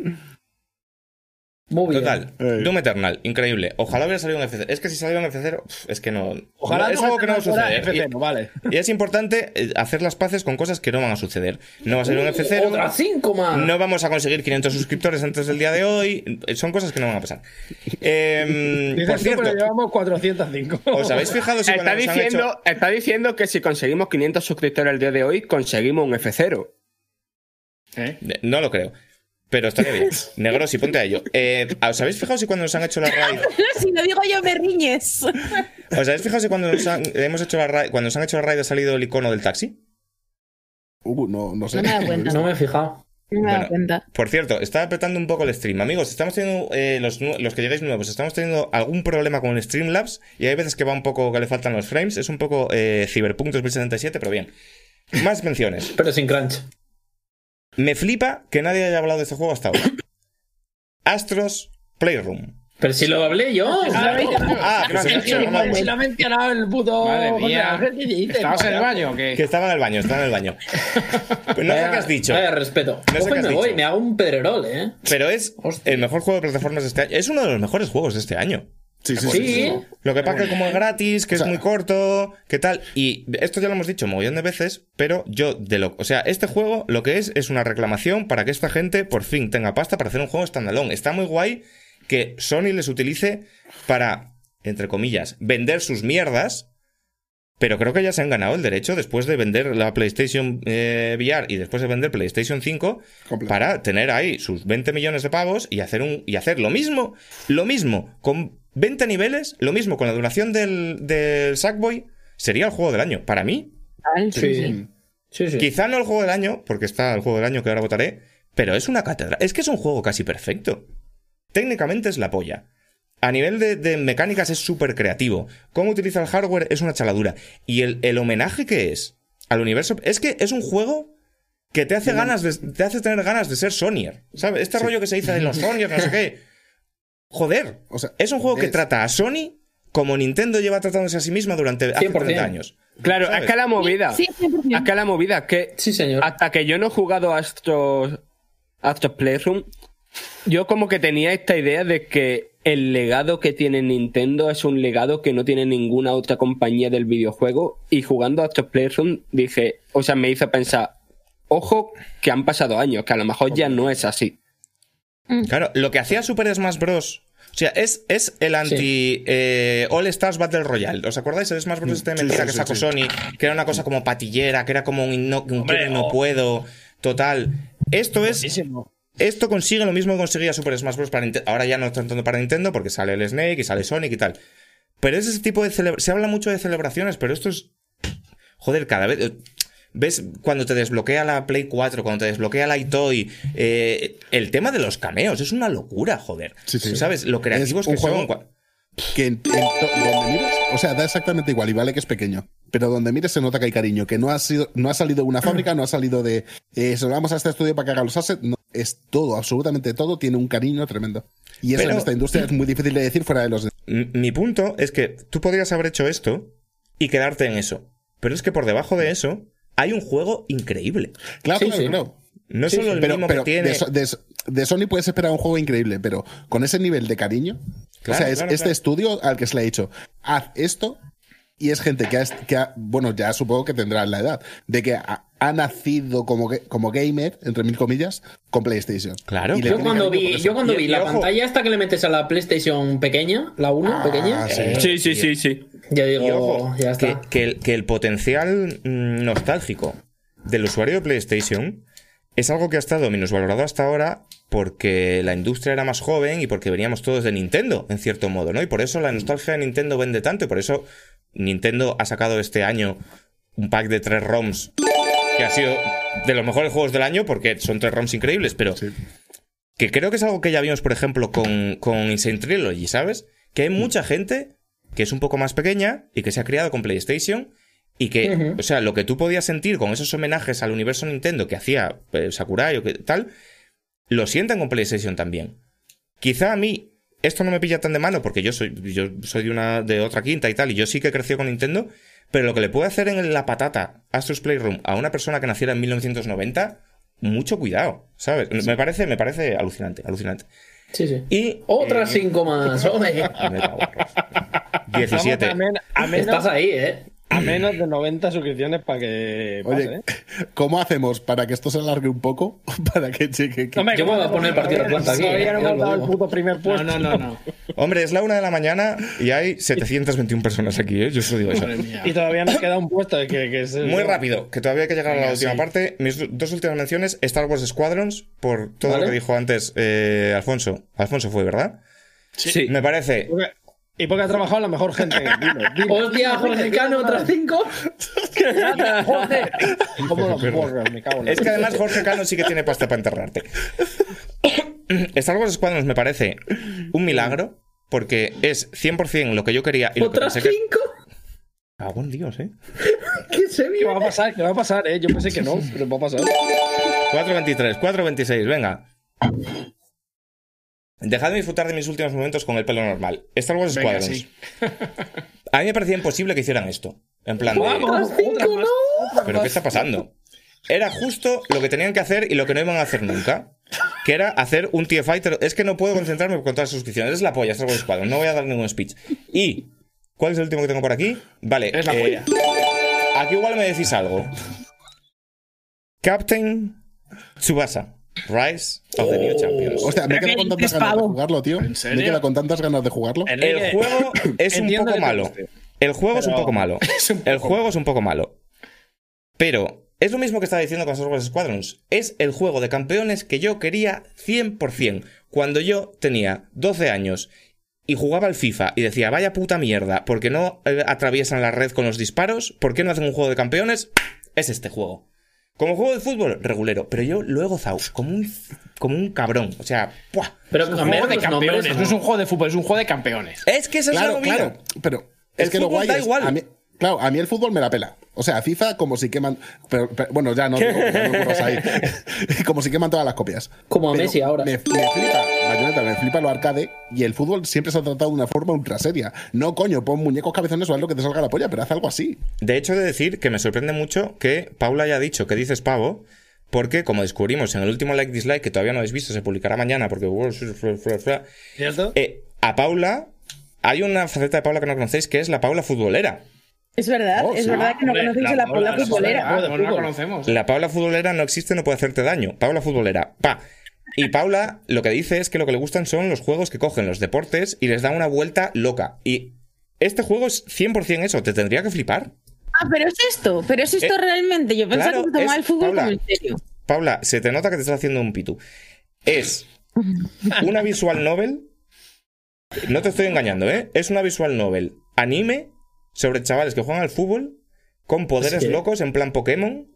Muy bien. Total. Doom Eternal, increíble. Ojalá hubiera salido un F0. Es que si salió un F0, pf, es que no. Ojalá no- es algo que no va a suceder. F0, vale. Y, es importante eh, hacer las paces con cosas que no van a suceder. No va a salir un F0. Otra cinco más. No vamos a conseguir 500 suscriptores antes del día de hoy. Son cosas que no van a pasar. Em, Dices por tú, cierto, pero llevamos 405. ¿os habéis fijado si Está diciendo, hecho- está diciendo que si conseguimos 500 suscriptores el día de hoy, conseguimos un F0. ¿Eh? No lo creo. Pero estaría bien. Negro, si ponte a ello. Eh, ¿Os habéis fijado si cuando nos han hecho la raid si lo digo yo me riñes. ¿Os habéis fijado si cuando nos han, hemos hecho la raid, cuando nos han hecho la raid ha salido el icono del taxi? Uh, no, no sé. No me he dado cuenta. No me he fijado. No me he dado Bueno, cuenta. Por cierto, está apretando un poco el stream. Amigos, estamos teniendo, eh, los, los que llegáis nuevos, estamos teniendo algún problema con el Streamlabs y hay veces que va un poco, que le faltan los frames. Es un poco eh, Cyberpunk 2077, pero bien. Más menciones. Pero sin crunch. Me flipa que nadie haya hablado de este juego hasta ahora. Astros Playroom. Pero si lo hablé yo. Ah, que me acuerdo. Si lo ha mencionado el puto. Madre José mía. Ángel, ¿qué dices? ¿Estabas en el baño o qué? Que estaba en el baño, estaba en el baño. Pues no sé qué has dicho. Vaya respeto. No sé Cojo qué y has me voy, dicho. me hago un pedrerol, ¿eh? Pero es Hostia. el mejor juego de plataformas de este año. Es uno de los mejores juegos de este año. Sí, sí, Sí. sí. Lo que pasa que como es gratis, que O sea- es muy corto, que tal. Y esto ya lo hemos dicho un mogollón de veces, pero yo de lo... O sea, este juego lo que es es una reclamación para que esta gente por fin tenga pasta para hacer un juego standalone. Está muy guay que Sony les utilice para, entre comillas, vender sus mierdas. Pero creo que ya se han ganado el derecho después de vender la PlayStation eh, VR y después de vender PlayStation 5 Completo. para tener ahí sus 20 millones de pavos y hacer un y hacer lo mismo, lo mismo con 20 niveles, lo mismo con la duración del, del Sackboy, sería el juego del año. Para mí, Sí, sí. Sí, sí. quizá no el juego del año, porque está el juego del año que ahora votaré, pero es una cátedra. Es que es un juego casi perfecto. Técnicamente es la polla. A nivel de, de mecánicas es súper creativo. Cómo utiliza el hardware es una chaladura. Y el, el homenaje que es al universo. Es que es un juego que te hace ganas de, te hace tener ganas de ser Sonyer. ¿Sabes? Este rollo que se dice de los Sonyers, no sé qué. Joder. O sea, es un juego que trata a Sony como Nintendo lleva tratándose a sí misma durante hace 100%. 30 años. Claro, ¿Sabes? es que la movida. Sí, 100%. Es que la movida, que Sí, señor. hasta que yo no he jugado a estos, a estos Playroom, yo como que tenía esta idea de que el legado que tiene Nintendo es un legado que no tiene ninguna otra compañía del videojuego. Y jugando a estos Playroom dije, o sea, me hizo pensar, ojo, que han pasado años, que a lo mejor ya no es así. Claro, lo que hacía Super Smash Bros. O sea, es, es el anti eh, All Stars Battle Royale. ¿Os acordáis? El Smash Bros. este de Sí, mentira sí, que sacó sí. Sony, que era una cosa como patillera, que era como un, no, un Hombre, quiero y no oh. puedo. Total. Esto es. Esto consigue lo mismo que conseguía Super Smash Bros. para Nintendo. Ahora ya no está tanto para Nintendo porque sale el Snake y sale Sonic y tal. Pero es ese tipo de celebra- Se habla mucho de celebraciones, pero esto es. joder, cada vez. ¿Ves cuando te desbloquea la Play 4, cuando te desbloquea la iToy? eh, el tema de los cameos es una locura, joder. Sí, sí. ¿Sabes? Lo creativos Es un que juego son. que en- en donde mires, o sea, da exactamente igual y vale que es pequeño, pero donde mires se nota que hay cariño, que no ha sido, no ha salido de una fábrica, no ha salido de, eh, se lo vamos a este estudio para que haga los assets, no, es todo, absolutamente todo tiene un cariño tremendo. Y eso Pero- en esta industria es muy difícil de decir fuera de los. Mi punto es que tú podrías haber hecho esto y quedarte en eso. Pero es que por debajo de eso hay un juego increíble. Claro, Sí, claro, sí. claro. No solo el pero, mismo pero que tiene. de, so- de- de Sony puedes esperar un juego increíble, pero con ese nivel de cariño. Claro, o sea, es claro, este claro. estudio al que se le ha dicho, haz esto, y es gente que ha, que ha- bueno, ya supongo que tendrá la edad, de que ha, ha nacido como, como gamer, entre mil comillas, con PlayStation. Claro, Yo cuando vi, yo cuando Y- vi y la ojo. pantalla esta que le metes a la PlayStation pequeña, la 1 Ah, pequeña, sí. Sí, sí, sí, sí. Yo digo, Y ojo, ya que, está. que el, que el potencial mm, nostálgico del usuario de PlayStation es algo que ha estado minusvalorado hasta ahora porque la industria era más joven y porque veníamos todos de Nintendo, en cierto modo, ¿no? Y por eso la nostalgia de Nintendo vende tanto y por eso Nintendo ha sacado este año un pack de tres ROMs que ha sido de los mejores juegos del año porque son tres ROMs increíbles, pero Sí. que creo que es algo que ya vimos, por ejemplo, con, con Insane Trilogy, ¿sabes? Que hay mucha gente que es un poco más pequeña y que se ha criado con PlayStation y que, o sea, lo que tú podías sentir con esos homenajes al universo Nintendo que hacía eh, Sakurai o que tal, lo sientan con PlayStation también. Quizá a mí esto no me pilla tan de mano porque yo soy, yo soy de una de otra quinta y tal, y yo sí que crecí con Nintendo, pero lo que le puede hacer en la patata Astro's Playroom a una persona que naciera en 1990, mucho cuidado, ¿sabes? Me parece, me parece alucinante, alucinante. Sí, sí. Y Otras eh, cinco más, hombre. me cago en Dios. Vamos 17. a, men- a menos, Estás ahí, ¿eh? a menos de 90 suscripciones para que pase, Oye, ¿eh? ¿cómo hacemos para que esto se alargue un poco? Para que llegue. que- Hombre, Yo me voy a poner partido de Atlanta aquí, Todavía eh, no el puto primer No, puesto. no, no, no. Hombre, es la una de la mañana y hay 721 personas aquí, ¿eh? Yo os lo digo eso. Y todavía nos queda un puesto que, que es Muy rápido, que todavía hay que llegar a la Venga, última sí. parte. Mis do- dos últimas menciones, Star Wars Squadrons, por todo Vale. lo que dijo antes eh, Alfonso. Alfonso fue, ¿verdad? Sí. Me parece... Y porque ha trabajado la mejor gente. Dilo, dilo. Hostia, Jorge Cano, otras cinco. ¿Cómo los borras? Me cago en la Es que además Jorge Cano sí que tiene pasta para enterrarte. Star Wars Squadrons me parece un milagro, porque es 100% lo que yo quería y lo que Otras pensé que... cinco. Ah, buen Dios, ¿eh? ¿Qué se ¿Qué va a pasar? ¿Qué va a pasar? Eh? Yo pensé que no, pero va a pasar. 4.23, 4.26, venga. Dejadme disfrutar de mis últimos momentos con el pelo normal. Star Wars Venga, Squadrons. sí. A mí me parecía imposible que hicieran esto. En plan de... Otras cinco, no. ¿Pero qué está pasando? Era justo lo que tenían que hacer y lo que no iban a hacer nunca. Que era hacer un TIE Fighter. Es que no puedo concentrarme con todas las suscripciones. Es la polla, Star Wars Squadron. No voy a dar ningún speech. Y... ¿Cuál es el último que tengo por aquí? Vale. Es la eh, polla. Aquí igual me decís algo. Captain Tsubasa. Rise of the New Champions. Hostia, me ¿qué con tantas ganas de jugarlo, tío. ¿En Me serio? queda con tantas ganas de jugarlo. El juego es un poco malo. El juego es un poco malo. El juego es un poco malo. Pero es lo mismo que estaba diciendo con Star Wars Squadrons. Es el juego de campeones que yo quería 100%. Cuando yo tenía 12 años y jugaba al FIFA y decía, vaya puta mierda, porque no eh, atraviesan la red con los disparos? ¿Por qué no hacen un juego de campeones? Es este juego. Como juego de fútbol, regulero. Pero yo lo he gozado como un, como un cabrón. O sea, ¡buah! Pero Es un juego de campeones, no es un juego de fútbol, es un juego de campeones. Es que esa es la Claro, claro. Pero El es que lo fútbol guay da es- igual. A mí, claro, a mí el fútbol me la pela. O sea, FIFA como si queman. pero- pero- bueno, ya no. digo, ya no ocurras ahí. como si queman todas las copias. Como a Pero Messi ahora. Me, me flipa, Bayonetta, me flipa lo arcade y el fútbol siempre se ha tratado de una forma ultra seria. No, coño, pon muñecos cabezones o haz lo que te salga la polla, pero haz algo así. De hecho, he de decir que me sorprende mucho que Paula haya dicho que dices pavo, porque como descubrimos en el último like dislike que todavía no habéis visto, se publicará mañana porque ¿Cierto? eh, a Paula hay una faceta de Paula que no conocéis que es la Paula futbolera. Es verdad, Oh, es sí. verdad que no conocéis la a la Paula- Paula la futbolera. Paula- Ah, no la conocemos. La Paula futbolera no existe, no puede hacerte daño. Paula futbolera, pa. Y Paula lo que dice es que lo que le gustan son los juegos que cogen los deportes y les dan una vuelta loca. Y este juego es 100% eso, te tendría que flipar. Ah, pero es esto, pero es esto Eh, realmente. Yo pensaba claro, que se tomaba es- el fútbol Paula. como en serio. Paula, se te nota que te estás haciendo un pitu. Es una visual novel. No te estoy engañando, ¿eh? Es una visual novel anime sobre chavales que juegan al fútbol con poderes locos en plan Pokémon.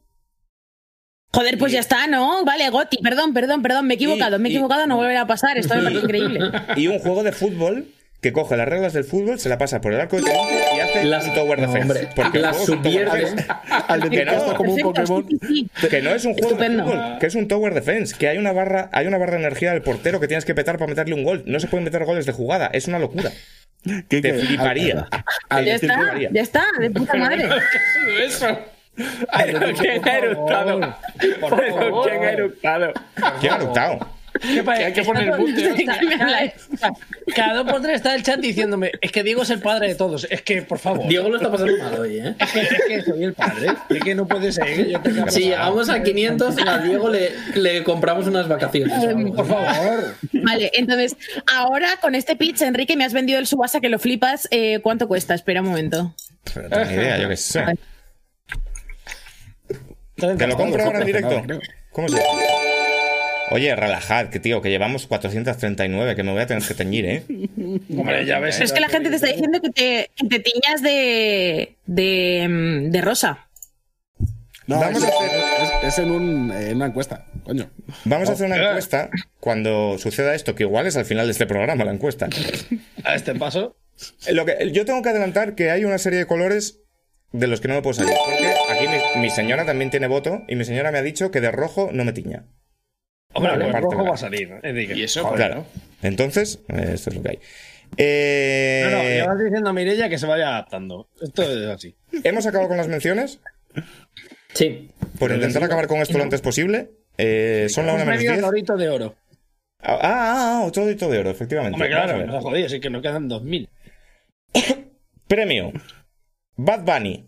Joder, pues ya está, ¿no? Vale, Goti, perdón, perdón, perdón, me he equivocado, me he y- equivocado, no volverá a pasar, esto me parece increíble. Y un juego de fútbol que coge las reglas del fútbol, se la pasa por el arco de triunfo y hace Las- un tower no, defense. porque las subvierte. Al de Que no, como un Pokémon. Que no es un juego Estupendo. de fútbol, que es un tower defense, que hay una barra, hay una barra de energía del portero que tienes que petar para meterle un gol. No se pueden meter goles de jugada, es una locura. Que- Te fliparía. al- Ya al- está, ya está, de puta madre. Eso. Pero ¿quién ha eructado? Pero. ¿quién ha eructado? ¿Quién ha eructado? ¿Qué pasa? Que hay que poner todo- mute, cada, cada dos por tres está el chat diciéndome, es que Diego es el padre de todos. Es que, por favor. Diego lo está pasando mal hoy, ¿eh? Es que, es que soy el padre. Es que no puede ser. Si llegamos a 500, a Diego le, le compramos unas vacaciones. Por favor. Vale, entonces, ahora con este pitch, Enrique, me has vendido el Subasa que lo flipas. eh, ¿Cuánto cuesta? Espera un momento. Pero no tengo ni idea, yo qué sé. Vale. ¿Te lo compro ahora en directo? ¿Cómo se llama? Oye, relajad, que tío, que llevamos 439, que me voy a tener que teñir, ¿eh? Hombre, ya ves. Pero es que la gente te está diciendo que te, que te tiñas de, de, mm, de rosa. No, Vamos es, a hacer- es- es en, un, en una encuesta, coño. Vamos a hacer una encuesta cuando suceda esto, que igual es al final de este programa la encuesta. A este paso. Lo que, yo tengo que adelantar que hay una serie de colores de los que no me puedo salir. Porque aquí mi, mi señora también tiene voto y mi señora me ha dicho que de rojo no me tiña. Hombre, Vale, el parte rojo va a salir. Enrique. Y eso, Claro. Entonces, eh, esto es lo que hay. Eh, No, no, le vas diciendo a Mirella que se vaya adaptando. Esto es así. Hemos acabado con las menciones. Sí. Por intentar acabar con esto lo antes posible. Eh, son la Un una menos premio 10. Dorito de oro. Ah, ah, ah, otro dito de oro, efectivamente. Hombre, claro, nos ha jodido, así que nos quedan 2000. Premio Bad Bunny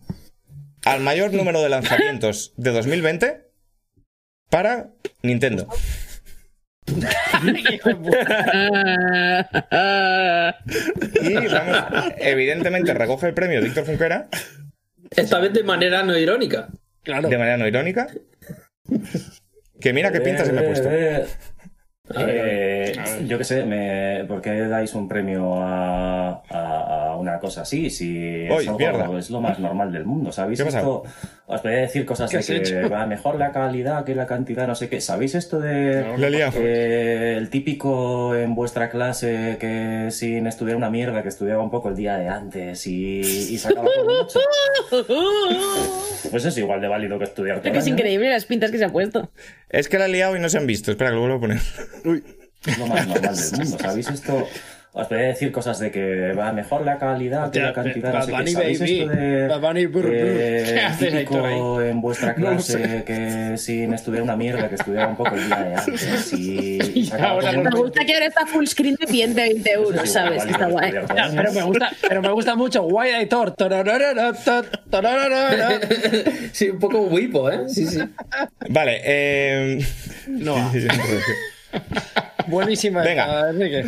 al mayor número de lanzamientos de 2020 para Nintendo. Y vamos, evidentemente recoge el premio Víctor Junquera Esta vez de manera no irónica. Claro. de manera no irónica. Que mira qué pinta se me ha puesto. Eh, yo qué sé, me, ¿por qué dais un premio a, a- a una cosa así? Si es, algo- es lo más normal del mundo, ¿sabéis? ¿Qué pasa? Os podría decir cosas ¿Qué de que hecho? va mejor la calidad que la cantidad, no sé qué. ¿Sabéis esto de liado. eh, el típico en vuestra clase que sin estudiar una mierda, que estudiaba un poco el día de antes y, y sacaba por mucho? Pues es igual de válido que estudiar todo Es el que es año. increíble las pintas que se ha puesto. Es que la he liado y no se han visto. Espera, que lo vuelvo a poner. Es lo más normal del mundo, ¿sabéis esto? Os podría decir cosas de que va mejor la calidad que la cantidad, Bad no sé. Bunny, ¿Sabéis baby. esto de Bad Bunny, brr, eh, ¿Qué haces, Héctor, en vuestra clase que sin estudiar una mierda, que estudiaba un poco el día de antes y, y sacaba ahora por no Me gusta que ahora está full screen de 20, 20 euros, es ¿sabes? Está guay. Ya, pero me gusta, pero me gusta mucho. Tororororo, tor- tororororo. sí, un poco wipo, ¿eh? Sí, sí. Vale, eh... No. Buenísima. Venga. Enrique.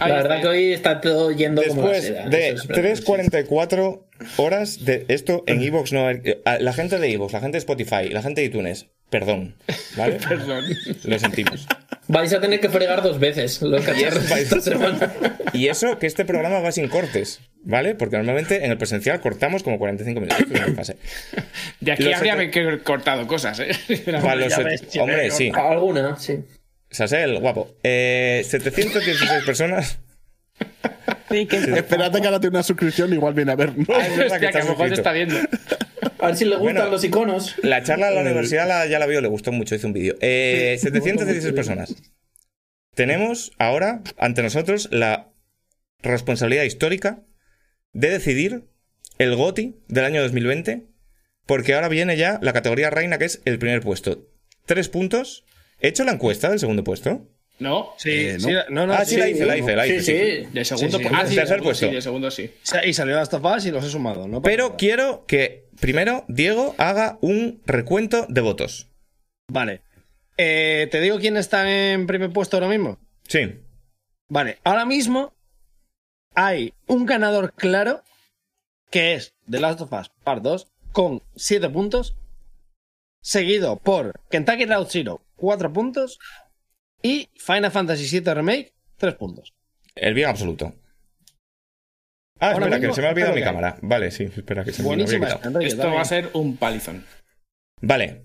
La verdad que hoy está todo yendo como la Después seda, de eso es verdad. 3.44 horas de esto en Evox, no, la gente de Evox, la gente de Spotify, la gente de iTunes, perdón, ¿vale? Perdón. Lo sentimos. Vais a tener que fregar dos veces los cacharros vais- esta semana. Y eso que este programa va sin cortes, ¿vale? Porque normalmente en el presencial cortamos como 45 minutos. De aquí Los habría que cortado cosas, ¿eh? Para los ves, Hombre, sí. Alguna, sí. Sasel, guapo. Eh, 716 personas. Sí, que- Espérate que ahora tiene una suscripción, igual viene a ver. ¿no? Ah, Hostia, que a estás lo mejor te suscrito. está viendo. A ver si le gustan Bueno. los iconos. La charla en la universidad la- ya la vio, le gustó mucho, hizo un vídeo. Eh, 716 personas. Tenemos ahora ante nosotros la responsabilidad histórica de decidir el GOTI del año 2020, porque ahora viene ya la categoría reina, que es el primer puesto. Tres puntos. ¿He hecho la encuesta del segundo puesto? No. Sí, Eh, ¿no? sí, no, no, ah, sí, la hice, la hice, la hice. Sí, sí. sí. De segundo Sí, sí. ah, sí, Tercer segundo puesto. Sí, de segundo sí. Y salió las topadas y los he sumado, ¿no? Pero quiero que primero Diego haga un recuento de votos. Vale. Eh, ¿Te digo quién está en primer puesto ahora mismo? Sí. Vale, ahora mismo hay un ganador claro que es The Last of Us Part 2 con 7 puntos, seguido por Kentucky Route Zero 4 puntos y Final Fantasy VII Remake 3 puntos. El bien absoluto. Ah, Ahora espera, que se me ha olvidado mi cámara. Vale, sí, espera, que se me había quitado. Enrique, Esto va a ser un palizón. Vale.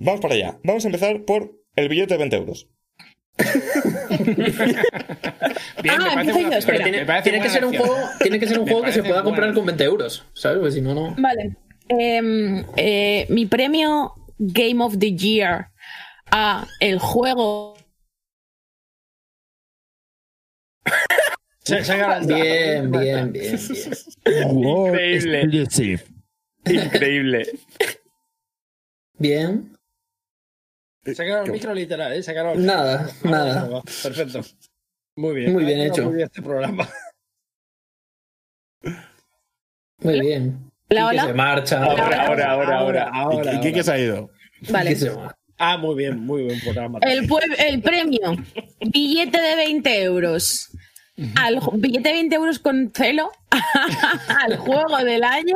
Vamos para allá. Vamos a empezar por el billete de 20 euros. Bien, me Ah, buena yo, espera. Me Tiene, que ser un juego, tiene que ser un Me juego que se pueda comprar con acción. 20 euros, ¿sabes? Porque si no, no. Vale. Em, eh, mi premio Game of the Year a el juego. Bien, bien, bien, bien. Increíble. Increíble. Bien. Quedado el micro literal, ¿eh? El- Nada, Ah, nada. va, Perfecto. Muy bien. Muy bien hecho. Muy bien este programa. Muy bien. Hola, hola. se marcha. Ahora, ahora, ahora, ahora. ahora, ¿Y ahora. se ha ido? Vale. Se. Ah, muy bien, muy buen programa. El, el premio, billete de 20 euros. Al billete de 20 euros con celo al juego del año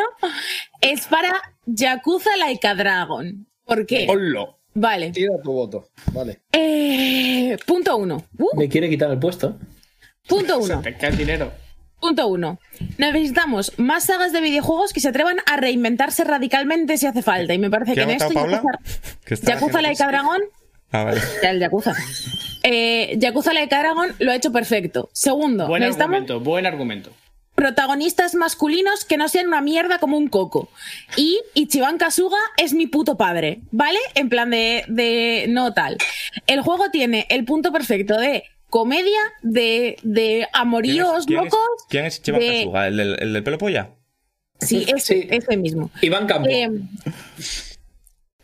es para Yakuza Laika Dragon. ¿Por qué? Ponlo. Vale. Tira tu voto. Vale. Eh, punto uno. Uh, Me quiere quitar el puesto. punto uno. Te queda el dinero. Punto uno. Necesitamos más sagas de videojuegos que se atrevan a reinventarse radicalmente si hace falta. Y me parece ¿Qué que en esto Paula? Yakuza, ¿Qué está Yakuza haciendo? Laika Dragon Ah, vale. Ya, el Yakuza. Eh, Yakuza Laika Dragon lo ha hecho perfecto. Segundo, Buen necesitamos argumento, buen argumento. protagonistas masculinos que no sean una mierda como un coco. Y Ichiban Kasuga es mi puto padre, ¿vale? En plan de, de no tal. El juego tiene el punto perfecto de comedia, de, de amoríos ¿Quién es- locos. ¿Quién es de- Kasuga? ¿El, del- el del pelo polla? Sí, ese, Sí. ese mismo. Iván Campo. Eh,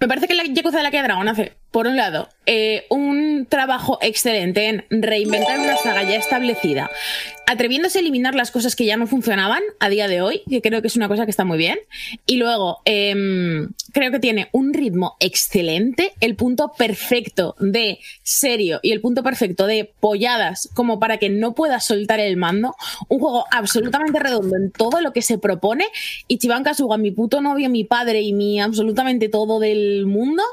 me parece que la Yakuza de la que Dragon hace, por un lado, eh, un trabajo excelente en reinventar una saga ya establecida, atreviéndose a eliminar las cosas que ya no funcionaban a día de hoy, que creo que es una cosa que está muy bien. Y luego, em, creo que tiene un ritmo excelente, el punto perfecto de serio y el punto perfecto de polladas, como para que no pueda soltar el mando. Un juego absolutamente redondo en todo lo que se propone. Y Chiban Kasuga, mi puto novio, mi padre y mi absolutamente todo del mundo.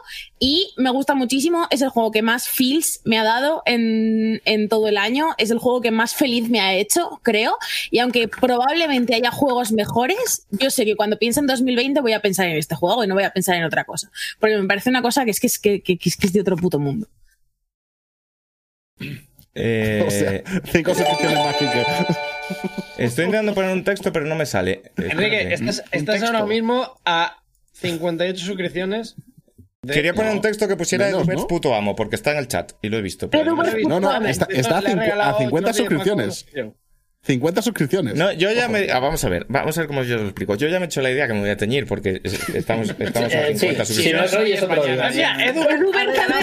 Y me gusta muchísimo. Es el juego que más feels me ha dado en, en todo el año. Es el juego que más feliz me ha hecho, creo. Y aunque probablemente haya juegos mejores, yo sé que cuando piense en 2020 voy a pensar en este juego y no voy a pensar en otra cosa. Porque me parece una cosa que es que es, que, que- que es, que es de otro puto mundo. Eh, O sea, cinco estoy intentando poner un texto, pero no me sale. Enrique, estás ahora mismo a 58 suscripciones. De- Quería poner un texto que pusiera Menos, Edubers ¿no? puto amo, porque está en el chat y lo he visto. pero no. No, no, está, a, cincu- regalado a 50 Jordi suscripciones. Paco. 50 suscripciones. No, yo ya me. ah, vamos a ver, vamos a ver cómo yo lo explico. Yo ya me he hecho la idea que me voy a teñir porque es- estamos, estamos a Eh, sí, 50 si suscripciones. no es hoy, es otro día. Hostia, Edu, Edu, ven, cada-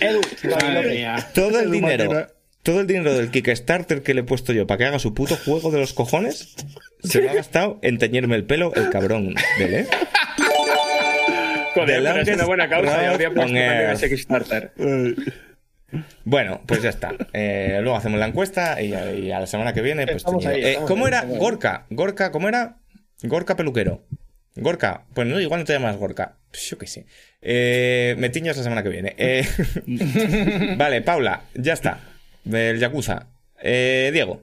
Edu, Madre mía. Todo el dinero. Todo el dinero del Kickstarter que le he puesto yo para que haga su puto juego de los cojones se lo ha gastado en teñirme el pelo el cabrón del, ¿eh? Joder, The pero es una buena causa. habría puesto ese Kickstarter. Bueno, pues ya está. Eh, luego hacemos la encuesta y, y a la semana que viene, pues. Ahí, Eh, estamos ¿Cómo ahí, era. Gorka? Gorka, ¿cómo era? Gorka peluquero. Gorka, pues no, igual no te llamas Gorka. Pues yo qué sé. Eh, me tiñas la semana que viene. Eh, vale, Paula, ya está. Del Yakuza. Eh, Diego.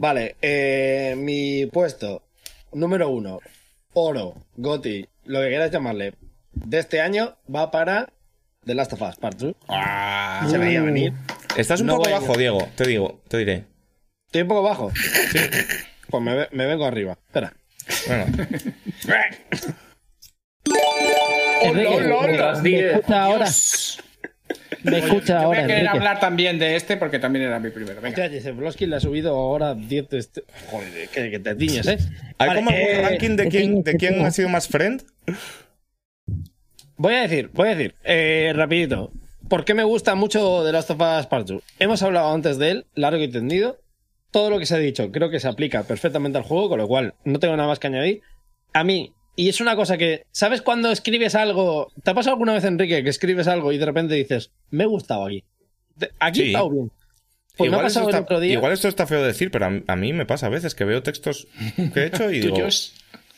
Vale, eh, mi puesto número uno, oro, goti, lo que quieras llamarle, de este año va para The Last of Us Part 2. Se veía venir. Estás un No poco a- bajo, Diego. Te digo, te diré. Estoy un poco bajo. Pues me, me vengo arriba. Espera. Bueno, Enrique, mientras ¿Me diga- escucha ahora? ¿Me escucha Yo voy ahora, a querer Enrique? hablar también de este porque también era mi primero. Venga. Hostia, le ha subido ahora 10 de este... Joder, que, que te tiñes, ¿eh? ¿hay Vale, como algún eh, ranking de ¿qué quién, de quién ha sido más friend? Voy a decir, voy a decir, eh, rapidito. ¿Por qué me gusta mucho The Last of Us Part 2? Hemos hablado antes de él, largo y tendido. Todo lo que se ha dicho creo que se aplica perfectamente al juego, con lo cual no tengo nada más que añadir. A mí, y es una cosa que, ¿sabes cuando escribes algo? ¿Te ha pasado alguna vez, Enrique, que escribes algo y de repente dices, me he gustado aquí? Aquí Sí. he estado bien. Pues me ha igual, esto pasado el está, otro día. igual esto está feo de decir, pero a, a mí me pasa a veces que veo textos que he hecho y digo.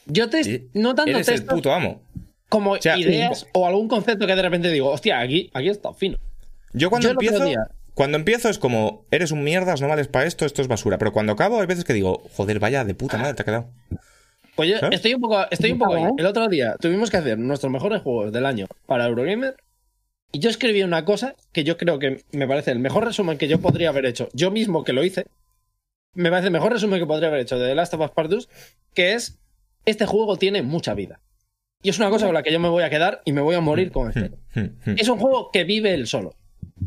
Yo te, "Eh, no tanto eres el textos puto amo. como sea, ideas o algún concepto que de repente digo, hostia, aquí, aquí está fino. Yo cuando Yo el empiezo, día- Cuando empiezo es como, eres un mierdas, no vales para esto, esto es basura. Pero cuando acabo hay veces que digo, joder, vaya de puta madre te ha quedado. Pues yo ¿Sabes? estoy un poco, estoy un poco ahí. El otro día tuvimos que hacer nuestros mejores juegos del año para Eurogamer. Y yo escribí una cosa que yo creo que me parece el mejor resumen que yo podría haber hecho. Yo mismo que lo hice. Me parece el mejor resumen que podría haber hecho de The Last of Us Part 2, que es, este juego tiene mucha vida. Y es una cosa con la que yo me voy a quedar y me voy a morir con este. Es un juego que vive él solo.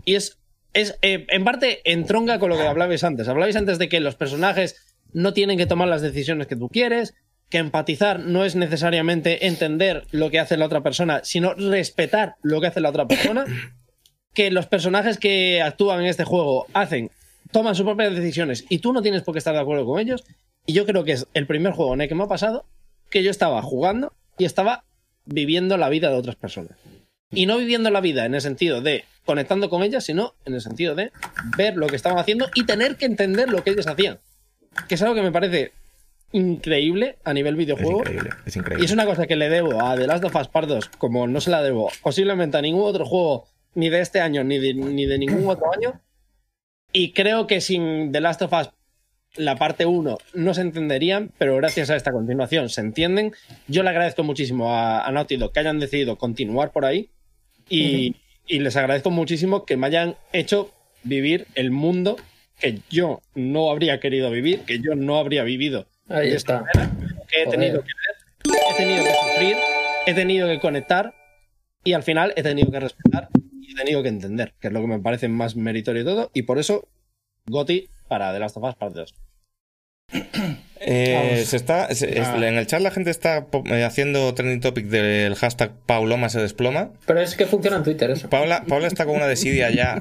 Y es, es eh, en parte entronca con lo que hablabais antes. Hablabais antes de que los personajes no tienen que tomar las decisiones que tú quieres, que empatizar no es necesariamente entender lo que hace la otra persona, sino respetar lo que hace la otra persona. Que los personajes que actúan en este juego hacen, toman sus propias decisiones y tú no tienes por qué estar de acuerdo con ellos. Y yo creo que es el primer juego en el que me ha pasado que yo estaba jugando y estaba viviendo la vida de otras personas. Y no viviendo la vida en el sentido de conectando con ellas, sino en el sentido de ver lo que estaban haciendo y tener que entender lo que ellos hacían. Que es algo que me parece increíble a nivel videojuego. Es increíble, es increíble. Y es una cosa que le debo a The Last of Us Part 2, como no se la debo posiblemente a ningún otro juego, ni de este año, ni de, ni de ningún otro año. Y creo que sin The Last of Us, la parte 1, no se entenderían, pero gracias a esta continuación se entienden. Yo le agradezco muchísimo a, a Naughty Dog que hayan decidido continuar por ahí. Y, y les agradezco muchísimo que me hayan hecho vivir el mundo que yo no habría querido vivir, que yo no habría vivido Ahí está. que he tenido que ver, he tenido que sufrir, he tenido que conectar y al final he tenido que respetar y he tenido que entender, que es lo que me parece más meritorio de todo, y por eso Goti para The Last of Us Part 2. Eh, se está, se- es- Ah. En el chat la gente está eh, haciendo trending topic del hashtag Pauloma se desploma. Pero es que funciona en Twitter eso. Paula, Paula está con una desidia ya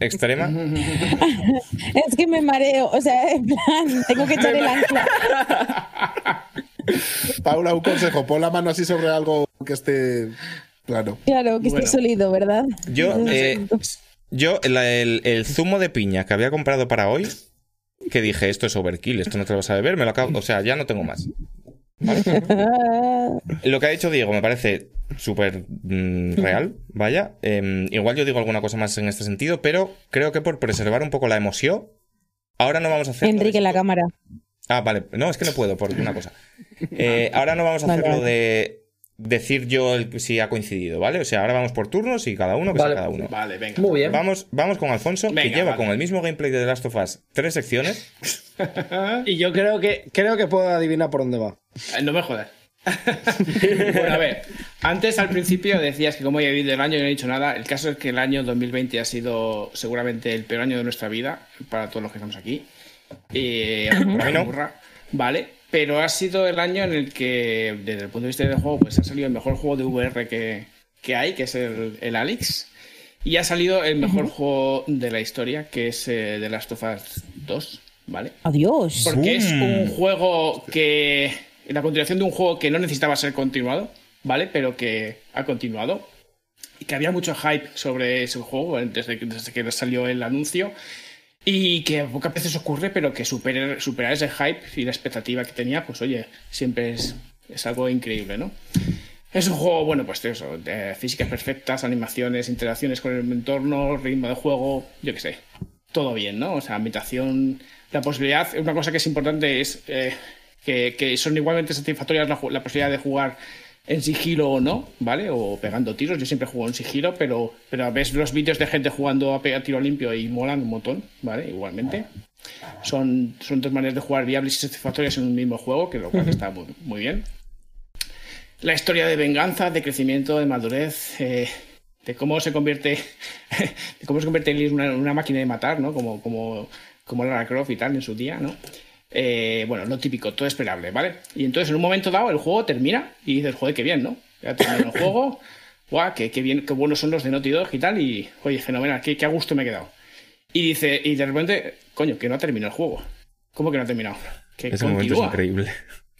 extrema. Es que me mareo, o sea, en plan, tengo que echar el ancla. Paula, un consejo. Pon la mano así sobre algo que esté plano. Claro, que Bueno. esté sólido, ¿verdad? Yo, eh, yo la- el, el zumo de piña que había comprado para hoy, que dije, esto es overkill, esto no te lo vas a beber, me lo acabo, o sea, ya no tengo más. Lo que ha dicho Diego me parece súper mm, real, vaya. Em, igual yo digo alguna cosa más en este sentido, pero creo que por preservar un poco la emoción, ahora no vamos a hacer... Enrique en la cámara. Ah, vale. No, es que no puedo por una cosa. Eh, ahora no vamos a Vale, hacer lo de decir yo el- si ha coincidido, ¿vale? O sea, ahora vamos por turnos y cada uno que Vale. sea cada uno. Vale, venga. Muy bien. Vamos, vamos con Alfonso, que lleva vale. con el mismo gameplay de The Last of Us tres secciones. Y yo creo que, creo que puedo adivinar por dónde va. Eh, No me jodas. bueno, a ver, antes al principio decías que como he vivido el año y no he dicho nada. El caso es que el año 2020 ha sido seguramente el peor año de nuestra vida para todos los que estamos aquí. Eh, A mí no. burra, Vale, pero ha sido el año en el que, desde el punto de vista del juego, pues ha salido el mejor juego de VR que, que hay, que es el, el Alex. Y ha salido el mejor juego de la historia, que es eh, The Last of Us 2, ¿vale? Adiós. Porque es un juego que. La continuación de un juego que no necesitaba ser continuado, ¿vale? Pero que ha continuado. Y que había mucho hype sobre ese juego desde, que- desde que salió el anuncio. Y que pocas veces ocurre, pero que superar, superar ese hype y la expectativa que tenía, pues oye, siempre es, algo increíble, ¿no? Es un juego, bueno, pues eso, de físicas perfectas, animaciones, interacciones con el entorno, ritmo de juego, yo qué sé. Todo bien, ¿no? O sea, ambientación, la posibilidad, una cosa que es importante es eh, que, son igualmente satisfactorias la, la posibilidad de jugar en sigilo o no, ¿vale? O pegando tiros. Yo siempre juego en sigilo, pero, pero ves los vídeos de gente jugando a pegar tiro limpio y molan un montón, ¿vale? Igualmente. Son, son dos maneras de jugar viables y satisfactorias en un mismo juego, que lo cual está muy, muy bien. La historia de venganza, de crecimiento, de madurez, eh, de cómo se convierte, de cómo se convierte en una, una máquina de matar, ¿no? Como, como, como Lara Croft y tal en su día, ¿no? Eh, bueno, lo típico, todo esperable, ¿vale? Y entonces en un momento dado el juego termina y dices, joder, qué bien, ¿no? Ya terminó el juego, guau, qué, qué bien, qué buenos son los de Naughty Dog y tal, y oye, fenomenal, qué, qué a gusto me he quedado. Y dice, y de repente, coño, que no ha terminado el juego. ¿Cómo que no ha terminado? Que Ese momento es continúa. increíble.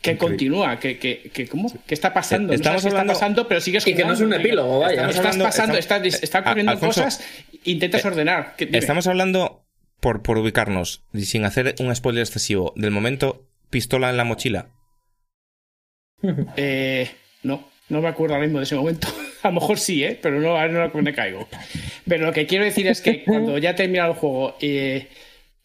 Que Increíble. continúa, que, que, que ¿cómo? ¿Qué está pasando? Estamos no sabes qué hablando- está pasando, pero sigues Y que no es un epílogo, vaya. Estás Estamos hablando- pasando, estamos- está, está ocurriendo Alfonso, cosas, intentas eh, ordenar. ¿Qué- dime. Estamos hablando, por, por ubicarnos, y sin hacer un spoiler excesivo, del momento pistola en la mochila. Eh, no, no me acuerdo ahora mismo de ese momento. A lo mejor sí, ¿eh? Pero no, ahora no me caigo. Pero lo que quiero decir es que cuando ya termina el juego eh,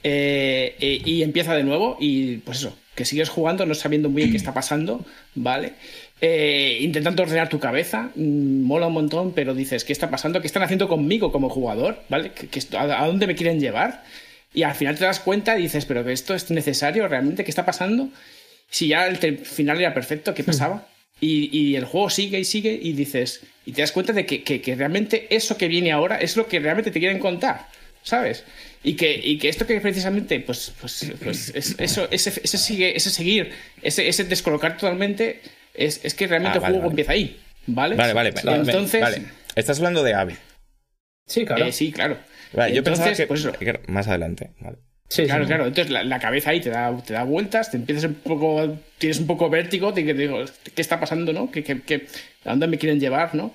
eh, eh, y empieza de nuevo, y pues eso, que sigues jugando no sabiendo muy bien qué está pasando, ¿vale? Eh, intentando ordenar tu cabeza, mm, mola un montón, pero dices, ¿qué está pasando? ¿Qué están haciendo conmigo como jugador? ¿Vale? ¿Qué- qué esto- a, a dónde me quieren llevar? Y al final te das cuenta y dices, ¿pero que esto es necesario realmente? ¿Qué está pasando? Si ya el final era perfecto, ¿qué pasaba? Y, y el juego sigue y sigue y dices, y te das cuenta de que, que- que realmente eso que viene ahora es lo que realmente te quieren contar, ¿sabes? Y que, y que esto que precisamente, pues, pues, pues es- eso, ese, ese, sigue, ese seguir, ese, ese descolocar totalmente, es, es que realmente Ah, el juego vale. empieza ahí, ¿vale? Vale, vale, vale. Entonces, vale. Estás hablando de Ave. Sí, claro. eh, sí, claro. Vale, yo Entonces, pensaba que, pues eso. que más adelante. Vale. Sí, Claro, sí. claro. Entonces la, la cabeza ahí te da, te da vueltas, te empiezas un poco, tienes un poco vértigo, de que digo, ¿qué está pasando, no? ¿Qué, qué, qué- a dónde me quieren llevar, no?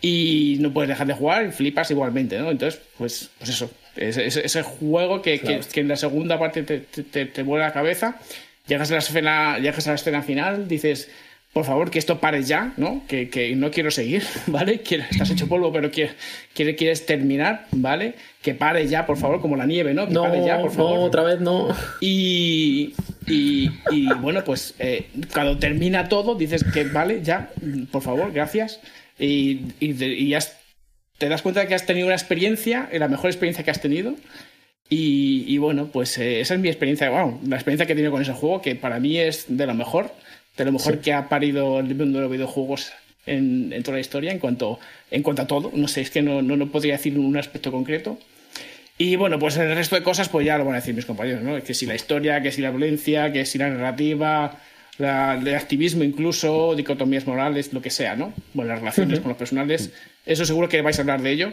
Y no puedes dejar de jugar y flipas igualmente, ¿no? Entonces, pues, pues eso, ese, ese- ese juego que, que- que en la segunda parte te, te, te- te vuela la cabeza, llegas a la escena, llegas a la escena final, dices, por favor, que esto pare ya, ¿no? Que, que no quiero seguir, ¿vale? Quiero- estás hecho polvo, pero quieres, quieres, quieres terminar, ¿vale? Que pare ya, por favor, como la nieve, ¿no? Que No, pare ya, por no, favor. otra vez no. Y, y, y, bueno, pues eh, cuando termina todo, dices que vale, ya, por favor, gracias. Y, y, y ya has- te das cuenta de que has tenido una experiencia, eh, la mejor experiencia que has tenido. Y, y bueno, pues eh, esa es mi experiencia, wow, la experiencia que he tenido con ese juego, que para mí es de lo mejor, de lo mejor que ha parido el mundo de los videojuegos en, en toda la historia, en cuanto, en cuanto a todo. No sé, es que no, no, no podría decir un aspecto concreto. Y bueno, pues el resto de cosas, pues ya lo van a decir mis compañeros, ¿no? Que si la historia, que si la violencia, que si la narrativa, la, el activismo incluso, dicotomías morales, lo que sea, ¿no? Bueno, las relaciones con los personales, eso seguro que vais a hablar de ello.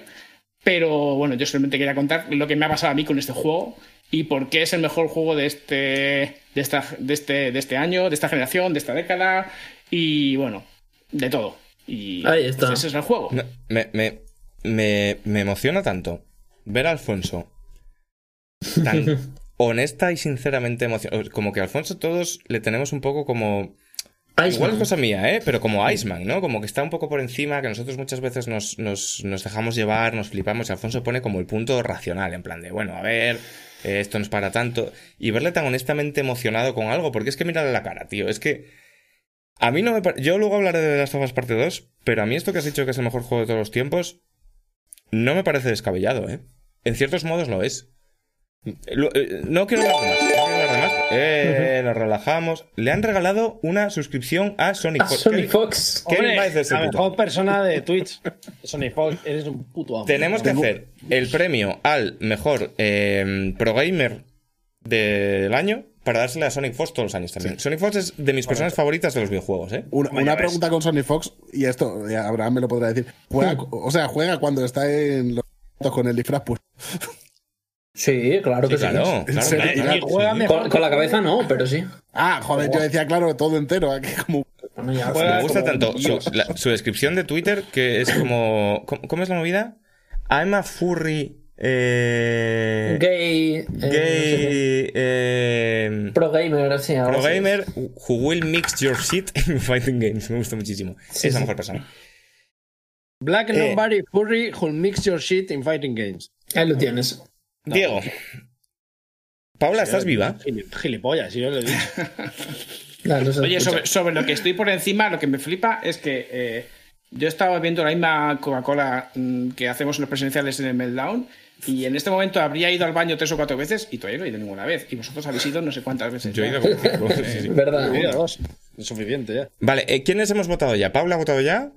Pero bueno, yo solamente quería contar lo que me ha pasado a mí con este juego y por qué es el mejor juego de este, de esta, de este, de este año, de esta generación, de esta década y bueno, de todo. Y Ahí está. pues ese es el juego. No, me, me, me, me emociona tanto ver a Alfonso tan honesta y sinceramente emocionado. Como que a Alfonso todos le tenemos un poco como... Igual es cosa mía, ¿eh? Pero como Iceman, ¿no? Como que está un poco por encima, que nosotros muchas veces nos, nos, nos dejamos llevar, nos flipamos. Y Alfonso pone como el punto racional, en plan de, bueno, a ver, eh, esto no es para tanto. Y verle tan honestamente emocionado con algo, porque es que mírale la cara, tío. Es que a mí no me parece. Yo luego hablaré de las of Us parte 2, pero a mí esto que has dicho que es el mejor juego de todos los tiempos, no me parece descabellado, ¿eh? En ciertos modos lo es. Eh, no quiero hablar más. Eh, nos relajamos. Le han regalado una suscripción a Sonic Fox. Sony ¿Qué- Fox. ¿Qué Hombre, ese la puto? mejor persona de Twitch. Sony Fox, eres un puto amo. Tenemos que hacer el premio al mejor eh, pro gamer del año para dársela a Sonic Fox todos los años también. Sonic Fox es de mis personas favoritas de los videojuegos, ¿eh? Una, una pregunta con Sony Fox, y esto Abraham me lo podrá decir. Juega, o sea, juega cuando está en los con el disfraz pues. Sí, claro que Sí, sí. claro, claro. serio? claro. Y juega mejor. Con, con la cabeza no, pero sí. Ah, joder, yo decía, claro, todo entero. Aquí como. Bueno, ya. Juega Me gusta como tanto su, dios. la- su descripción de Twitter, que es como. ¿Cómo, cómo es la movida? I'm a furry. Eh, Gay. eh, no sé qué. gay. eh, Pro gamer, sí. pro así. gamer who will mix your shit in fighting games. Me gusta muchísimo. Sí, es la sí. mejor persona. Black Eh. Nobody Furry who mix your shit in fighting games. Ahí lo tienes. Diego. Paula, ¿estás viva? Gili- Gilipollas, si yo lo he dicho. Claro, no se Oye, sobre, sobre lo que estoy por encima, lo que me flipa es que eh, yo estaba viendo la misma Coca-Cola mm, que hacemos en los presenciales en el Meltdown y en este momento habría ido al baño tres o cuatro veces y todavía no he ido ninguna vez. Y vosotros habéis ido no sé cuántas veces. Yo he ido como cinco. Sí, sí. ¿Verdad? Mira, dos. Es suficiente ya. Vale, eh, ¿quiénes hemos votado ya? ¿Paula ha votado ya?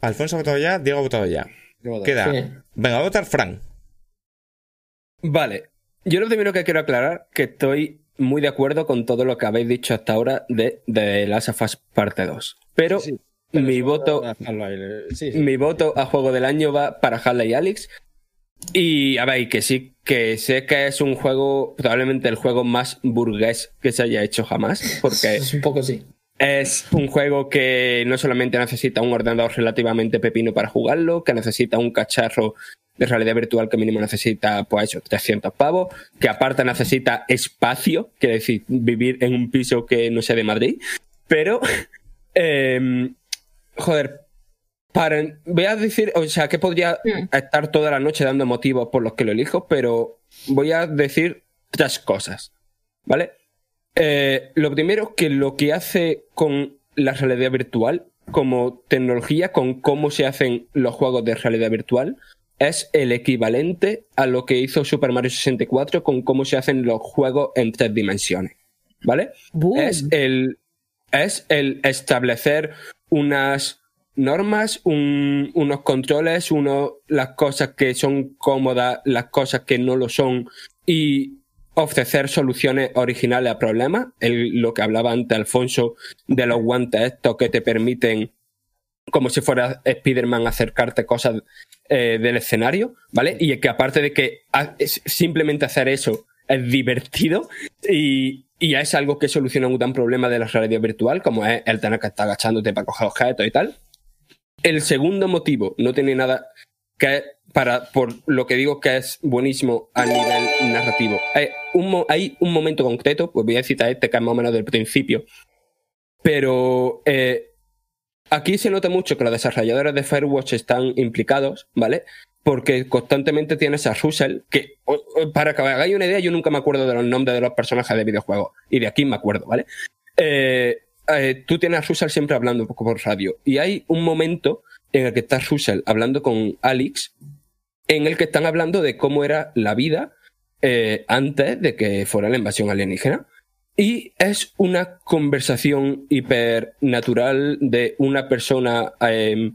¿Alfonso ha votado ya? ¿Diego ha votado ya? Queda. Sí. Venga, va a votar Fran. Vale. Yo lo primero que quiero aclarar que estoy muy de acuerdo con todo lo que habéis dicho hasta ahora de, de Last of Us parte 2. Pero Sí, pero mi voto. Sí, mi voto a juego del año va para Harley y Alex. Y a ver, que sí, que sé que es un juego, probablemente el juego más burgués que se haya hecho jamás, porque Es un poco sí. Es un juego que no solamente necesita un ordenador relativamente pepino para jugarlo, que necesita un cacharro de realidad virtual que mínimo necesita, pues eso, 300 pavos, que aparte necesita espacio, quiere decir, vivir en un piso que no sea de Madrid, pero, em, joder, para, voy a decir, o sea, que podría estar toda la noche dando motivos por los que lo elijo, pero voy a decir tres cosas, ¿vale? Eh, lo primero, que lo que hace con la realidad virtual como tecnología, con cómo se hacen los juegos de realidad virtual, es el equivalente a lo que hizo Super Mario 64 con cómo se hacen los juegos en tres dimensiones, ¿vale? Es el, es el establecer unas normas, un- unos controles, uno, las cosas que son cómodas, las cosas que no lo son y ofrecer soluciones originales a problemas. Lo que hablaba antes Alfonso de los guantes estos que te permiten, como si fuera Spider-Man, acercarte cosas eh, del escenario, ¿vale? Y que aparte de que simplemente hacer eso es divertido y, y es algo que soluciona un gran problema de la realidad virtual, como es el tener que estar agachándote para coger objetos y tal. El segundo motivo no tiene nada que para por lo que digo que es buenísimo a nivel narrativo. Hay un, momento concreto, pues voy a citar este que es más o menos del principio, pero eh, aquí se nota mucho que los desarrolladores de Firewatch están implicados, ¿vale? Porque constantemente tienes a Russell, que para que hagáis una idea, yo nunca me acuerdo de los nombres de los personajes de videojuegos, y de aquí me acuerdo, ¿vale? Eh, eh, tú tienes a Russell siempre hablando un poco por radio, y hay un momento en el que está Russell hablando con Alex, en el que están hablando de cómo era la vida eh, antes de que fuera la invasión alienígena. Y es una conversación hipernatural de una persona, eh,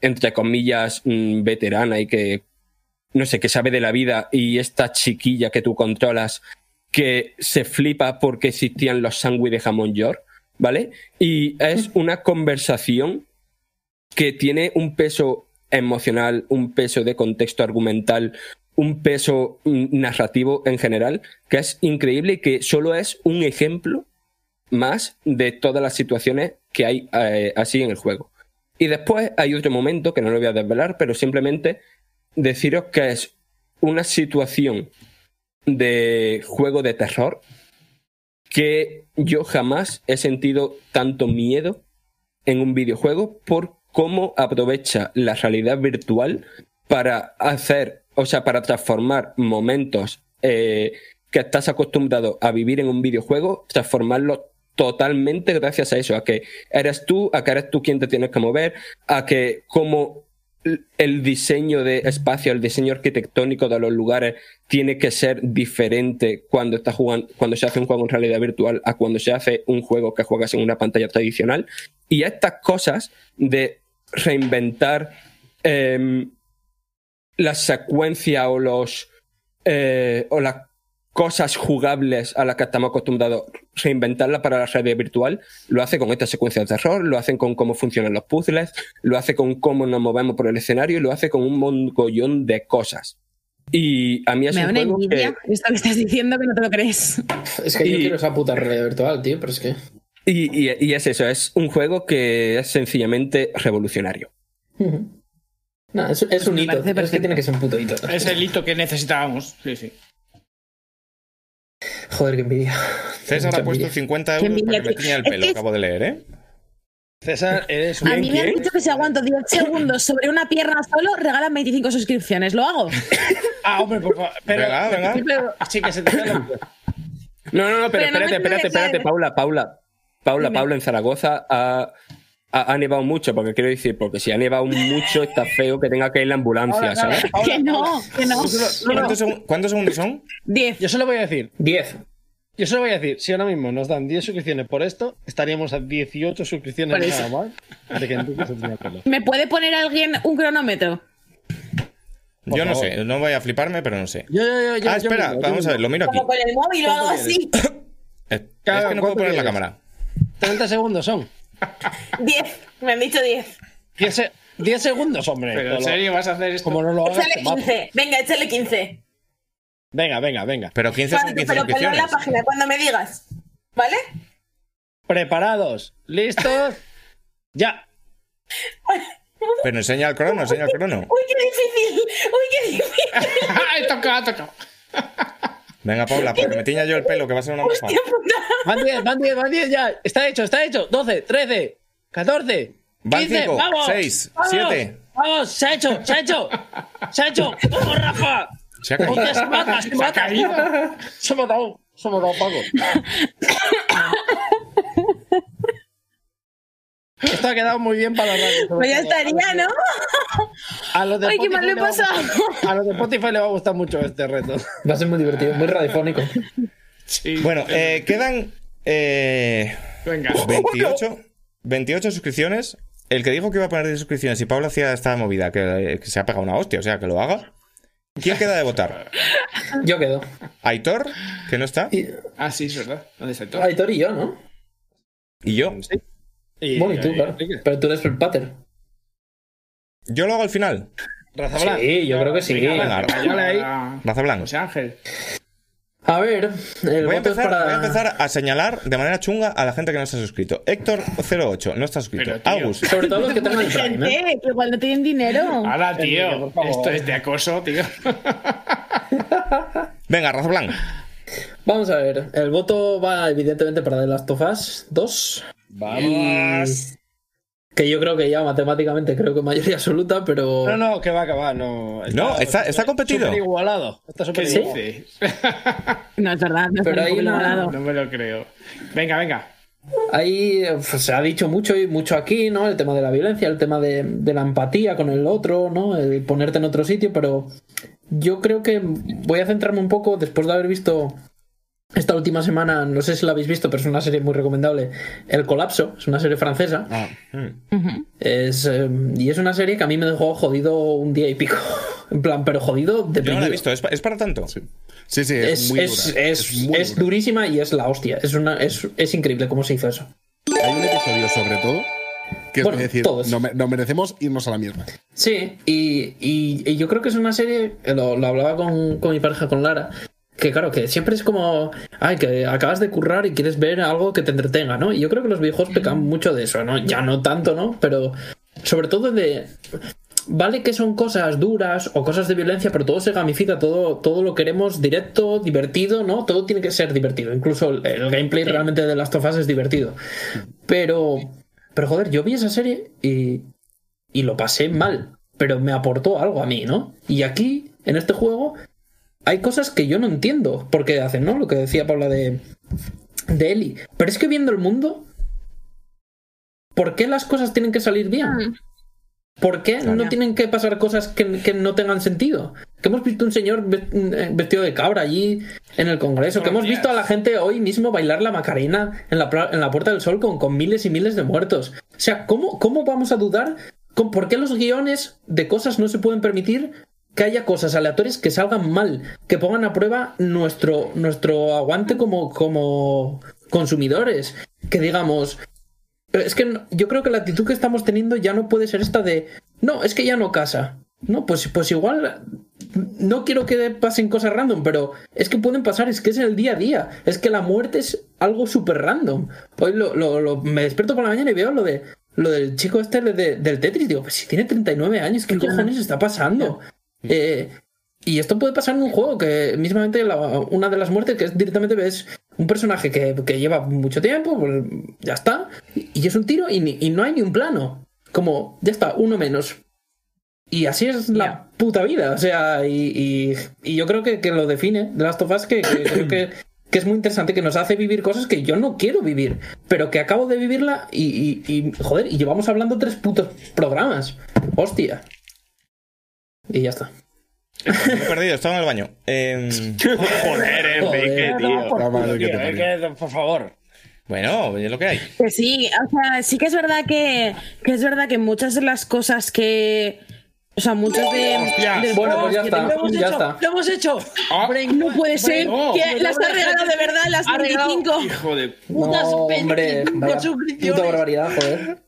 entre comillas, mm, veterana y que, no sé, que sabe de la vida y esta chiquilla que tú controlas que se flipa porque existían los sándwiches de jamón york, ¿vale? Y es una conversación que tiene un peso emocional, un peso de contexto argumental, un peso mm, narrativo en general, que es increíble y que solo es un ejemplo más de todas las situaciones que hay eh, así en el juego. Y después hay otro momento que no lo voy a desvelar, pero simplemente deciros que es una situación de juego de terror que yo jamás he sentido tanto miedo en un videojuego por cómo aprovecha la realidad virtual para hacer, o sea, para transformar momentos eh, que estás acostumbrado a vivir en un videojuego, transformarlos totalmente gracias a eso, a que eres tú, a que eres tú quien te tienes que mover, a que como el diseño de espacio, el diseño arquitectónico de los lugares tiene que ser diferente cuando estás jugando, cuando se hace un juego en realidad virtual a cuando se hace un juego que juegas en una pantalla tradicional. Y estas cosas de reinventar em, la secuencia o los eh, o las cosas jugables a las que estamos acostumbrados, reinventarla para la realidad virtual, lo hace con estas secuencias de terror, lo hacen con cómo funcionan los puzzles, lo hace con cómo nos movemos por el escenario y lo hace con un mogollón de cosas. Y a mí es Me da un una juego envidia que, esto que estás diciendo que no te lo crees. Es que yo quiero esa puta realidad virtual, tío, pero es que. y, y- y es eso, es un juego que es sencillamente revolucionario. No, es, es un Me hito. Es que tiene que ser un puto hito. Es el hito que necesitábamos. Sí, sí. Joder, qué envidia. César Mucha ha puesto envidia. 50 Qué euros para que me tiña el. Es pelo, que- acabo de leer, ¿eh? César, eres un. A mí me han dicho que si aguanto 10 segundos sobre una pierna solo, regalan 25 suscripciones. ¿Lo hago? Ah, hombre, por favor. Pero, Venga, venga. pero- sí que se te la- No, no, no, pero, Pero no espérate, espérate, espérate. Paula, Paula. Paula. Paula, en Zaragoza ha, ha, ha nevado mucho, porque quiero decir, porque si ha nevado mucho está feo que tenga que ir la ambulancia, ¿sabes? Que no, que no. ¿Cuántos, segun- cuántos segundos son? 10. Yo solo voy a decir, 10. yo solo voy a decir, si ahora mismo nos dan 10 suscripciones por esto, estaríamos a 18 suscripciones Por eso. nada más de que. ¿Me puede poner alguien un cronómetro? Por Yo no sé, no voy a fliparme, pero no sé. Yo, yo, yo, yo- Ah, yo espera, vamos a ver, lo miro aquí. Como con el móvil o algo ¿Cuánto así. Es, es que no puedo ¿cuánto poner la quieres? cámara. 30 segundos son. 10. Me han dicho 10. 10, se- 10 segundos, hombre. Pero en serio vas a hacer esto. Como no lo hagas, Échale te mato. 15. Venga, échale 15. Venga, venga, venga. Pero 15 son Cuando- 15 pero ponlo en la página cuando me digas. ¿Vale? Preparados, listos, ya. Pero enseña el crono, enseña el crono. Uy, qué difícil. Uy, qué difícil. ¡Ay, toca, ha tocado! Venga, Paula, para que me tiña yo el pelo, que va a ser una mofa. Van 10, van 10, van 10 ya. Está hecho, está hecho. 12, 13, 14, Van 15, 5, vamos, 6, vamos, 7. Vamos, se ha hecho, se ha hecho. Se ha hecho. ¡Vamos, Rafa! Se ha caído. Hostia, se mata, se mata. Se ha matado. Se ha matado Paco. Esto ha quedado muy bien para la radio. Pues ya estaría, ¿no? A los de Ay, qué Spotify mal le le va a pasa. gustar- A los de Spotify le va a gustar mucho este reto. Va a ser muy divertido, muy radiofónico. Bueno, eh, quedan eh, Venga. 28, 28 suscripciones. El que dijo que iba a poner 10 suscripciones y Pablo hacía esta movida, que, que se ha pegado una hostia, o sea, que lo haga. ¿Quién queda de votar? Yo quedo. Aitor, que no está, Y, Ah, sí, es verdad. ¿Dónde está todo? Aitor y yo, ¿no? y yo. Bueno, y tú, claro. Pero tú eres el pater. Yo lo hago al final. Raza Blanca. Sí, yo creo que sí. Venga, Dale ahí. Ah, Raza Blanco. José Ángel. A ver, el Voy a, voto es empezar, para. voy a empezar a señalar de manera chunga a la gente que no se ha suscrito. Héctor08 no está suscrito. Pero, tío. Agus, Sobre todo los que tengan el Prime, ¿eh? Gente, que igual no tienen dinero. Hala, tío. Esto es de acoso, tío. venga, Raza Blanca. Vamos a ver, el voto va evidentemente para The Last of Us 2. Vamos. Que yo creo que ya matemáticamente creo que mayoría absoluta, pero. No, no, que va, que va. No, No, está- está competido. Súper igualado. Está súper ¿Qué igualado. dices? No, es verdad. No Pero está una- igualado. No me lo creo. Venga, venga. Ahí pues, se ha dicho mucho y mucho aquí, ¿no? El tema de la violencia, el tema de, de la empatía con el otro, ¿no? El ponerte en otro sitio, pero yo creo que voy a centrarme un poco, después de haber visto esta última semana, no sé si la habéis visto, pero es una serie muy recomendable, El Colapso, es una serie francesa. Es, eh, y es una serie que a mí me dejó jodido un día y pico. En plan, pero jodido de Yo no la he visto, ¿es, pa- es para tanto? Sí, sí, sí, es, Es, muy es- dura. es- muy es dura. durísima y es la hostia. Es, una, es, es increíble cómo se hizo eso. Hay un episodio sobre todo que Bueno, es decir, todos. no nos merecemos irnos a la mierda. Sí, y, y- y yo creo que es una serie, lo, lo hablaba con, con mi pareja, con Lara, que claro, que siempre es como, ay, que acabas de currar y quieres ver algo que te entretenga, ¿no? Y yo creo que los videojuegos pecan mucho de eso, ¿no? Ya no tanto, ¿no? Pero sobre todo de... Vale que son cosas duras o cosas de violencia, pero todo se gamifica, todo, todo lo queremos directo, divertido, ¿no? Todo tiene que ser divertido. Incluso el, el gameplay realmente de Last of Us es divertido. Pero, pero joder, yo vi esa serie y, y lo pasé mal, pero me aportó algo a mí, ¿no? Y aquí, en este juego, hay cosas que yo no entiendo por qué hacen, ¿no? Lo que decía Paula de, de Eli. Pero es que viendo el mundo, ¿por qué las cosas tienen que salir bien? ¿Por qué no tienen que pasar cosas que, que no tengan sentido? Que hemos visto un señor eh, vestido de cabra allí en el Congreso, que hemos visto a la gente hoy mismo bailar la Macarena en la, en la Puerta del Sol con, con miles y miles de muertos. O sea, ¿cómo, cómo vamos a dudar? con- ¿Por qué los guiones de cosas no se pueden permitir que haya cosas aleatorias que salgan mal, que pongan a prueba nuestro, nuestro aguante como, como consumidores? Que digamos, es que no- yo creo que la actitud que estamos teniendo ya no puede ser esta de no, es que ya no casa. No, pues, pues igual no quiero que pasen cosas random, pero es que pueden pasar, es que es el día a día. Es que la muerte es algo súper random. Hoy lo, lo- lo- me despierto por la mañana y veo lo de lo del chico este de- del Tetris. Digo, pues si tiene 39 años, ¿qué cojones está pasando? Eh, y esto puede pasar en un juego que mismamente la- una de las muertes que es directamente ves un personaje que, que lleva mucho tiempo, pues ya está, y es un tiro y, ni- y no hay ni un plano. Como, ya está, uno menos. Y así es la puta vida. O sea, y, y- y yo creo que, que lo define de Last of Us, que, que creo que, que es muy interesante, que nos hace vivir cosas que yo no quiero vivir, pero que acabo de vivirla y, y- y, joder, y llevamos hablando tres putos programas. Hostia. Y ya está. Me he perdido, estaba en el baño. Em, Joder, Enrique, tío. La madre que te Tío, que, por favor. bueno, es lo que hay. Que sí, o sea, sí que es verdad que, que es verdad que muchas de las cosas que. O sea, muchos de. de- Bueno, pues ya está, Lo hemos ya hecho, está. lo hemos hecho. Brain- No puede ser no. que las ha regalado de verdad las Ha regalado- 25. Hijo de. Putas No, hombre, 25 vaya puta barbaridad, joder.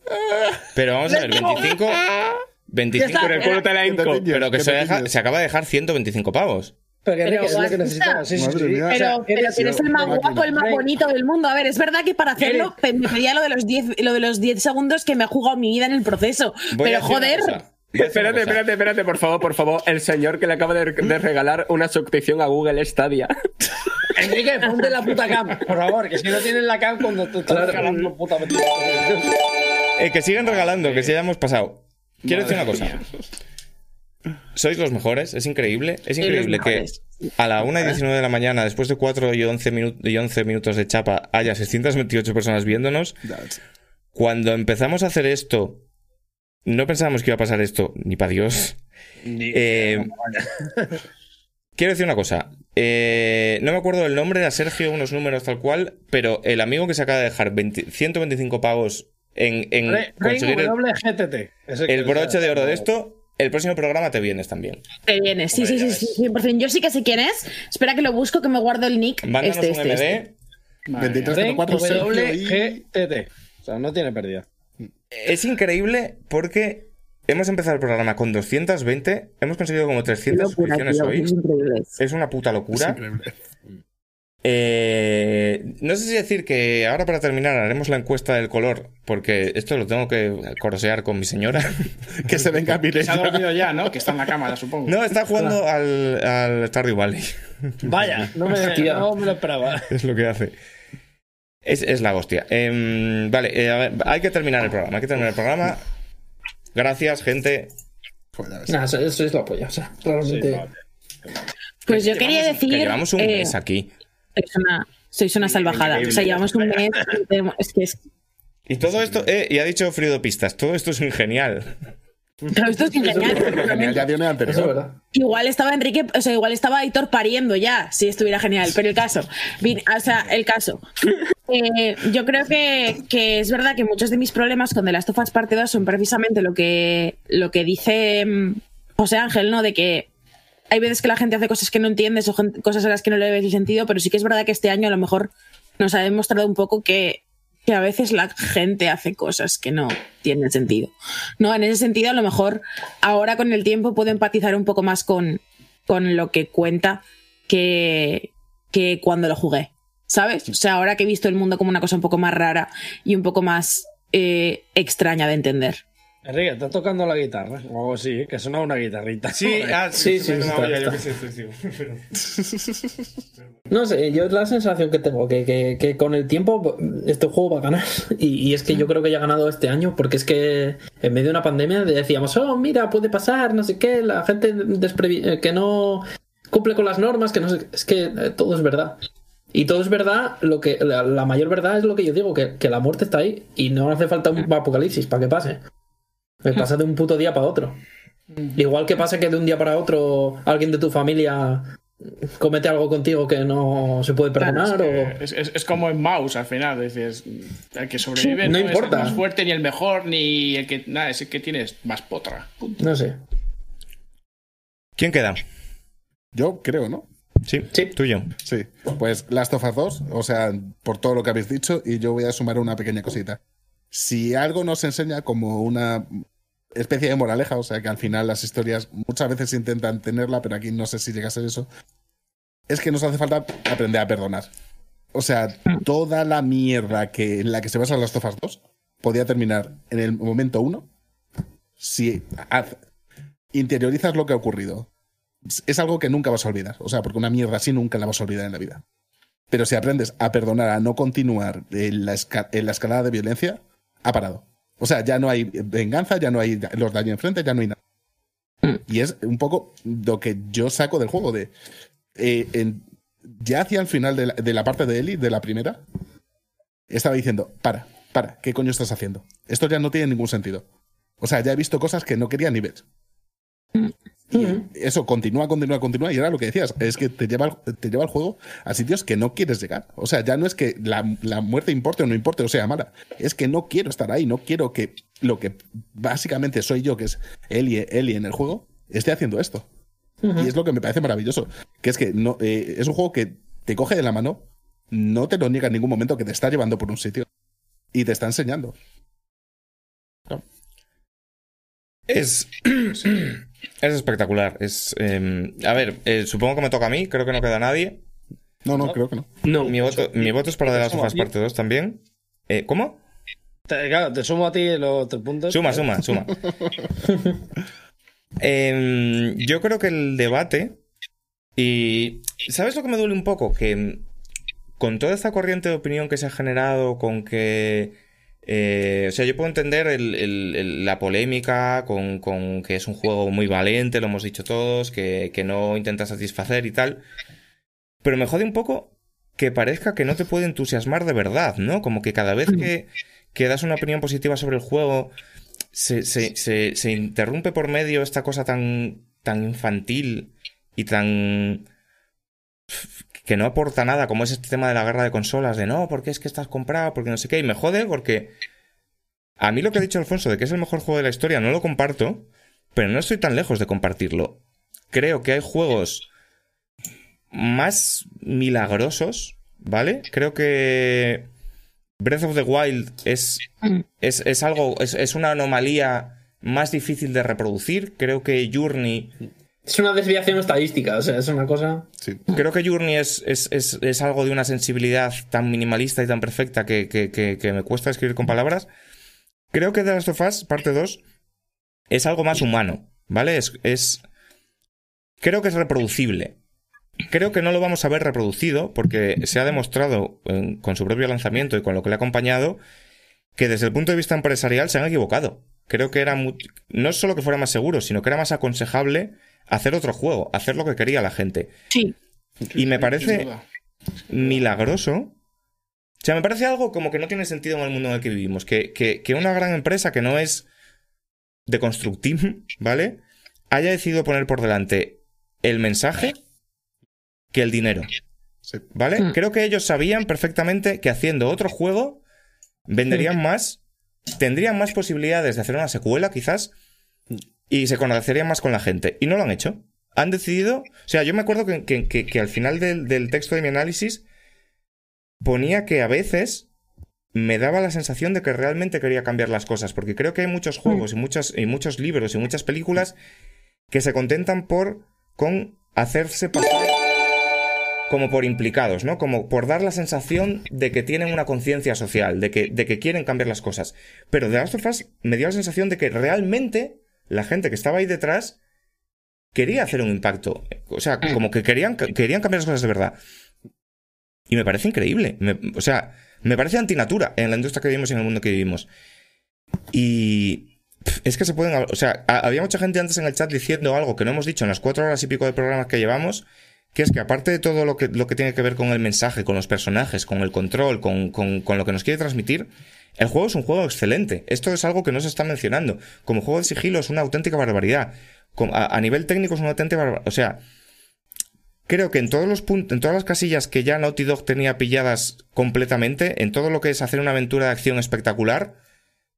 Pero vamos a ver, 25. 25 está. Por el culo te la tiñes, pero que se, deja- acaba de dejar 125 pavos. Pero que Enrique, es lo que basta. necesitamos. Sí, sí, Madre sí. mía. Pero, eres- que eres el más guapo, el más bonito del mundo. A ver, es verdad que para hacerlo me pedía lo de los 10 lo de los 10 segundos que me he jugado mi vida en el proceso. Voy pero joder, Espérate, espérate, espérate, por favor, por favor. El señor que le acaba de, de regalar una suscripción a Google Stadia. Enrique, ponte la puta cam, por favor, que si no tienes la cam cuando te estás Claro. regalando puta Eh, que sigan regalando, que si ya hemos pasado. Quiero decir una cosa. mía. Sois los mejores, es increíble. Es increíble que a la 1 y 19 de la mañana, después de 4 y 11, minu- y 11 minutos de chapa, haya 628 personas viéndonos. Cuando empezamos a hacer esto, no pensábamos que iba a pasar esto, ni para Dios. Eh, quiero decir una cosa. Eh, no me acuerdo del nombre, era Sergio, unos números tal cual, pero el amigo que se acaba de dejar 20 125 pavos en, en Re- conseguir el, broche de oro de esto, el próximo programa te vienes también. Te viene, sí, sí, sí, sí, 100%. Yo sí que sé quién es. Espera que lo busco, que me guardo el nick. Mándanos Este, un este, MD. este. Madre mía. 2304 Sergio y... WGTT. O sea, no tiene pérdida. Es increíble porque hemos empezado el programa con 220, hemos conseguido como 300 Locura, suscripciones tío, hoy. es una puta Es locura. increíble. Eh, no sé si decir que ahora para terminar haremos la encuesta del color, porque esto lo tengo que corosear con mi señora. Que se venga Que se ha dormido ya, ¿no? Que está en la cama, ya supongo. No, está jugando al, al Stardew Valley. Vaya, no me, no me lo esperaba. Es lo que hace. Es, es la hostia. Em, vale, eh, a ver, hay que terminar el programa. Hay que terminar el programa. Gracias, gente. A Nah, eso, eso es la polla. O sea, realmente. Sí, vale. Pues yo quería decir. que llevamos un eh, mes aquí. Sois una, sois una salvajada. O sea, llevamos un mes. y tenemos- Es que es. Y todo esto, eh, y ha dicho Frido Pistas, todo esto es un genial. Pero esto es genial. Genial, ya tiene anterior. Eso es verdad. Igual estaba Enrique, o sea, igual estaba Aitor pariendo ya, si estuviera genial. Pero el caso, o sea, el caso. Eh, yo creo que, que es verdad que muchos de mis problemas con The Last of Us Parte 2 son precisamente lo que, lo que dice mm, José Ángel, ¿no? De que hay veces que la gente hace cosas que no entiendes o cosas a las que no le ves el sentido, pero sí que es verdad que este año a lo mejor nos ha demostrado un poco que, que a veces la gente hace cosas que no tienen sentido. ¿no? En ese sentido, a lo mejor ahora con el tiempo puedo empatizar un poco más con, con lo que cuenta que, que cuando lo jugué. ¿Sabes? O sea, ahora que he visto el mundo como una cosa un poco más rara y un poco más eh, extraña de entender. Enrique, ¿estás tocando la guitarra? O algo así, que suena una guitarrita. ah, Sí, sí. No sé, yo es la sensación que tengo, que, que- que con el tiempo este juego va a ganar. Y, y es que yo creo que ya ha ganado este año, porque es que en medio de una pandemia decíamos, oh, mira, puede pasar, no sé qué, la gente eh, que no cumple con las normas, que no sé, es que eh, todo es verdad. Y todo es verdad, lo que la, la mayor verdad es lo que yo digo, que, que la muerte está ahí y no hace falta un apocalipsis para que pase. Me pasa de un puto día para otro. Igual que pasa que de un día para otro alguien de tu familia comete algo contigo que no se puede perdonar o... Es, es- es como en Mouse al final, dices, el que sobrevive No no, importa. es el más fuerte ni el mejor, ni el que. Nada, es el que tienes más potra. No sé. ¿Quién queda? Yo creo, ¿no? Sí, Sí. tuyo. Sí. Pues Last of Us 2, o sea, por todo lo que habéis dicho, y yo voy a sumar una pequeña cosita. Si algo nos enseña como una especie de moraleja, o sea, que al final las historias muchas veces intentan tenerla, pero aquí no sé si llega a ser eso, es que nos hace falta aprender a perdonar. O sea, toda la mierda que, en la que se basa Last of Us 2 podía terminar en el momento uno si haz- interiorizas lo que ha ocurrido. Es algo que nunca vas a olvidar. O sea, porque una mierda así nunca la vas a olvidar en la vida. Pero si aprendes a perdonar, a no continuar en la escalada de violencia, ha parado. O sea, ya no hay venganza, ya no hay los allí enfrente, ya no hay nada. Y es un poco lo que yo saco del juego de... eh, en- ya hacia el final de la, de la parte de Eli, de la primera, estaba diciendo, para, para, ¿qué coño estás haciendo? Esto ya no tiene ningún sentido. O sea, ya he visto cosas que no quería ni ver. Y eso continúa, continúa, continúa. Y era lo que decías, es que te lleva, el- te lleva el juego a sitios que no quieres llegar. O sea, ya no es que la, la muerte importe o no importe o sea mala. Es que no quiero estar ahí, no quiero que lo que básicamente soy yo, que es Ellie, Ellie en el juego, esté haciendo esto. Y es lo que me parece maravilloso. Que es que no, eh, es un juego que te coge de la mano, no te lo niega en ningún momento, que te está llevando por un sitio y te está enseñando. Es, es espectacular. Es, eh, a ver, eh, supongo que me toca a mí, creo que no queda nadie. No, no, creo que no. No. Mi voto, mi voto es para The Last of Us parte 2 también. Eh, ¿Cómo? Te, claro, te sumo a ti los tres puntos. Suma, suma, suma. Em, yo creo que el debate. Y. ¿Sabes lo que me duele un poco? Que mm, con toda esta corriente de opinión que se ha generado, con que Eh, o sea, yo puedo entender la polémica con, que es un juego muy valiente, lo hemos dicho todos, que, no intenta satisfacer y tal. Pero me jode un poco que parezca que no te puede entusiasmar de verdad, ¿no? Como que cada vez que, das una opinión positiva sobre el juego, se, se interrumpe por medio esta cosa tan, tan infantil y tan que no aporta nada, como es este tema de la guerra de consolas, de no, porque es que estás comprado, porque no sé qué, y me jode porque a mí lo que ha dicho Alfonso de que es el mejor juego de la historia no lo comparto, pero no estoy tan lejos de compartirlo. Creo que hay juegos más milagrosos, ¿vale? Creo que Breath of the Wild es, es, es algo, es, es una anomalía más difícil de reproducir. Creo que Journey Es una desviación estadística, o sea, es una cosa. Creo que Journey es, es, es, es algo de una sensibilidad tan minimalista y tan perfecta que, que, que, que me cuesta escribir con palabras. Creo que The Last of Us, parte 2, es algo más humano, ¿vale? Es, es. Creo que es reproducible. Creo que no lo vamos a ver reproducido porque se ha demostrado en- con su propio lanzamiento y con lo que le ha acompañado que desde el punto de vista empresarial se han equivocado. Creo que era mu- no solo que fuera más seguro, sino que era más aconsejable hacer otro juego, hacer lo que quería la gente. Sí. Y me parece milagroso. O sea, me parece algo como que no tiene sentido en el mundo en el que vivimos. Que, que, que una gran empresa que no es de Constructim, ¿vale? Haya decidido poner por delante el mensaje que el dinero. ¿Vale? Mm. Creo que ellos sabían perfectamente que haciendo otro juego venderían más, tendrían más posibilidades de hacer una secuela, quizás, y se conocerían más con la gente. Y no lo han hecho. Han decidido. O sea, yo me acuerdo que, que- que- que al final del, del texto de mi análisis ponía que a veces me daba la sensación de que realmente quería cambiar las cosas. Porque creo que hay muchos juegos y, muchas, y muchos libros y muchas películas que se contentan por con hacerse pasar como por implicados, ¿no? Como por dar la sensación de que tienen una conciencia social, de que, de que quieren cambiar las cosas. Pero The Last of Us me dio la sensación de que realmente la gente que estaba ahí detrás quería hacer un impacto. O sea, como que querían, querían cambiar las cosas de verdad. Y me parece increíble. Me- o sea, me parece antinatura en la industria que vivimos y en el mundo que vivimos. Y es que se pueden... O sea, ha- había mucha gente antes en el chat diciendo algo que no hemos dicho en las cuatro horas y pico de programas que llevamos, que es que aparte de todo lo que, lo que tiene que ver con el mensaje, con los personajes, con el control, con, con- con lo que nos quiere transmitir, el juego es un juego excelente. Esto es algo que no se está mencionando. Como juego de sigilo es una auténtica barbaridad. A, nivel técnico es una auténtica barbaridad. O sea, creo que en todos los en todas las casillas que ya Naughty Dog tenía pilladas completamente, en todo lo que es hacer una aventura de acción espectacular,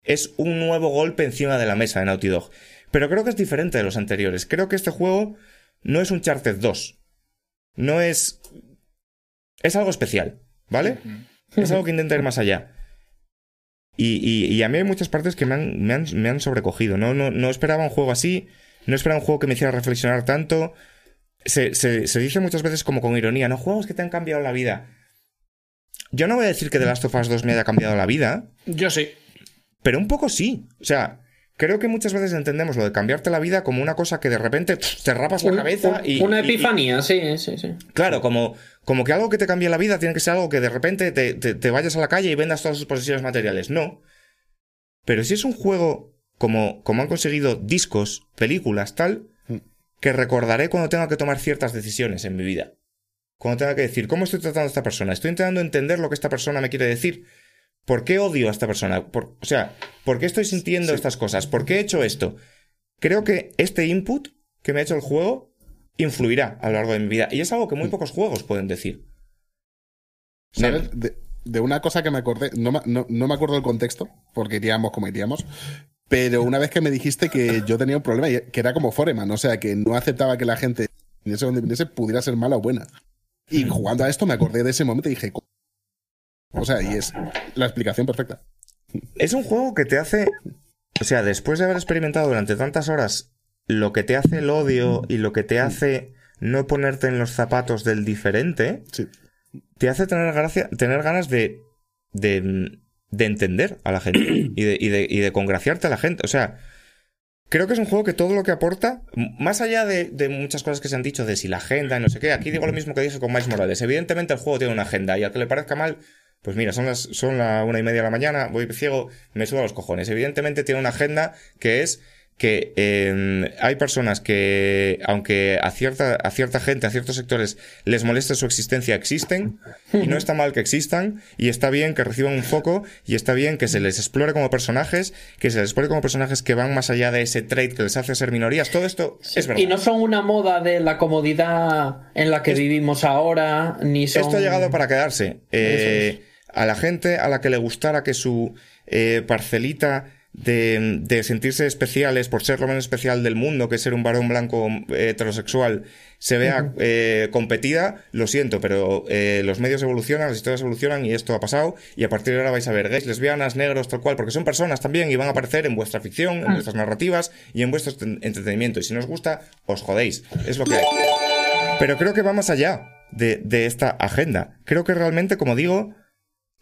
es un nuevo golpe encima de la mesa de Naughty Dog. Pero creo que es diferente de los anteriores. Creo que este juego no es un Charted 2. No es. Es algo especial, ¿vale? Es algo que intenta ir más allá. Y, y- y a mí hay muchas partes que me han, me han, me han sobrecogido. No, no, no esperaba un juego así. No esperaba un juego que me hiciera reflexionar tanto. Se, se- se dice muchas veces como con ironía, no juegos que te han cambiado la vida. Yo no voy a decir que The Last of Us 2 me haya cambiado la vida, Yo sí. pero un poco sí. O sea, creo que muchas veces entendemos lo de cambiarte la vida como una cosa que de repente pff, te rapas la Un- cabeza un- y. una y- y- epifanía, sí, sí, sí. Claro, como, como que algo que te cambie la vida tiene que ser algo que de repente te, te- te vayas a la calle y vendas todas sus posesiones materiales. No. Pero si es un juego como, como han conseguido discos, películas, tal, que recordaré cuando tenga que tomar ciertas decisiones en mi vida. Cuando tenga que decir, ¿cómo estoy tratando a esta persona? Estoy intentando entender lo que esta persona me quiere decir. ¿Por qué odio a esta persona? Por- o sea, ¿por qué estoy sintiendo estas cosas? ¿Por qué he hecho esto? Creo que este input que me ha hecho el juego influirá a lo largo de mi vida. Y es algo que muy pocos juegos pueden decir. ¿Sabes? De, de una cosa que me acordé, no, me- no, no me acuerdo del contexto, porque iríamos como iríamos, pero una vez que me dijiste que yo tenía un problema, que era como Foreman, o sea, que no aceptaba que la gente, viniese donde viniese, pudiera ser mala o buena. Y jugando a esto me acordé de ese momento y dije. O sea, y es la explicación perfecta. Es un juego que te hace. O sea, después de haber experimentado durante tantas horas lo que te hace el odio y lo que te hace no ponerte en los zapatos del diferente, Sí. te hace tener, gracia, tener ganas de, de, de entender a la gente y de, y, de, y de congraciarte a la gente. O sea, creo que es un juego que todo lo que aporta, más allá de, de muchas cosas que se han dicho de si la agenda y no sé qué, aquí digo lo mismo que dije con Miles Morales. Evidentemente el juego tiene una agenda y al que le parezca mal, Pues mira, son las son la una y media de la mañana, voy ciego, me subo a los cojones. Evidentemente tiene una agenda que es que eh, hay personas que, aunque a cierta, a cierta gente, a ciertos sectores les moleste su existencia, existen, y no está mal que existan, y está bien que reciban un foco, y está bien que se les explore como personajes, que se les explore como personajes que van más allá de ese trait que les hace ser minorías. Todo esto es verdad. Y no son una moda de la comodidad en la que vivimos ahora, ni son... Esto ha llegado para quedarse. Eh, a la gente a la que le gustara que su eh, parcelita de, de, sentirse especiales por ser lo menos especial del mundo, que es ser un varón blanco eh, heterosexual, se vea eh, competida, lo siento, pero eh, los medios evolucionan, las historias evolucionan y esto ha pasado. Y a partir de ahora vais a ver gays, lesbianas, negros, tal cual, porque son personas también y van a aparecer en vuestra ficción, en vuestras narrativas y en vuestro entretenimiento. Y si no os gusta, os jodéis. Es lo que hay. Pero creo que va más allá de, de esta agenda. Creo que realmente, como digo,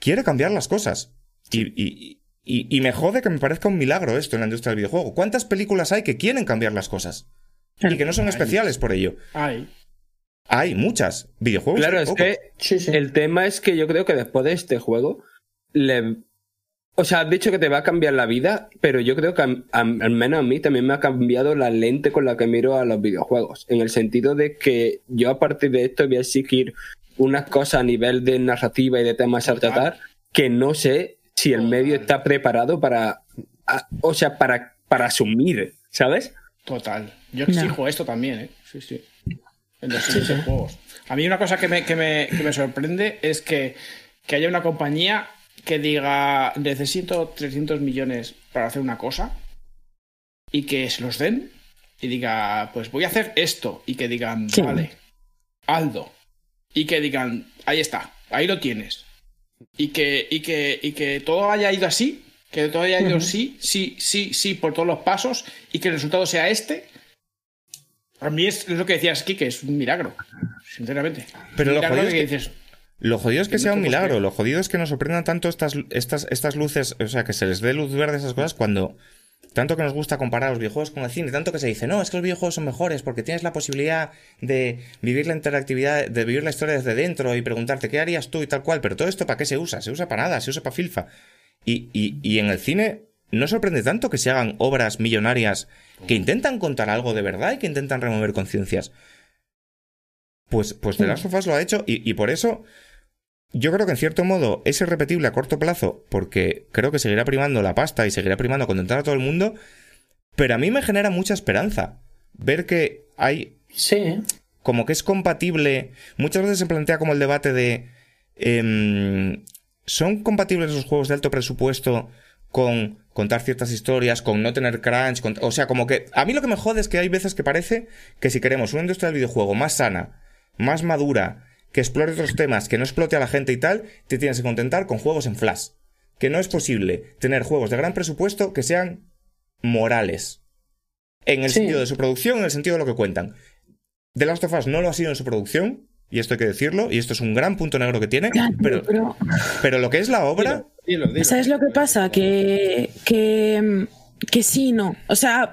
quiere cambiar las cosas. Y, y, y, y, me jode que me parezca un milagro esto en la industria del videojuego. ¿Cuántas películas hay que quieren cambiar las cosas? Y que no son especiales por ello. Hay. Hay muchas videojuegos. Claro, es que el tema es que yo creo que después de este juego, le... o sea, has dicho que te va a cambiar la vida, pero yo creo que a- a- al menos a mí también me ha cambiado la lente con la que miro a los videojuegos. En el sentido de que yo a partir de esto voy a exigir unas cosas a nivel de narrativa y de temas a tratar que no sé si el medio está preparado para, a- o sea, para, para asumir, ¿sabes? Total. Yo exijo esto también, ¿eh? Sí, sí. En los juegos. A mí una cosa que me, que me, que me sorprende es que, que haya una compañía que diga necesito 300 millones para hacer una cosa y que se los den y diga pues voy a hacer esto y que digan Sí. vale, Aldo y que digan ahí está, ahí lo tienes y que, y que, y que todo haya ido así, que todo haya ido sí, sí, sí, sí, por todos los pasos y que el resultado sea este, para mí es, es lo que decías aquí, que es un milagro, sinceramente. Pero lo jodido es que- dices, Lo jodido es que que sea un milagro. Lo jodido es que nos sorprendan tanto estas, estas, estas luces, o sea, que se les dé luz verde a esas cosas cuando tanto que nos gusta comparar los videojuegos con el cine, tanto que se dice, no, es que los videojuegos son mejores porque tienes la posibilidad de vivir la interactividad, de vivir la historia desde dentro y preguntarte qué harías tú y tal cual, pero todo esto ¿para qué se usa? Se usa para nada, se usa para filfa. Y, y, y en el cine no sorprende tanto que se hagan obras millonarias que intentan contar algo de verdad y que intentan remover conciencias. Pues, pues The Last of Us lo ha hecho y, y por eso yo creo que en cierto modo es irrepetible a corto plazo porque creo que seguirá primando la pasta y seguirá primando contentar a todo el mundo, pero a mí me genera mucha esperanza ver que hay Sí. como que es compatible. Muchas veces se plantea como el debate de. em, ¿Son compatibles los juegos de alto presupuesto con contar ciertas historias, con no tener crunch? con- o sea, como que. A mí lo que me jode es que hay veces que parece que si queremos una industria del videojuego más sana, más madura, que explore otros temas, que no explote a la gente y tal, te tienes que contentar con juegos en flash. Que no es posible tener juegos de gran presupuesto que sean morales. En el Sí. sentido de su producción, en el sentido de lo que cuentan. The Last of Us no lo ha sido en su producción, y esto hay que decirlo, y esto es un gran punto negro que tiene, pero, Pero, pero lo que es la obra, Dilo, dilo. ¿sabes lo que pasa? Que, que, que sí, y no. O sea,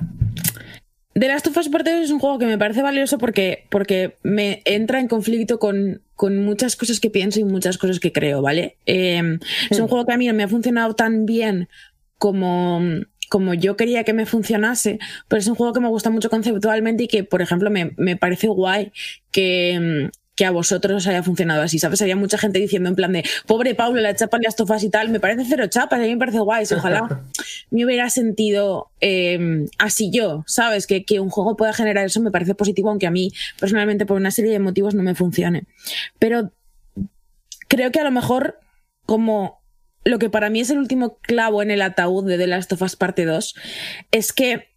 The Last of Us Parte 2 es un juego que me parece valioso porque, porque me entra en conflicto con, con muchas cosas que pienso y muchas cosas que creo, ¿vale? Eh, es un juego que a mí no me ha funcionado tan bien como, como yo quería que me funcionase, pero es un juego que me gusta mucho conceptualmente y que, por ejemplo, me, me parece guay que, mm, que a vosotros os haya funcionado así, ¿sabes? Había mucha gente diciendo en plan de, pobre Pablo, la chapa en las tofas y tal, me parece cero chapas, a mí me parece guay, ojalá me hubiera sentido eh, así yo, ¿sabes? Que, que un juego pueda generar eso me parece positivo, aunque a mí personalmente por una serie de motivos no me funcione. Pero creo que a lo mejor como lo que para mí es el último clavo en el ataúd de The Last of Us Parte 2 es que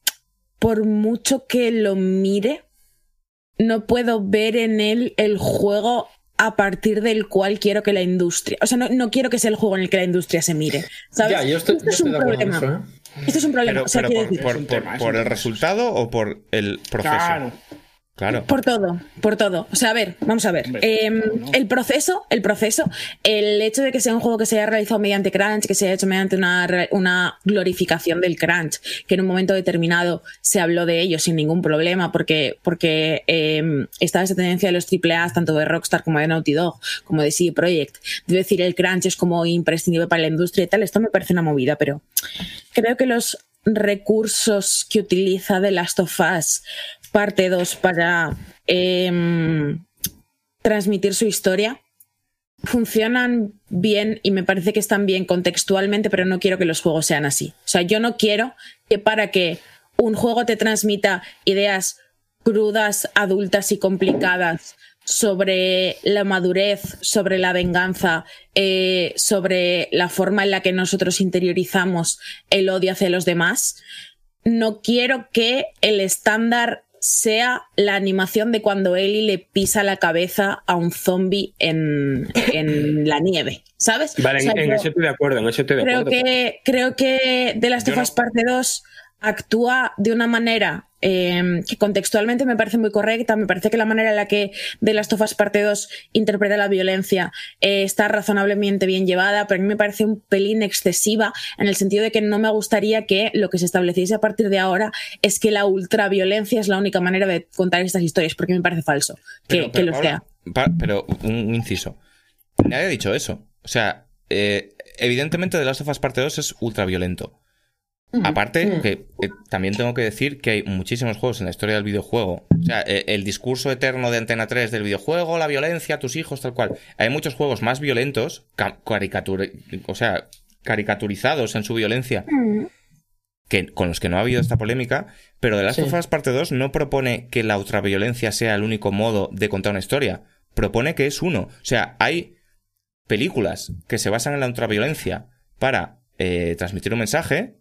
por mucho que lo mire, no puedo ver en él el juego a partir del cual quiero que la industria, o sea, no, no quiero que sea el juego en el que la industria se mire. ¿sabes? Ya, yo estoy, Esto yo es estoy un problema. eso, ¿eh? Esto es un problema. pero, o sea, pero quiero por, el resultado o por el proceso. Claro. Claro. Por todo, por todo. O sea, a ver, vamos a ver. Eh, El proceso, el proceso, el hecho de que sea un juego que se haya realizado mediante crunch, que se haya hecho mediante una, una glorificación del crunch, que en un momento determinado se habló de ello sin ningún problema, porque, porque eh, estaba esa tendencia de los AAA, tanto de Rockstar como de Naughty Dog, como de CD Projekt. Es decir, el crunch es como imprescindible para la industria y tal. Esto me parece una movida, pero creo que los recursos que utiliza The Last of Us parte 2 para em, transmitir su historia funcionan bien y me parece que están bien contextualmente, pero no quiero que los juegos sean así. O sea, yo no quiero que para que un juego te transmita ideas crudas, adultas y complicadas sobre la madurez, sobre la venganza, eh, sobre la forma en la que nosotros interiorizamos el odio hacia los demás, no quiero que el estándar sea la animación de cuando Ellie le pisa la cabeza a un zombie en, en la nieve, ¿sabes? Vale, O sea, en, en yo eso estoy de acuerdo, en eso estoy de creo acuerdo. que, creo que The Last of Us Parte 2 actúa de una manera eh, que contextualmente me parece muy correcta. Me parece que la manera en la que The Last of Us Parte 2 interpreta la violencia eh, está razonablemente bien llevada, pero a mí me parece un pelín excesiva en el sentido de que no me gustaría que lo que se estableciese a partir de ahora es que la ultraviolencia es la única manera de contar estas historias, porque me parece falso que, que lo sea. pa- pero un, inciso. Nadie ha dicho eso. O sea, eh, evidentemente The Last of Us Parte 2 es ultra violento. Aparte, que eh, también tengo que decir que hay muchísimos juegos en la historia del videojuego. O sea, eh, el discurso eterno de Antena 3 del videojuego, la violencia, tus hijos, tal cual. Hay muchos juegos más violentos, o sea, caricaturizados en su violencia, que, con los que no ha habido esta polémica, pero The Last Sí. of Us Parte 2 no propone que la ultraviolencia sea el único modo de contar una historia. Propone que es uno. O sea, hay películas que se basan en la ultraviolencia para eh, transmitir un mensaje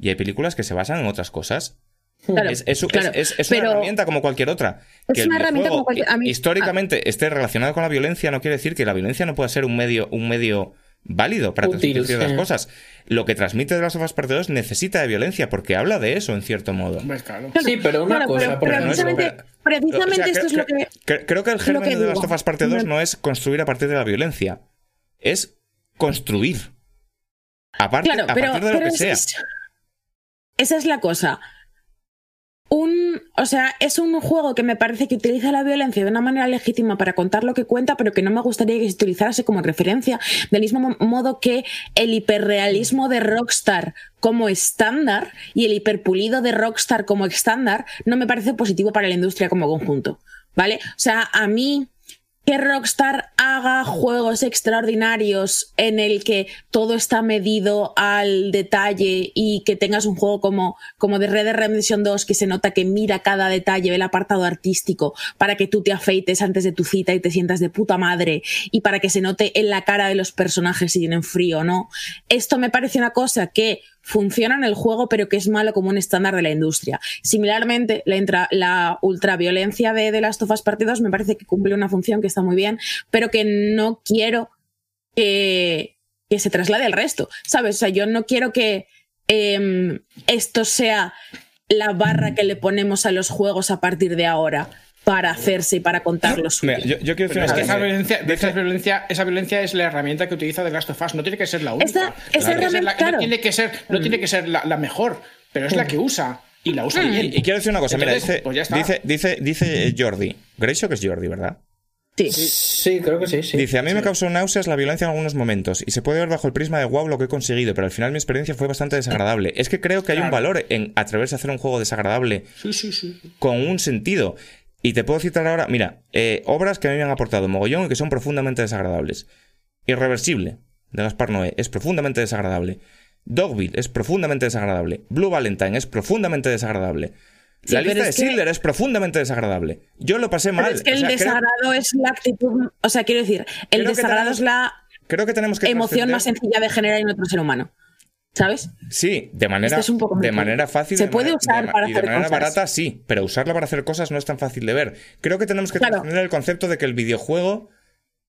y hay películas que se basan en otras cosas. Claro, es es- claro, es- es pero- una herramienta como cualquier otra. Es Que una herramienta como cualquier- a mí- ah. históricamente esté relacionado con la violencia no quiere decir que la violencia no pueda ser un medio, un medio válido para Útil, transmitir ciertas sí. cosas. Lo que transmite de las of Us Parte 2 necesita de violencia porque habla de eso en cierto modo. Hombre, claro. Sí, pero una Claro, cosa, pero- precisamente, precisamente O sea, esto es lo que. cre- Creo que el germen que de of Us Parte 2 No- no es construir a partir de la violencia. Es construir. Aparte, Claro, a partir de lo pero que es- sea. Es- esa es la cosa. Un, o sea, es un juego que me parece que utiliza la violencia de una manera legítima para contar lo que cuenta, pero que no me gustaría que se utilizase como referencia, del mismo mo- modo que el hiperrealismo de Rockstar como estándar y el hiperpulido de Rockstar como estándar no me parece positivo para la industria como conjunto. ¿Vale? O sea, a mí que Rockstar haga juegos extraordinarios en el que todo está medido al detalle y que tengas un juego como, como de Red Dead Redemption 2 que se nota que mira cada detalle del apartado artístico para que tú te afeites antes de tu cita y te sientas de puta madre y para que se note en la cara de los personajes si tienen frío o no. Esto me parece una cosa que funciona en el juego, pero que es malo como un estándar de la industria. Similarmente, la, intra- la ultraviolencia de The Last of Us Part 2 me parece que cumple una función que está muy bien, pero que no quiero que, que se traslade al resto, ¿sabes? O sea, yo no quiero que em, esto sea la barra que le ponemos a los juegos a partir de ahora para hacerse y para contar lo suyo. Mira, yo, yo quiero decir es una que cosa. esa violencia, esa, violencia, esa violencia es la herramienta que utiliza The Last of Us. No tiene que ser la única. Esa- esa No tiene que ser herramienta, la- claro. no tiene que ser, no tiene que ser la, la mejor, pero es la que usa. Y la usa bien. Y, y quiero decir una cosa, Entonces, mira, dice, pues ya está. dice, dice, dice Jordi. Grayshock es Jordi, ¿verdad? Sí. Sí, creo que sí, sí. Dice, a mí me causó náuseas la violencia en algunos momentos y se puede ver bajo el prisma de wow lo que he conseguido, pero al final mi experiencia fue bastante desagradable. Es que creo que hay un valor en atreverse a hacer un juego desagradable Sí, sí, sí. con un sentido. Y te puedo citar ahora, mira, eh, obras que a mí me han aportado mogollón y que son profundamente desagradables. Irreversible, de Gaspar Noé, es profundamente desagradable. Dogville es profundamente desagradable. Blue Valentine es profundamente desagradable. Sí, la pero lista de que- Silder es profundamente desagradable. Yo lo pasé Pero mal. es que el O sea, creo- desagrado es la actitud, o sea, quiero decir, el desagrado tenemos- es la creo que tenemos que emoción más sencilla de generar en otro ser humano. ¿Sabes? Sí, de manera, Esto es un poco de manera fácil. Se de puede manera- usar de- para Y de hacer manera cosas. barata, sí, pero usarla para hacer cosas no es tan fácil de ver. Creo que tenemos que Claro. trascender el concepto de que el videojuego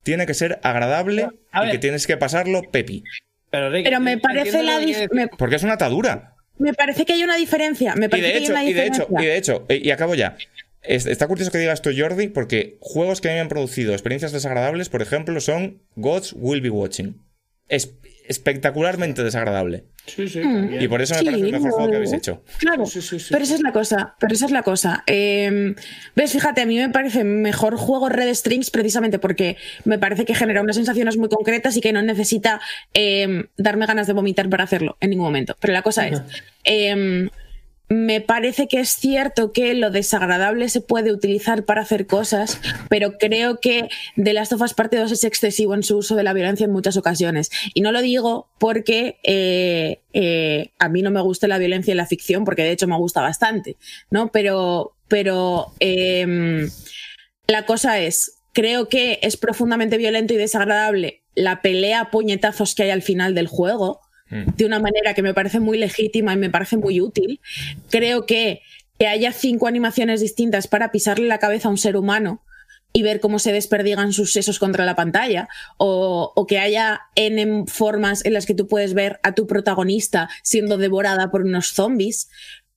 tiene que ser agradable A y ver. que tienes que pasarlo pepi. Pero, Pero me parece la que me, Porque es una atadura. me parece que hay una diferencia. Me Y parece de que hay hecho, una y de diferencia. hecho, y de hecho, y y acabo ya. es- está curioso que diga esto Jordi, porque juegos que a mí me han producido experiencias desagradables, por ejemplo, son Gods Will Be Watching. Es espectacularmente desagradable. Sí, sí, Mm. también. Y por eso me Sí, parece el mejor juego que habéis hecho. Claro, pero esa es la cosa, pero esa es la cosa. Eh, Ves, fíjate, a mí me parece mejor juego Red Strings precisamente porque me parece que genera unas sensaciones muy concretas y que no necesita eh, darme ganas de vomitar para hacerlo en ningún momento. Pero la cosa es, eh, me parece que es cierto que lo desagradable se puede utilizar para hacer cosas, pero creo que The Last of Us Parte 2 es excesivo en su uso de la violencia en muchas ocasiones. Y no lo digo porque eh, eh, a mí no me guste la violencia en la ficción, porque de hecho me gusta bastante, ¿no? Pero, pero em, la cosa es, creo que es profundamente violento y desagradable la pelea a puñetazos que hay al final del juego de una manera que me parece muy legítima y me parece muy útil. Creo que que haya cinco animaciones distintas para pisarle la cabeza a un ser humano y ver cómo se desperdigan sus sesos contra la pantalla, o, o que haya N formas en las que tú puedes ver a tu protagonista siendo devorada por unos zombies,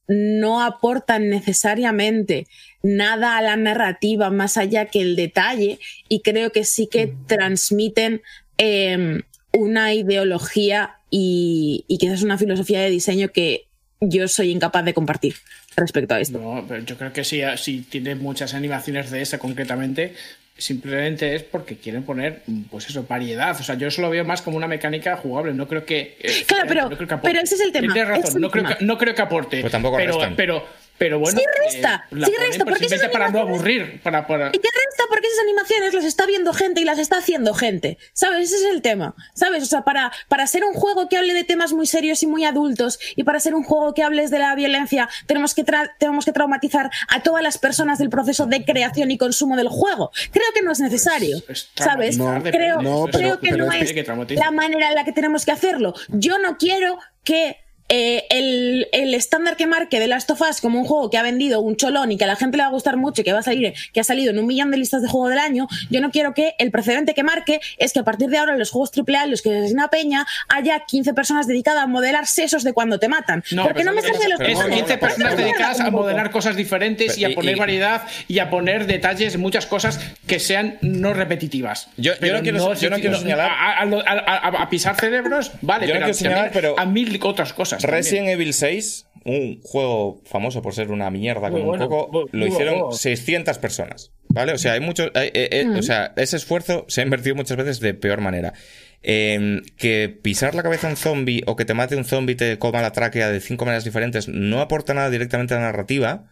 no aportan necesariamente nada a la narrativa más allá que el detalle y creo que sí que transmiten eh, una ideología y, y quizás una filosofía de diseño que yo soy incapaz de compartir respecto a esto. No, pero yo creo que si, si tiene muchas animaciones de esa concretamente, simplemente es porque quieren poner, pues eso, variedad. O sea, yo eso lo veo más como una mecánica jugable. No creo que. eh, Claro, pero- no creo que aporte. pero ese es el tema, Tienes razón, no, creo tema. que, no creo que aporte. Pues tampoco pero, restan. pero, pero bueno. Sí resta, eh, la sí resta, porque esas para no aburrir. Para, para... ¿Y qué resta? Porque esas animaciones las está viendo gente y las está haciendo gente. ¿Sabes? Ese es el tema. ¿Sabes? O sea, para, para ser un juego que hable de temas muy serios y muy adultos y para ser un juego que hables de la violencia, tenemos que, tra- tenemos que traumatizar a todas las personas del proceso de creación y consumo del juego. Creo que no es necesario. es ¿Sabes? traumatizar, creo. No, pero- creo que pero no es que- la manera en la que tenemos que hacerlo. Yo no quiero que eh, el, el estándar que marque de Last of Us como un juego que ha vendido un cholón y que a la gente le va a gustar mucho y que va a salir, que ha salido en un millón de listas de juego del año, yo no quiero que el precedente que marque es que a partir de ahora en los juegos AAA, en los que se asesina peña, haya 15 personas dedicadas a modelar sesos de cuando te matan. porque no me estás de los es pero no, 15 no, personas no, no, dedicadas a modelar cosas diferentes y a poner variedad y a poner detalles, muchas cosas que sean no repetitivas. Yo- no quiero- yo no quiero señalar- A, a- a- a- a pisar cerebros, vale, Yo no pero, quiero señalar, pero- a mil otras cosas. También. Resident Evil 6, un juego famoso por ser una mierda como bueno, un muy- lo muy hicieron bueno. 600 personas. ¿Vale? O sea, hay muchos. hay- eh, eh, O sea, ese esfuerzo se ha invertido muchas veces de peor manera. Eh, que pisar la cabeza a un zombie o que te mate un zombie y te coma la tráquea de cinco maneras diferentes no aporta nada directamente a la narrativa.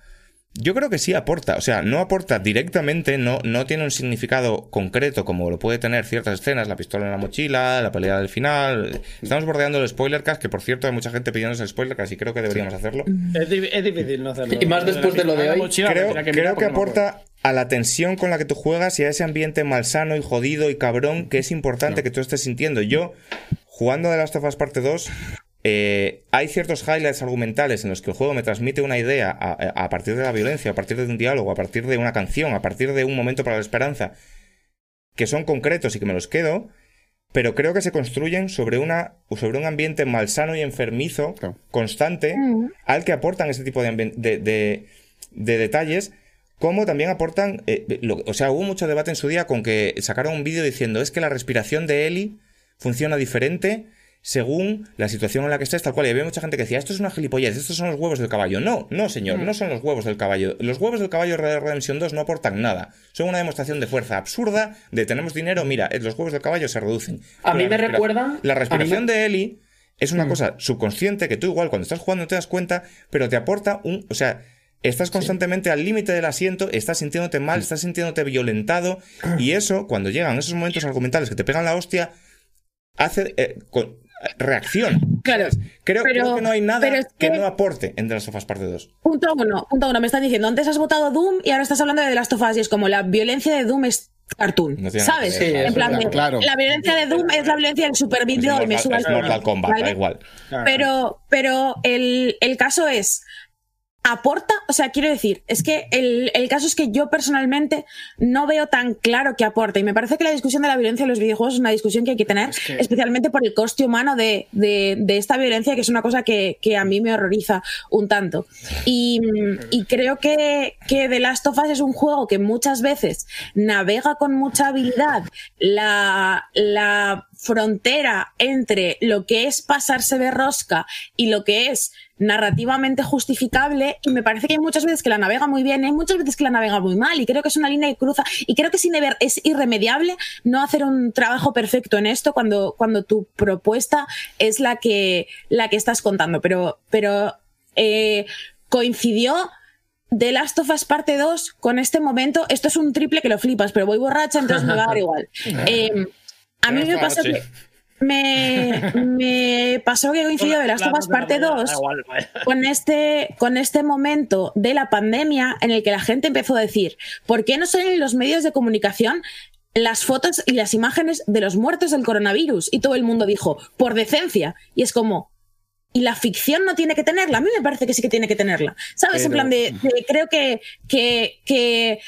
Yo creo que sí aporta, o sea, no aporta directamente, no, no tiene un significado concreto como lo puede tener ciertas escenas, la pistola en la mochila, la pelea del final. Estamos bordeando el spoiler cast, que por cierto hay mucha gente pidiéndonos el spoiler cast y creo que deberíamos hacerlo. Es, di- es difícil no hacerlo. Y más después de lo de hoy. Creo, tendría creo que aporta a la tensión con la que tú juegas y a ese ambiente malsano y jodido y cabrón que es importante que tú estés sintiendo. Yo, jugando de Last of Us Parte 2, eh, hay ciertos highlights argumentales en los que el juego me transmite una idea a, a partir de la violencia, a partir de un diálogo, a partir de una canción, a partir de un momento para la esperanza, que son concretos y que me los quedo, pero creo que se construyen sobre, una, sobre un ambiente malsano y enfermizo Claro. constante al que aportan ese tipo de, de, de- de detalles. Como también aportan, eh, lo- o sea, hubo mucho debate en su día con que sacaron un vídeo diciendo es que la respiración de Ellie funciona diferente según la situación en la que estés, tal cual. Y había mucha gente que decía, esto es una gilipollez, estos son los huevos del caballo. No, no, señor, no son los huevos del caballo. Los huevos del caballo de Redemption 2 no aportan nada. Son una demostración de fuerza absurda, de tenemos dinero, mira, eh, los huevos del caballo se reducen. A mí me recuerdan- La respiración me- de Ellie es una cosa subconsciente que tú igual cuando estás jugando no te das cuenta, pero te aporta un... O sea, estás constantemente al límite del asiento, estás sintiéndote mal, estás sintiéndote violentado, y eso, cuando llegan esos momentos argumentales que te pegan la hostia, hace... eh, con- reacción. Claro, Creo, pero- creo que no hay nada es que... que- no aporte en The Last of Us Parte 2. Punto uno, punto uno. Me están diciendo, antes has votado Doom y ahora estás hablando de The Last of Us y es como la violencia de Doom es cartoon, No ¿sabes? ver, en claro, plan claro. la violencia de Doom es la violencia del Super Video y me Mortal, Kombat, ¿vale? da igual. Claro. Pero, pero el, el caso es, aporta, o sea, quiero decir, es que el, el caso es que yo personalmente no veo tan claro que aporta y me parece que la discusión de la violencia en los videojuegos es una discusión que hay que tener, que- especialmente por el coste humano de, de- de esta violencia, que es una cosa que, que a mí me horroriza un tanto. Y, y creo que, que The Last of Us es un juego que muchas veces navega con mucha habilidad la, la frontera entre lo que es pasarse de rosca y lo que es narrativamente justificable y me parece que hay muchas veces que la navega muy bien y hay muchas veces que la navega muy mal y creo que es una línea que cruza y creo que es, irremediable no hacer un trabajo perfecto en esto cuando, cuando tu propuesta es la que, la que estás contando. Pero, pero eh, coincidió The Last of Us parte 2 con este momento. Esto es un triple que lo flipas pero voy borracha entonces me va a dar igual. Eh, a mí me pasa que me, me pasó que coincidió The Last of Us parte 2 con este, con este momento de la pandemia en el que la gente empezó a decir, ¿por qué no salen en los medios de comunicación las fotos y las imágenes de los muertos del coronavirus? Y todo el mundo dijo, por decencia. Y es como, ¿y la ficción no tiene que tenerla? A mí me parece que sí que tiene que tenerla. ¿Sabes? En plan de, de- creo que, que, que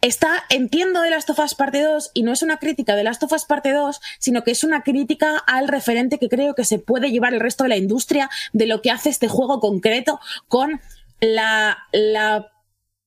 está, entiendo de Last of parte 2 y no es una crítica de Last of parte 2, sino que es una crítica al referente que creo que se puede llevar el resto de la industria de lo que hace este juego concreto con la, la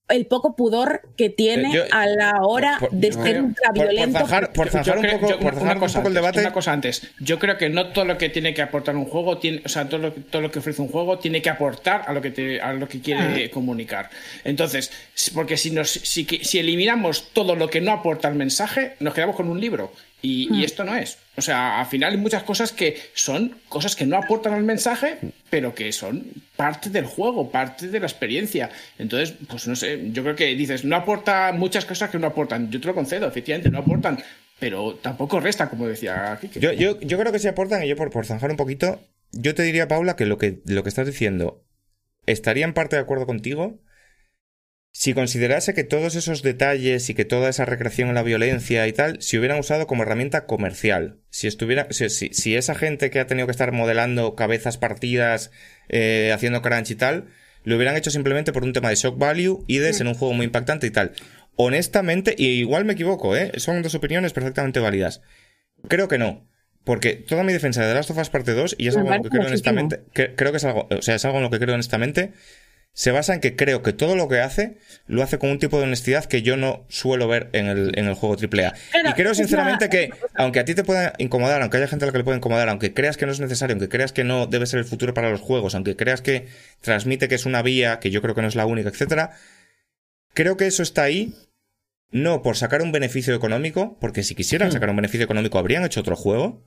el poco pudor que tiene Yo- a la hora por- de ser por- ultraviolento. por zanjar- por Yo- zanjar yo un yo- un cosa poco el debate. Una cosa antes. Yo creo que no todo lo que tiene que aportar un juego, tiene, o sea, todo lo, todo lo que ofrece un juego tiene que aportar a lo que, te- a lo que quiere comunicar. Entonces, porque si, nos, si, que- si eliminamos todo lo que no aporta el mensaje, nos quedamos con un libro. Y, y esto no es. O sea, al final hay muchas cosas que son cosas que no aportan al mensaje, pero que son parte del juego, parte de la experiencia. Entonces, pues no sé, yo creo que dices, no aporta muchas cosas que no aportan. Yo te lo concedo, efectivamente, no aportan, pero tampoco resta, como decía Kike. Yo, yo, yo creo que sí aportan, y yo por, por zanjar un poquito, yo te diría, Paula, que lo, que lo que estás diciendo estaría en parte de acuerdo contigo si considerase que todos esos detalles y que toda esa recreación en la violencia y tal se hubieran usado como herramienta comercial. Si estuviera, si, si- si esa gente que ha tenido que estar modelando cabezas partidas, eh, haciendo crunch y tal, lo hubieran hecho simplemente por un tema de shock value y de ser un juego muy impactante y tal. Honestamente, y igual me equivoco, ¿eh? son dos opiniones perfectamente válidas. Creo que no. Porque toda mi defensa de The Last of Us parte 2, y es algo en lo que creo honestamente, que- creo que es algo, o sea, es algo en lo que creo honestamente, se basa en que creo que todo lo que hace, lo hace con un tipo de honestidad que yo no suelo ver en el, en el juego AAA. Pero y creo sinceramente que, aunque a ti te pueda incomodar, aunque haya gente a la que le pueda incomodar, aunque creas que no es necesario, aunque creas que no debe ser el futuro para los juegos, aunque creas que transmite que es una vía, que yo creo que no es la única, etcétera, creo que eso está ahí no por sacar un beneficio económico, porque si quisieran sacar un beneficio económico habrían hecho otro juego,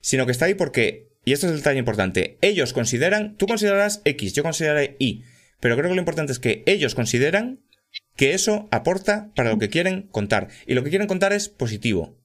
sino que está ahí porque, y esto es el detalle importante, ellos consideran, tú considerarás X, yo consideraré Y, pero creo que lo importante es que ellos consideran que eso aporta para lo que quieren contar. Y lo que quieren contar es positivo.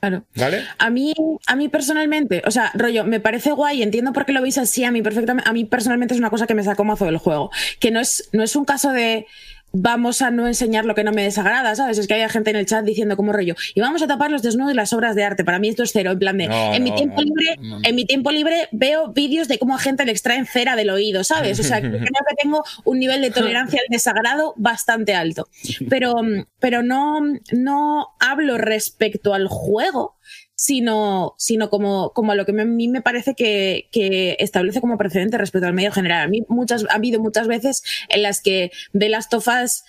Claro. ¿Vale? A mí, a mí personalmente, o sea, rollo, me parece guay, entiendo por qué lo veis así, a mí perfectamente, a mí personalmente es una cosa que me sacó mazo del juego, que no es, no es un caso de vamos a no enseñar lo que no me desagrada, ¿sabes? Es que hay gente en el chat diciendo como rollo, y vamos a tapar los desnudos y las obras de arte. Para mí esto es cero, en plan de, No, en mi tiempo libre, no. en mi tiempo libre veo vídeos de cómo a gente le extraen cera del oído, ¿sabes? O sea, creo que tengo un nivel de tolerancia al desagrado bastante alto. Pero, pero no, no hablo respecto al juego, sino, sino como, como lo que a mí me parece que, que establece como precedente respecto al medio general. A mí muchas, ha habido muchas veces en las que The Last of Us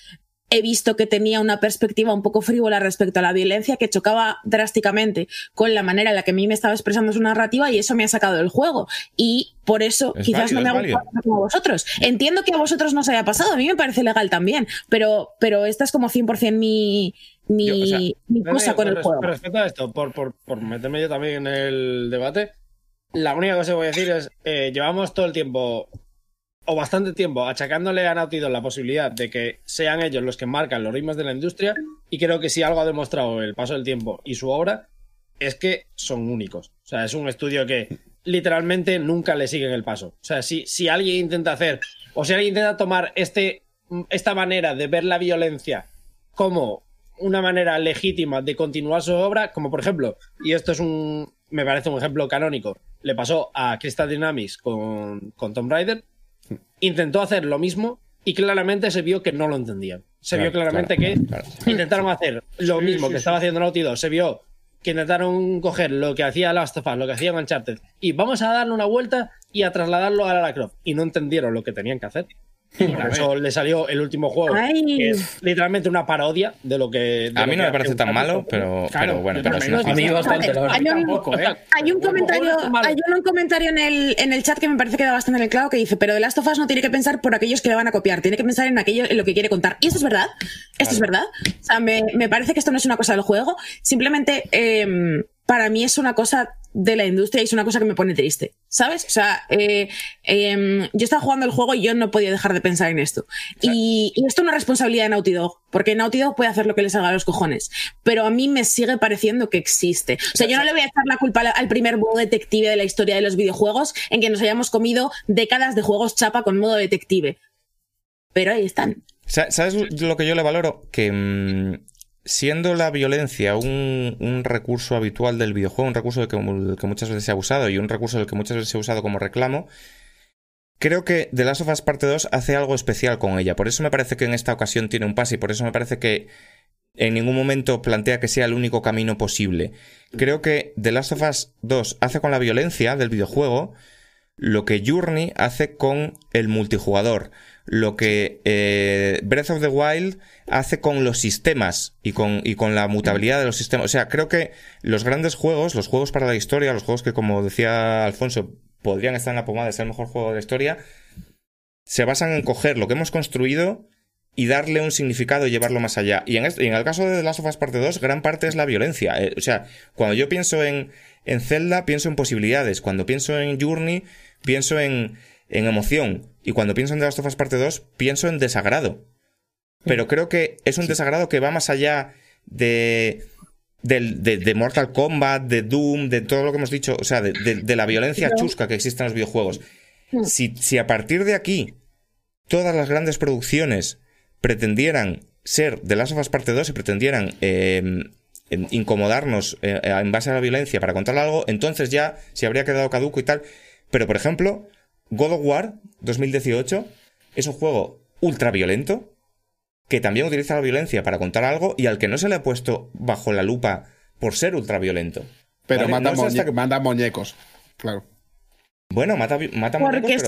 he visto que tenía una perspectiva un poco frívola respecto a la violencia que chocaba drásticamente con la manera en la que a mí me estaba expresando su narrativa y eso me ha sacado del juego. Y por eso Es quizás válido, no me hago válido. como a vosotros. Entiendo que a vosotros no os haya pasado, a mí me parece legal también, pero, pero esta es como 100% mi, mi, Yo, o sea, mi cosa no, con con el res- juego. Respecto a esto, por, por, por meterme yo también en el debate, la única cosa que voy a decir es, eh, llevamos todo el tiempo, o bastante tiempo, achacándole a Naughty Dog la posibilidad de que sean ellos los que marcan los ritmos de la industria, y creo que si algo ha demostrado el paso del tiempo y su obra, es que son únicos. O sea, es un estudio que literalmente nunca le siguen el paso. O sea, si, si alguien intenta hacer, o si alguien intenta tomar este, esta manera de ver la violencia como una manera legítima de continuar su obra, como por ejemplo, y esto es un, me parece un ejemplo canónico, le pasó a Crystal Dynamics con, con Tomb Raider, intentó hacer lo mismo y claramente se vio que no lo entendían. Se Claro, vio claramente claro, que claro. intentaron hacer lo mismo que estaba haciendo Naughty Dog. Se vio que intentaron coger lo que hacía Last of Us, lo que hacía Uncharted, y vamos a darle una vuelta y a trasladarlo a Lara Croft. Y no entendieron lo que tenían que hacer. Por eso le salió el último juego, Ay. que es literalmente una parodia de lo que. de A mí no me parece tan malo, pero, Claro, pero bueno, pero es una A mí bastante, la verdad. Vale, tampoco, ¿eh? Hay un comentario, hay un comentario en el, en el chat que me parece que da bastante en el clavo que dice, pero The Last of Us no tiene que pensar por aquellos que le van a copiar, tiene que pensar en aquello en lo que quiere contar. Y esto es verdad, esto es verdad. O sea, me, me parece que esto no es una cosa del juego, simplemente em, para mí es una cosa de la industria y es una cosa que me pone triste, ¿sabes? O sea, eh, em, yo estaba jugando el juego y yo no podía dejar de pensar en esto. Y, y esto es una responsabilidad de Naughty Dog, porque Naughty Dog puede hacer lo que le salga a los cojones, pero a mí me sigue pareciendo que existe. O sea, yo no le voy a echar la culpa al- primer modo detective de la historia de los videojuegos en que nos hayamos comido décadas de juegos chapa con modo detective. Pero ahí están. Sa- ¿Sabes lo que yo le valoro? Que mm, siendo la violencia un, recurso habitual del videojuego, un recurso del que, del que muchas veces se ha abusado y un recurso del que muchas veces se ha usado como reclamo, creo que The Last of Us Parte 2 hace algo especial con ella. Por eso me parece que en esta ocasión tiene un pase y por eso me parece que en ningún momento plantea que sea el único camino posible. Creo que The Last of Us 2 hace con la violencia del videojuego lo que Journey hace con el multijugador, lo que eh, Breath of the Wild hace con los sistemas y con, y con la mutabilidad de los sistemas. O sea, creo que los grandes juegos, los juegos para la historia, los juegos que, como decía Alfonso, podrían estar en la pomada de ser el mejor juego de la historia, se basan en coger lo que hemos construido y darle un significado y llevarlo más allá. Y en, el caso de The Last of Us Parte 2, gran parte es la violencia. Eh, o sea, cuando yo pienso en, en Zelda, pienso en posibilidades. Cuando pienso en Journey, pienso en, en emoción. Y cuando pienso en The Last of Us Parte 2, pienso en desagrado. Pero creo que es un desagrado que va más allá de, de, de Mortal Kombat, de Doom, de todo lo que hemos dicho, o sea, de, de- de la violencia chusca que existe en los videojuegos. Si, si a partir de aquí todas las grandes producciones pretendieran ser de Last of Us Parte 2 y pretendieran eh, en- incomodarnos eh, en base a la violencia para contar algo, entonces ya se habría quedado caduco y tal. Pero, por ejemplo, God of War 2018 es un juego ultra violento que también utiliza la violencia para contar algo y al que no se le ha puesto bajo la lupa por ser ultra violento. Pero ¿Vale? manda, No muñe- que- manda muñecos. Claro. Bueno, mata, mata muñecos,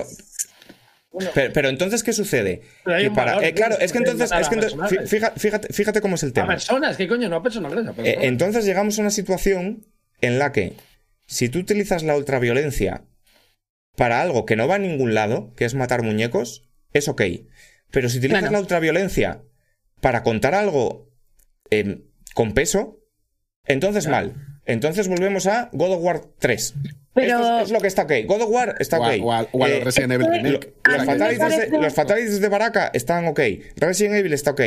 pero, pero, pero entonces, ¿qué sucede? Que para- eh, claro, es que entonces, es que a entonces- fíjate, fíjate cómo es el A tema. personas, ¿qué coño? No a personajes. a Eh, personas. entonces llegamos a una situación en la que si tú utilizas la ultraviolencia para algo que no va a ningún lado, que es matar muñecos, es ok. Pero si utilizas la ultraviolencia para contar algo em, con peso, entonces mal. Entonces volvemos a God of War 3. Pero- Esto es, es lo que está ok. God of War está ok. o a- o a los Eh, Evil Remake. Fatalities de, parece- los fatalities de Baraka están ok. Resident Evil está ok.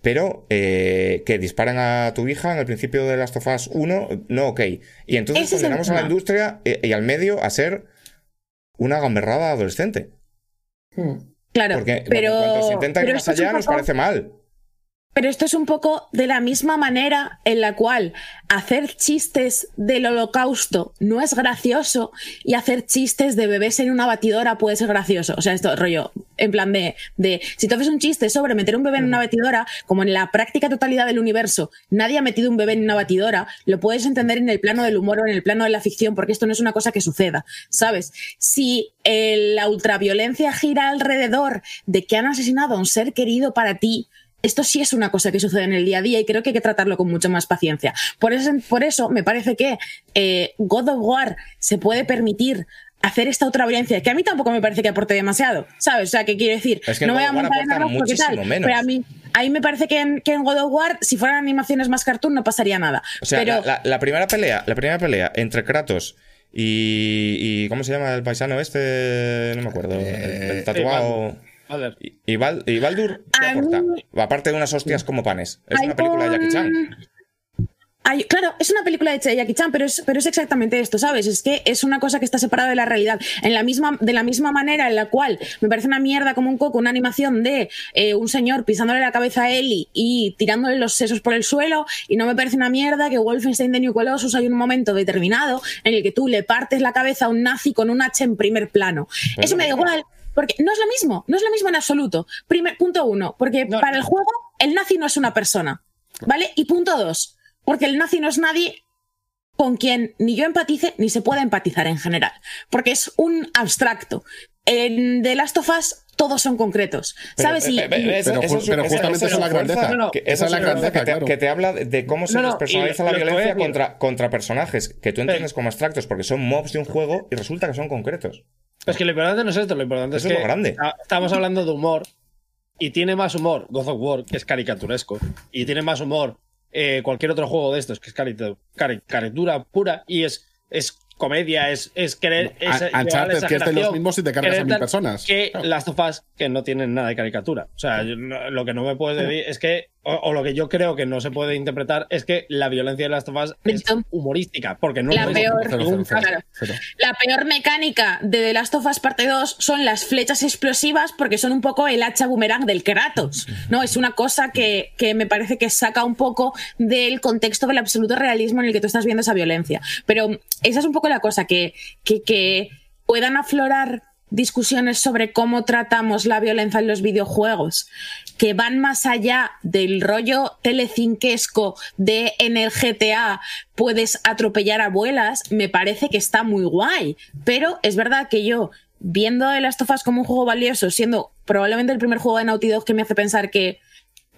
Pero eh, que disparan a tu hija en el principio de Last of Us 1, no ok. Y entonces condenamos a la industria eh, y al medio a ser una gamberrada adolescente. Claro, Porque pero, cuando se intenta ir pero más esto es un allá nos poco- parece mal. Pero esto es un poco de la misma manera en la cual hacer chistes del holocausto no es gracioso y hacer chistes de bebés en una batidora puede ser gracioso. O sea, esto rollo, en plan de, de si tú haces un chiste sobre meter un bebé en una batidora, como en la práctica totalidad del universo nadie ha metido un bebé en una batidora, lo puedes entender en el plano del humor o en el plano de la ficción, porque esto no es una cosa que suceda, ¿sabes? Si eh, la ultraviolencia gira alrededor de que han asesinado a un ser querido para ti, esto sí es una cosa que sucede en el día a día y creo que hay que tratarlo con mucha más paciencia. Por eso, por eso me parece que eh, God of War se puede permitir hacer esta otra violencia, que a mí tampoco me parece que aporte demasiado, ¿sabes? O sea, ¿qué quiero decir? Es que no voy a montar en aporta arroz porque tal, menos. pero a mí, a mí me parece que en, que en God of War, si fueran animaciones más cartoon, no pasaría nada. O sea, pero la, la- la primera pelea, la primera pelea entre Kratos y, y ¿cómo se llama el paisano este? No me acuerdo. el, el tatuado. Joder. Y, y Val- y Baldur, ¿qué A aporta? mí- Aparte de unas hostias como panes. Es Hay una película de Jackie Chan. Hay- claro, es una película hecha de Jackie Chan, pero es, pero es exactamente esto, ¿sabes? Es que es una cosa que está separada de la realidad. En la misma, de la misma manera en la cual me parece una mierda como un coco, una animación de eh, un señor pisándole la cabeza a Ellie y tirándole los sesos por el suelo, y no me parece una mierda que Wolfenstein de New Colossus hay un momento determinado en el que tú le partes la cabeza a un nazi con un hacha en primer plano. Eso me da igual. Porque no es lo mismo, no es lo mismo en absoluto. Primer, punto uno, porque para el juego el nazi no es una persona, ¿vale? Y punto dos, porque el nazi no es nadie con quien ni yo empatice ni se pueda empatizar en general, porque es un abstracto. En The Last of Us todos son concretos, ¿sabes? Pero, eso esa- justamente esa esa es la grandeza. que- No, no, esa esa es la grandeza que te, claro. que te habla de cómo se No, no, despersonaliza y la violencia contra, contra personajes que tú entiendes como abstractos porque son mobs de un juego y resulta que son concretos. Es que lo importante no es esto, lo importante Eso es es que lo grande. estamos hablando de humor y tiene más humor God of War, que es caricaturesco, y tiene más humor eh, cualquier otro juego de estos, que es caricatura pura y es, es comedia, es, es querer. Es, A- Uncharted, que los mismos y te cargas a mil personas. Que las sofás que no tienen nada de caricatura. O sea, yo no- lo que no me puedes decir es que, o, o lo que yo creo que no se puede interpretar es que la violencia de las sofás es humorística, porque no La lo es peor. Claro. Cero. La peor mecánica de The Last of Us Parte 2 son las flechas explosivas porque son un poco el hacha boomerang del Kratos. ¿no? Es una cosa que, que me parece que saca un poco del contexto del absoluto realismo en el que tú estás viendo esa violencia. Pero esa es un poco la cosa, que, que, que puedan aflorar discusiones sobre cómo tratamos la violencia en los videojuegos, que van más allá del rollo telecinquesco de en el GTA puedes atropellar abuelas, me parece que está muy guay. Pero es verdad que yo, viendo The Last of Us como un juego valioso, siendo probablemente el primer juego de Naughty Dog que me hace pensar que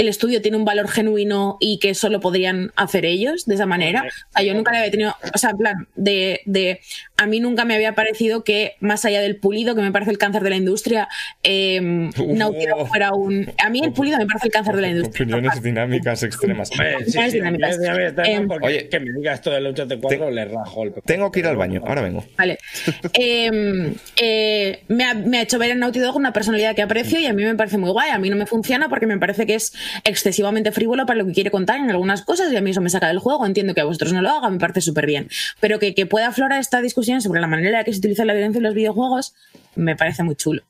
el estudio tiene un valor genuino y que solo podrían hacer ellos de esa manera. O sea, yo nunca le había tenido, o sea, en plan, de, de a mí nunca me había parecido que, más allá del pulido, que me parece el cáncer de la industria, eh, fuera un. A mí el pulido me parece el cáncer de la industria. Opiniones dinámicas extremas. Sí, sí, dinámicas. Em, Oye. que me diga esto del Uncharted 4 le rajo el Tengo que ir al baño, ahora vengo. Vale. Eh, eh, me, ha, me ha hecho ver en Naughty Dog una personalidad que aprecio y a mí me parece muy guay. A mí no me funciona porque me parece que es excesivamente frívolo para lo que quiere contar en algunas cosas y a mí eso me saca del juego. Entiendo que a vosotros no lo haga, me parece súper bien. Pero que, que pueda aflorar esta discusión sobre la manera en la que se utiliza la violencia en los videojuegos me parece muy chulo.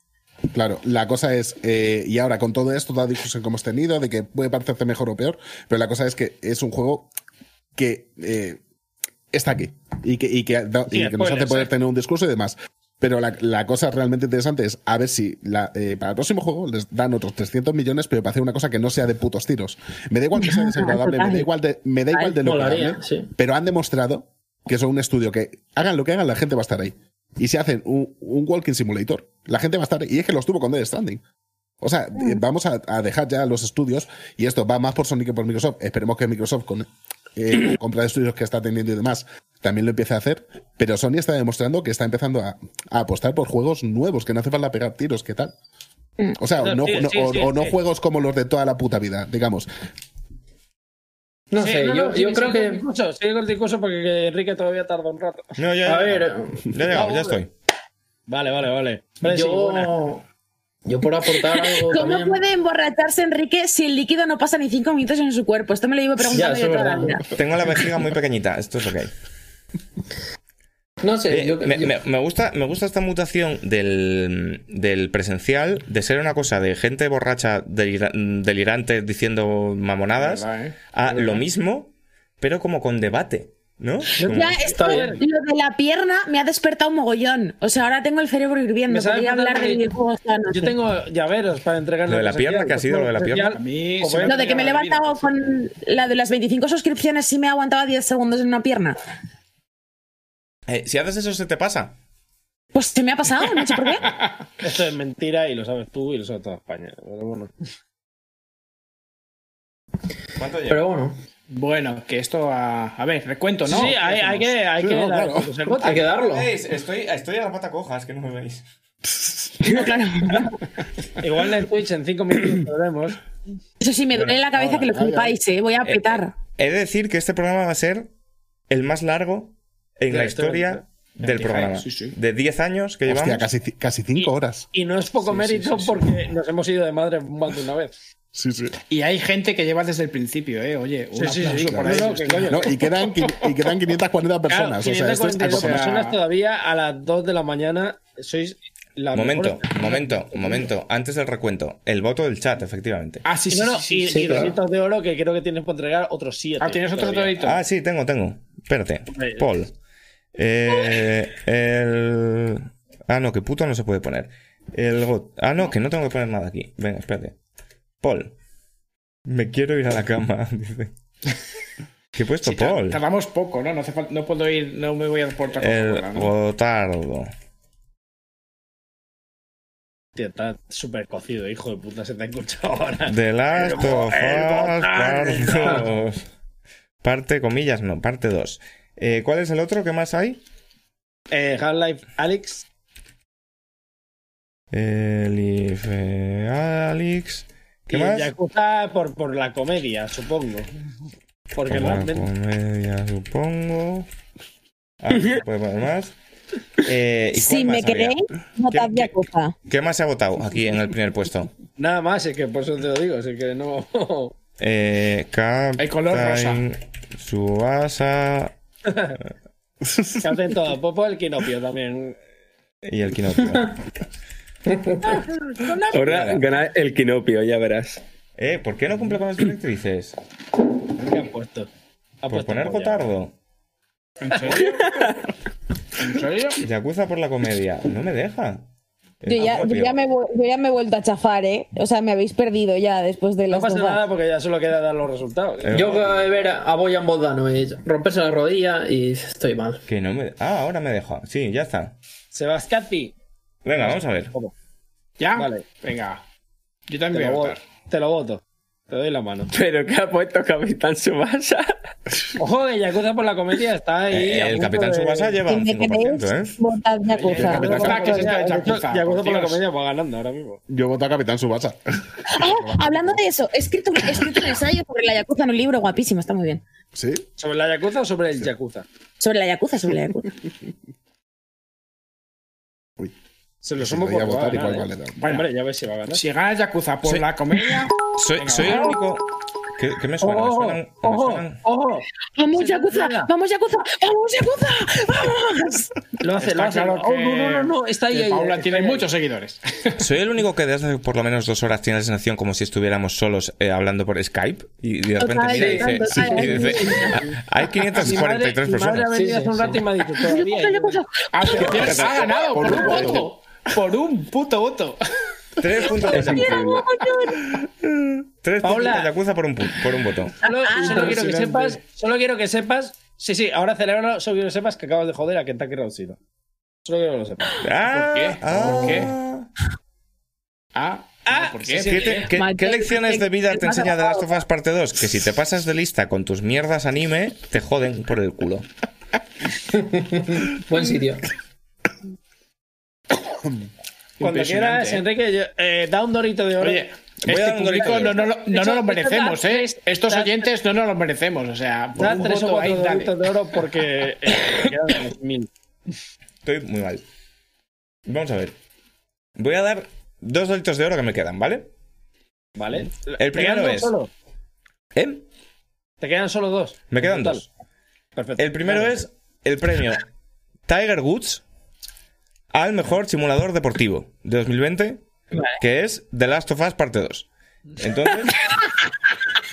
Claro, la cosa es, eh, y ahora con todo esto, toda la discusión que hemos tenido, de que puede parecerte mejor o peor, pero la cosa es que es un juego que eh, está aquí y que, y que, da- y que nos hace poder eh. tener un discurso y demás. Pero la, la cosa realmente interesante es a ver si la, eh, para el próximo juego les dan otros 300 millones, pero para hacer una cosa que no sea de putos tiros. Me da igual que sea desagradable, me da igual de, me da igual de lo que sí. pero han demostrado que son un estudio que hagan lo que hagan, la gente va a estar ahí. Y si hacen un, un Walking Simulator, la gente va a estar ahí. Y es que lo estuvo con Dead Stranding. O sea, eh, vamos a, a dejar ya los estudios, y esto va más por Sony que por Microsoft. Esperemos que Microsoft, con eh, compra de estudios que está teniendo y demás, también lo empiece a hacer. Pero Sony está demostrando que está empezando a, a apostar por juegos nuevos, que no hace falta pegar tiros, ¿qué tal? O sea, o no, Sí, no- sí, o- sí, o no juegos como los de toda la puta vida, digamos. No Sí, sé, no, yo, no, yo sí, creo que. con el discurso, sigue con el discurso porque Enrique todavía tarda un rato. No, ya, A ver, ya, he llegado, ya estoy. Vale, vale, vale. Vale, sí, buena. yo. Yo por aportar algo ¿Cómo también. puede emborracharse Enrique si el líquido no pasa ni cinco minutos en su cuerpo? Esto me lo llevo preguntando Ya, yo toda la vida. Tengo la vejiga muy pequeñita, esto es ok. No sé, Eh, yo, me, yo- me- me gusta, me gusta esta mutación del, del presencial, de ser una cosa de gente borracha delira- delirante diciendo mamonadas, Verdad, ¿eh? a lo mismo, pero como con debate, ¿no? Como- Ya, esto, bien. lo de la pierna me ha despertado un mogollón. O sea, ahora tengo el cerebro hirviendo. Podría hablar de videojuegos. Yo tengo llaveros para entregar Lo de la pierna, ¿qué ha sido lo de la pierna? A mí Lo de que me he levantado con la de las 25 suscripciones sí me aguantaba 10 segundos en una pierna. Eh, si haces eso, se te pasa. Pues se me ha pasado, no sé por qué. Esto es mentira y lo sabes tú y lo sabe toda España. Pero bueno. ¿Cuánto lleva? Pero bueno, Bueno, que esto a, a ver, recuento, ¿no? Sí, sí, hay, hay que, hay Sí, que no, dar- claro. pues hay que darlo. Estoy, estoy a la pata coja, es que no me veis. No, claro. Igual en Twitch en 5 minutos lo veremos. Eso sí, me duele la cabeza que lo flipáis, eh. Voy a petar. He de decir que este programa va a ser el más largo en De la historia. del programa. sí, sí. De 10 años que llevamos. Hostia, casi, ci- casi cinco horas. Y no es poco mérito porque nos hemos ido de madre más de una vez. Sí, sí. Y hay gente que lleva desde el principio, ¿eh? Oye, un Sí, sí, aplauso sí, por claro. ahí. No. No, y, quedan, y quedan 540 personas. Claro, o sea, esto es 542 acojonante. personas todavía a las 2 de la mañana. Sois la Momento, mejor- momento, momento. Antes del recuento. El voto del chat, efectivamente. Ah, sí, sí, no, no, sí, sí, y, sí, y claro. de oro que creo que tienes por entregar otros 7. Ah, ¿tienes otro todito? Ah, sí, tengo, tengo. Espérate. Paul. Eh, el... Ah, no, que puto no se puede poner. El GOT. Ah, no, que no tengo que poner nada aquí. Venga, espérate. Paul. Me quiero ir a la cama, dice. ¿Qué he puesto, Sí, Paul? Tardamos poco, ¿no? No, hace no puedo ir, no me voy a por otra cosa, El ¿no? Gotardo. Tío, está súper cocido, hijo de puta, se te ha escuchado ahora. The Last El of Us Parte Gotardo. 2. Parte, comillas, no, parte 2. Eh, ¿Cuál es el otro? ¿Qué más hay? Eh, Half-Life Alex. Elif, eh, Alex. ¿Qué y más? Yakuza por, por la comedia, supongo. Porque Por la realmente. comedia, supongo. Ah, poner más. Eh, ¿y Si cuál me queréis, votad ¿Qué- qué- Yakuza. ¿Qué más se ha votado aquí en el primer puesto? Nada más, es que por eso te lo digo, así que no. Eh, El color rosa. Captain Que hacen todo. Popo el Kinopio también. y el Kinopio. Ahora gana el Kinopio, ya verás. Eh, ¿por qué no cumple con las directrices? ¿Qué han puesto? Ha Por puesto poner. Gotardo. ¿En serio? ¿En serio? Yakuza por la comedia. No me deja. Yo ya, yo, ya me, yo ya me he vuelto a chafar, ¿eh? O sea, me habéis perdido ya después de No las pasa dos. nada porque ya solo queda dar los resultados. Eh, Yo acabo de ver a Boyan Bogdano y romperse la rodilla y estoy mal. Que no me... Ah, ahora me deja. Sí, ya está. Sebastián Venga, vamos a ver. ¿Ya? Vale. Venga. Yo Te también lo, voy a votar. te lo voto. Te doy la mano. Pero que ha puesto Capitán Subasa. Ojo, que Yakuza por la comedia está ahí. Eh, a el Capitán de- Subasa lleva un me 5%, queréis, ¿eh? votad Yakuza. Por la que se está comedia- en Yakuza, Yakuza por por la Dios. comedia va ganando ahora mismo. Yo voto a Capitán Subasa. Ah, hablando de eso, he escrito, he escrito un ensayo sobre la Yakuza en un libro guapísimo, está muy bien. ¿Sí? ¿Sobre la Yakuza o sobre el Yakuza? Sobre la Yakuza, sobre la Yakuza. Se lo Sí, sumo por votar igual ¿eh? vale. no. Bueno. Hombre, ya ves si va a ganar. Si gana Yakuza por Sí. la comedia. Soy, Venga, soy el único... ¿Qué, qué me suena? ¿Me Ojo, suenan? ¿Me ojo, suenan? ojo. ¡Vamos, Yakuza! ¡Vamos, Yakuza! ¡Vamos, Yakuza! ¡Vamos! Lo hace, lo hace. claro Oh, que- no, no, no, no, está ahí. ahí, Paula está tiene ahí. muchos seguidores. Soy el único que desde hace por lo menos dos horas tiene la sensación como si estuviéramos solos eh, hablando por Skype y de repente mira y dice, total. y dice, hay Mi madre, 543 mi madre ha personas. venido Sí, hace un sí, rato y me ha dicho todavía. ¡Yakuza, Yakuza! Atención, ha ganado por un voto. Por un puto voto. Tres puntos de Yakuza. Tres puntos de Yakuza por un, por un voto. Solo, solo quiero que sepas, solo quiero que sepas. Sí, sí, ahora celébralo, solo quiero que sepas que acabas de joder a Kentucky Road Zero. Solo quiero que lo sepas. Ah, qué? ah. ¿Por qué? Ah, Ah, ¿por qué? sí. ¿Qué, te- qué- Mal- qué lecciones de vida te ¿Qué enseña? The Last of Us parte 2? Que si te pasas de lista con tus mierdas anime, te joden por el culo. Buen sitio. Cuando quieras, ¿eh? Enrique, yo- eh, da un dorito de oro. Oye, Voy a este dar un no, no, no, no nos lo merecemos, ¿eh? Estos oyentes no nos lo merecemos, o sea, por da un tres o cuatro ahí, dale. doritos de oro porque eh, mil. Estoy muy mal. Vamos a ver. Voy a dar dos doritos de oro que me quedan, ¿vale? ¿Vale? El ¿Te primero es- Solo? ¿Eh? ¿Te quedan solo dos? Me quedan dos. Perfecto. El primero es el premio Tiger Woods al mejor simulador deportivo de 2020, que es The Last of Us parte 2. Entonces,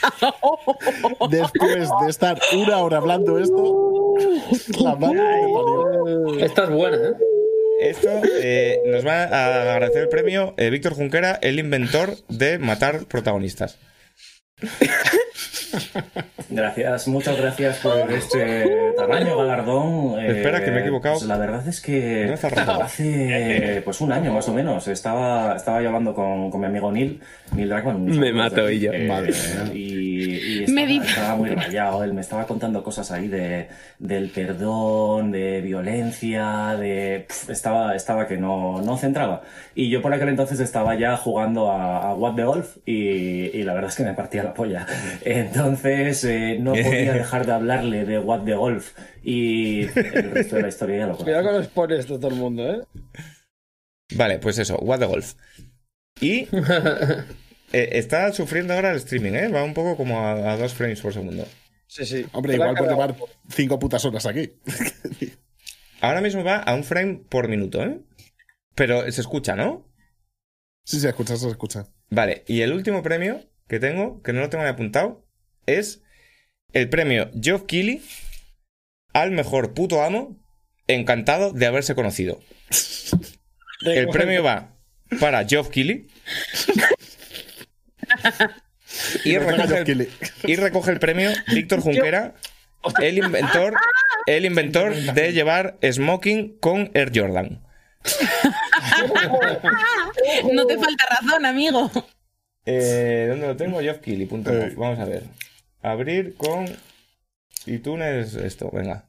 Después de estar una hora hablando esto, la madre parió. Esta es buena, ¿eh? esto eh, nos va a agradecer el premio eh, Víctor Junquera, el inventor de matar protagonistas. Gracias, muchas gracias por este tamaño galardón. Eh, Espera, que me he equivocado. pues la verdad es que hace pues un año más o menos estaba, estaba yo hablando con, con mi amigo Neil, Neil un Me mato, aquí, y yo. eh, mía. y, estaba, muy rayado. Él me estaba contando cosas ahí de, del perdón, de violencia, de. estaba, estaba que no, no centraba. Y yo por aquel entonces estaba ya jugando a, a What the Golf y, y la verdad es que me partía la polla. Entonces eh, no podía dejar de hablarle de What the Golf y el resto de la historia ya lo Cuidado conozco. con los spoilers de todo el mundo, ¿eh? Vale, pues eso, What the Golf. Y eh, está sufriendo ahora el streaming, ¿eh? Va un poco como a, a dos frames por segundo. Sí, sí. Hombre, igual cargado. llevar cinco putas horas aquí. Ahora mismo va a un frame por minuto, ¿eh? Pero se escucha, ¿no? Sí, se escucha, se escucha. Vale, y el último premio que tengo, que no lo tengo ni apuntado, es el premio Geoff Keighley al mejor puto amo, encantado de haberse conocido. El premio va para Geoff Keighley. Y recoge, el, Keighley. y recoge el premio Víctor Junquera, el inventor, el inventor de llevar smoking con Air Jordan. No te falta razón, amigo. Eh, ¿Dónde lo tengo? Geoffkeighley.com. Vamos a ver. Abrir con iTunes esto, venga.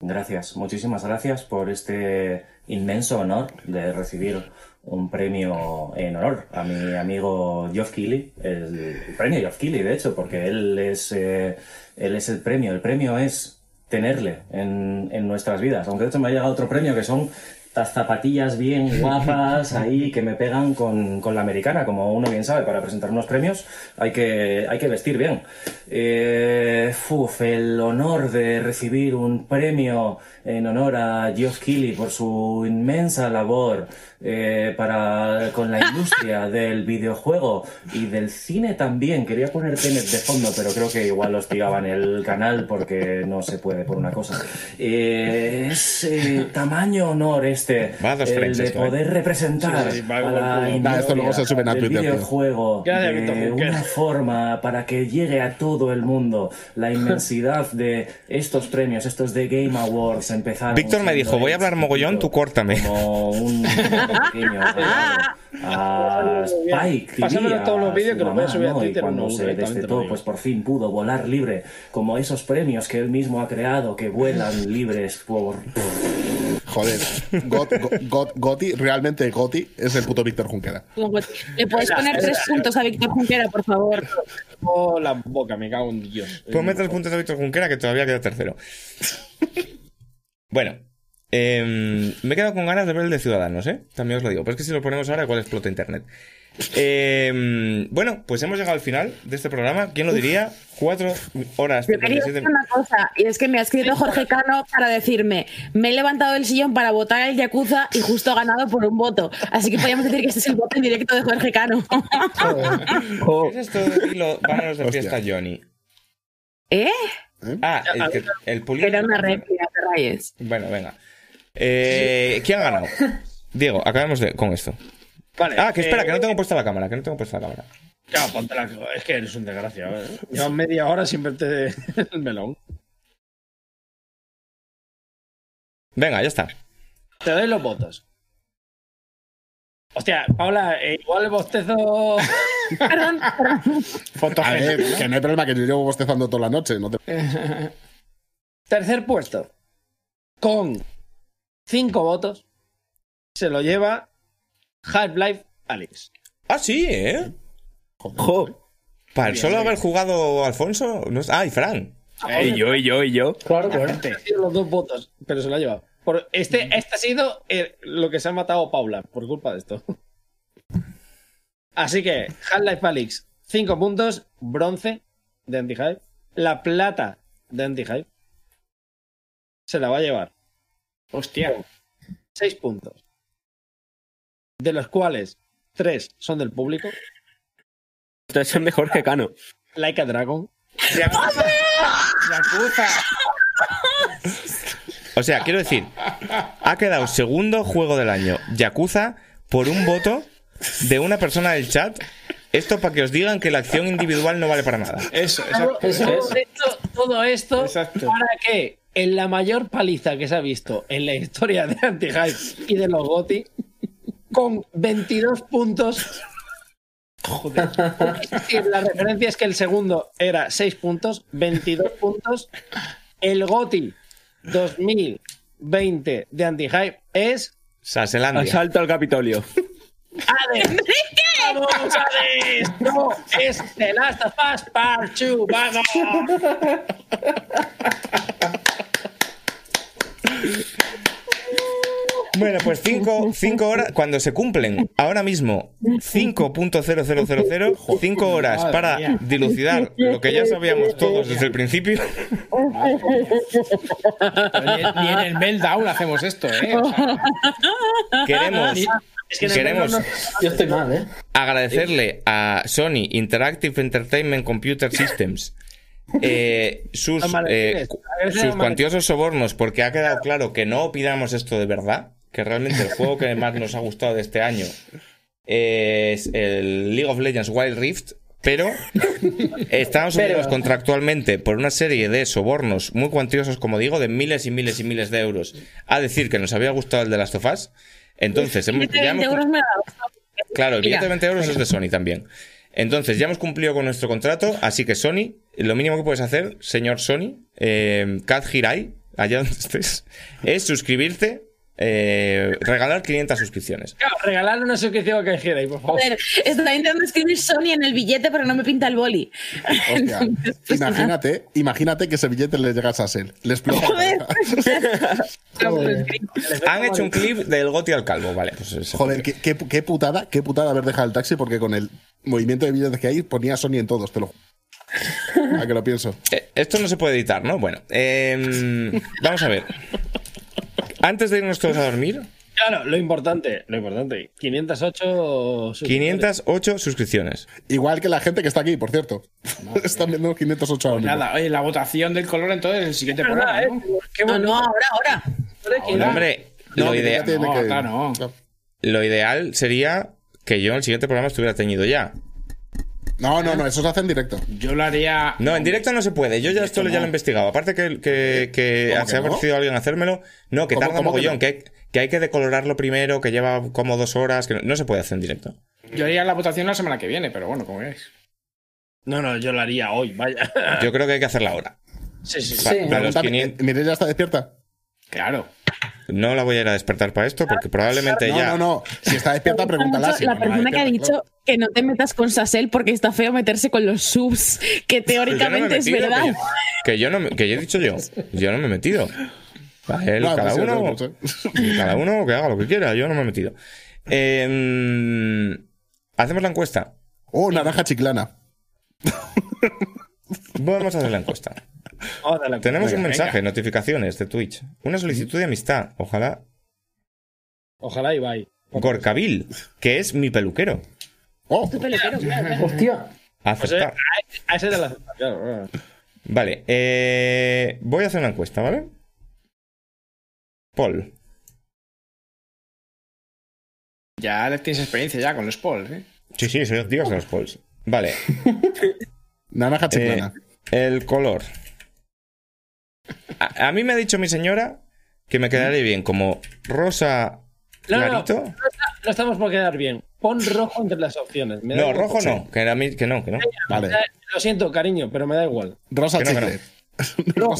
Gracias, muchísimas gracias por este inmenso honor de recibir un premio en honor a mi amigo Geoff Keighley, el, premio Geoff Keighley, de hecho, porque él es, eh, él es el premio. El premio es tenerle en, en nuestras vidas. Aunque de hecho me ha llegado otro premio que son estas zapatillas bien guapas ahí que me pegan con, con la americana, como uno bien sabe, para presentar unos premios hay que, hay que vestir bien. Eh, el honor de recibir un premio en honor a Geoff Keighley por su inmensa labor eh, para, con la industria del videojuego y del cine también. Quería poner Tenet de fondo, pero creo que igual los pillaban el canal porque no se puede por una cosa. Eh, es eh, tamaño honor este, Va el de poder representar Sí, sí, va a la igual. Nah, esto luego se industria suben a del Twitter, videojuego de una forma para que llegue a todo el mundo la inmensidad de estos premios, estos de Game Awards empezaron. Víctor me dijo, voy a hablar mogollón, tú córtame. Como un pequeño a Spike. Todos los vídeos que a mamá, subir a ¿no? Y Twitter, cuando no, se destetó, lo pues por fin pudo volar libre, como esos premios que él mismo ha creado, que vuelan libres por... Joder, Got, Got- Got- Goti, realmente Goti es el puto Víctor Junquera. ¿Le puedes poner tres puntos a Víctor Junquera, por favor? Oh, la boca, me cago en Dios. Ponme tres puntos a Víctor Junquera que todavía queda tercero. Bueno, em, me he quedado con ganas de ver el de Ciudadanos, ¿eh? También os lo digo. Pero es que si lo ponemos ahora, igual explota internet. Em, bueno, pues hemos llegado al final de este programa. ¿Quién lo diría? Cuatro horas. Yo quería 57 decir una cosa, y es que me ha escrito Jorge Cano para decirme, me he levantado del sillón para votar al Yakuza y justo ha ganado por un voto. Así que podríamos decir que este es el voto en directo de Jorge Cano. ¿Qué es esto de lo- vámonos de Hostia. fiesta, Johnny? ¿Eh? Ah, el, el Era una réplica de Reyes. Bueno, venga. Eh, ¿Quién ha ganado? Diego, acabemos de- con esto. Vale, Ah, que espera, eh, que no tengo puesta la cámara, que no tengo puesta la cámara. Claro, ponte la- Es que eres un desgraciado. ¿eh? Llevas media hora sin verte el melón. Venga, ya está. Te doy los votos. Hostia, Paula, eh, igual el bostezo. Perdón, perdón. A ver, que no hay problema, que yo llevo bostezando toda la noche. No te... Tercer puesto. Con cinco votos. Se lo lleva Half-Life Alex. Ah, sí, ¿eh? Jo. Para el solo haber jugado Alfonso. No es- Ah, y Fran. Y yo, y yo, y yo. Claro, los dos votos, pero se lo ha llevado. Por este, este ha sido eh, lo que se ha matado Paula por culpa de esto. Así que Half-Life Alyx, 5 puntos, bronce de Anti-Hype. La plata de Anti-Hype se la va a llevar. Hostia. 6 puntos. De los cuales 3 son del público. Esto es mejor que Cano. Like a Dragon. Yakuza. O sea, quiero decir, ha quedado segundo juego del año Yakuza por un voto de una persona del chat. Esto para que os digan que la acción individual no vale para nada. Eso, exacto. Eso Todo es. esto, todo esto Exacto. para que en la mayor paliza que se ha visto en la historia de Anti-Hype y de los GOTI, con 22 puntos. Joder. Es decir, la referencia es que el segundo era 6 puntos, 22 puntos. El GOTI 2020 de Anti-Hype es. Saselandia. Asalto al Capitolio. ¡Hades! ¡Vamos! ¡No! ¡Es The Last of Us Part 2! ¡Vamos! Bueno, pues 5 cinco horas, cuando se cumplen ahora mismo 5.0000, 5 horas Madre para mía. dilucidar lo que ya sabíamos todos desde el principio. Ni, ni en el meltdown hacemos esto, ¿eh? O sea, Queremos, Es que queremos Meltdown Yo estoy mal, ¿eh? agradecerle a Sony Interactive Entertainment Computer Systems eh, sus, eh, sus vale. cuantiosos sobornos, porque ha quedado claro que no opinamos esto de verdad, que realmente el juego que más nos ha gustado de este año es el League of Legends Wild Rift, pero estamos Pero- unidos contractualmente por una serie de sobornos muy cuantiosos, como digo, de miles y miles y miles de euros, a decir que nos había gustado el de Last of Us. Entonces, hemos, ya 20 hemos- euros me ha dado. Claro, el billete de 20 euros es de Sony también. Entonces, ya hemos cumplido con nuestro contrato, así que Sony, lo mínimo que puedes hacer, señor Sony, eh, Kat Hirai, allá donde estés, es suscribirte, eh, regalar 500 suscripciones. Claro, regalar una suscripción que y por favor. Joder, está intentando escribir Sony en el billete, pero no me pinta el boli. Hostia, Entonces, pues, nada. imagínate, imagínate que ese billete le llegas a ser. Le explota. Joder. Han hecho un clip del Goti al Calvo, vale. Pues es- Joder, qué, qué- qué putada, qué putada haber dejado el taxi porque con el movimiento de billetes que hay ponía Sony en todos, te lo juro. A que lo pienso. Eh, Esto no se puede editar, ¿no? Bueno, em, vamos a ver. Antes de irnos todos a dormir, Claro, lo importante, lo importante. 508 suscriptores. 508 suscripciones. Igual que la gente que está aquí, por cierto. Están viendo 508 ahora mismo. Nada, oye, la votación del color entonces el siguiente Es programa, verdad, ¿no? ¿eh? Qué No, bueno. no, ahora, ahora. Ahora. Hombre, No, lo, que ya idea- tiene no, que- acá no. lo ideal sería que yo en el siguiente programa estuviera teñido ya. No, no, no, eso se hace en directo. Yo lo haría. No, en directo no se puede. Yo ya esto ya lo he investigado. Aparte que, que, que ¿Cómo que se ha no? ofrecido alguien a hacérmelo. No, que ¿Cómo- tarda que mogollón. no? Que, hay, que hay que decolorarlo primero, que lleva como dos horas. Que no, no se puede hacer en directo. Yo haría la votación la semana que viene, pero bueno, como veis. No, no, yo lo haría hoy, vaya. Yo creo que hay que hacerla ahora. Sí, sí, sí. Pa- Sí. para los Pregúntame, 500 Mireia está despierta. Claro. no la voy a ir a despertar para esto porque probablemente No, ya. no, no. Si está despierta, pregúntala. Si la no, persona que ha dicho que no te metas con Sasel porque está feo meterse con los subs, que no he teóricamente es verdad. Que yo, que yo no me- que yo he dicho yo. Yo no me he metido. A él, No, cada pues uno. no sé. Cada uno que haga lo que quiera. Yo no me he metido. Eh, Hacemos la encuesta. Oh, naranja chiclana. Vamos a hacer la encuesta. Darle- Tenemos un Venga, mensaje, notificaciones de Twitch. Una solicitud de amistad. Ojalá. Ojalá y bye. Gorkabil, que es mi peluquero. Oh, Hostia. Pues, eh, Aceptar. a- a ese de la claro. Vale. eh, voy a hacer una encuesta, ¿vale? Paul. Ya tienes experiencia ya con los polls, ¿eh? Sí, sí, soy Dios de los polls. Vale. naranja chiclana. Eh, el color. A, a mí me ha dicho mi señora que me quedaría bien como rosa No, no, no, clarito. no, está- no estamos por quedar bien. Pon rojo entre las opciones. Me da No, igual. rojo no, que, era mi- que no, que no. Vale. Lo siento, cariño, pero me da igual. Rosa que no, no. chicle.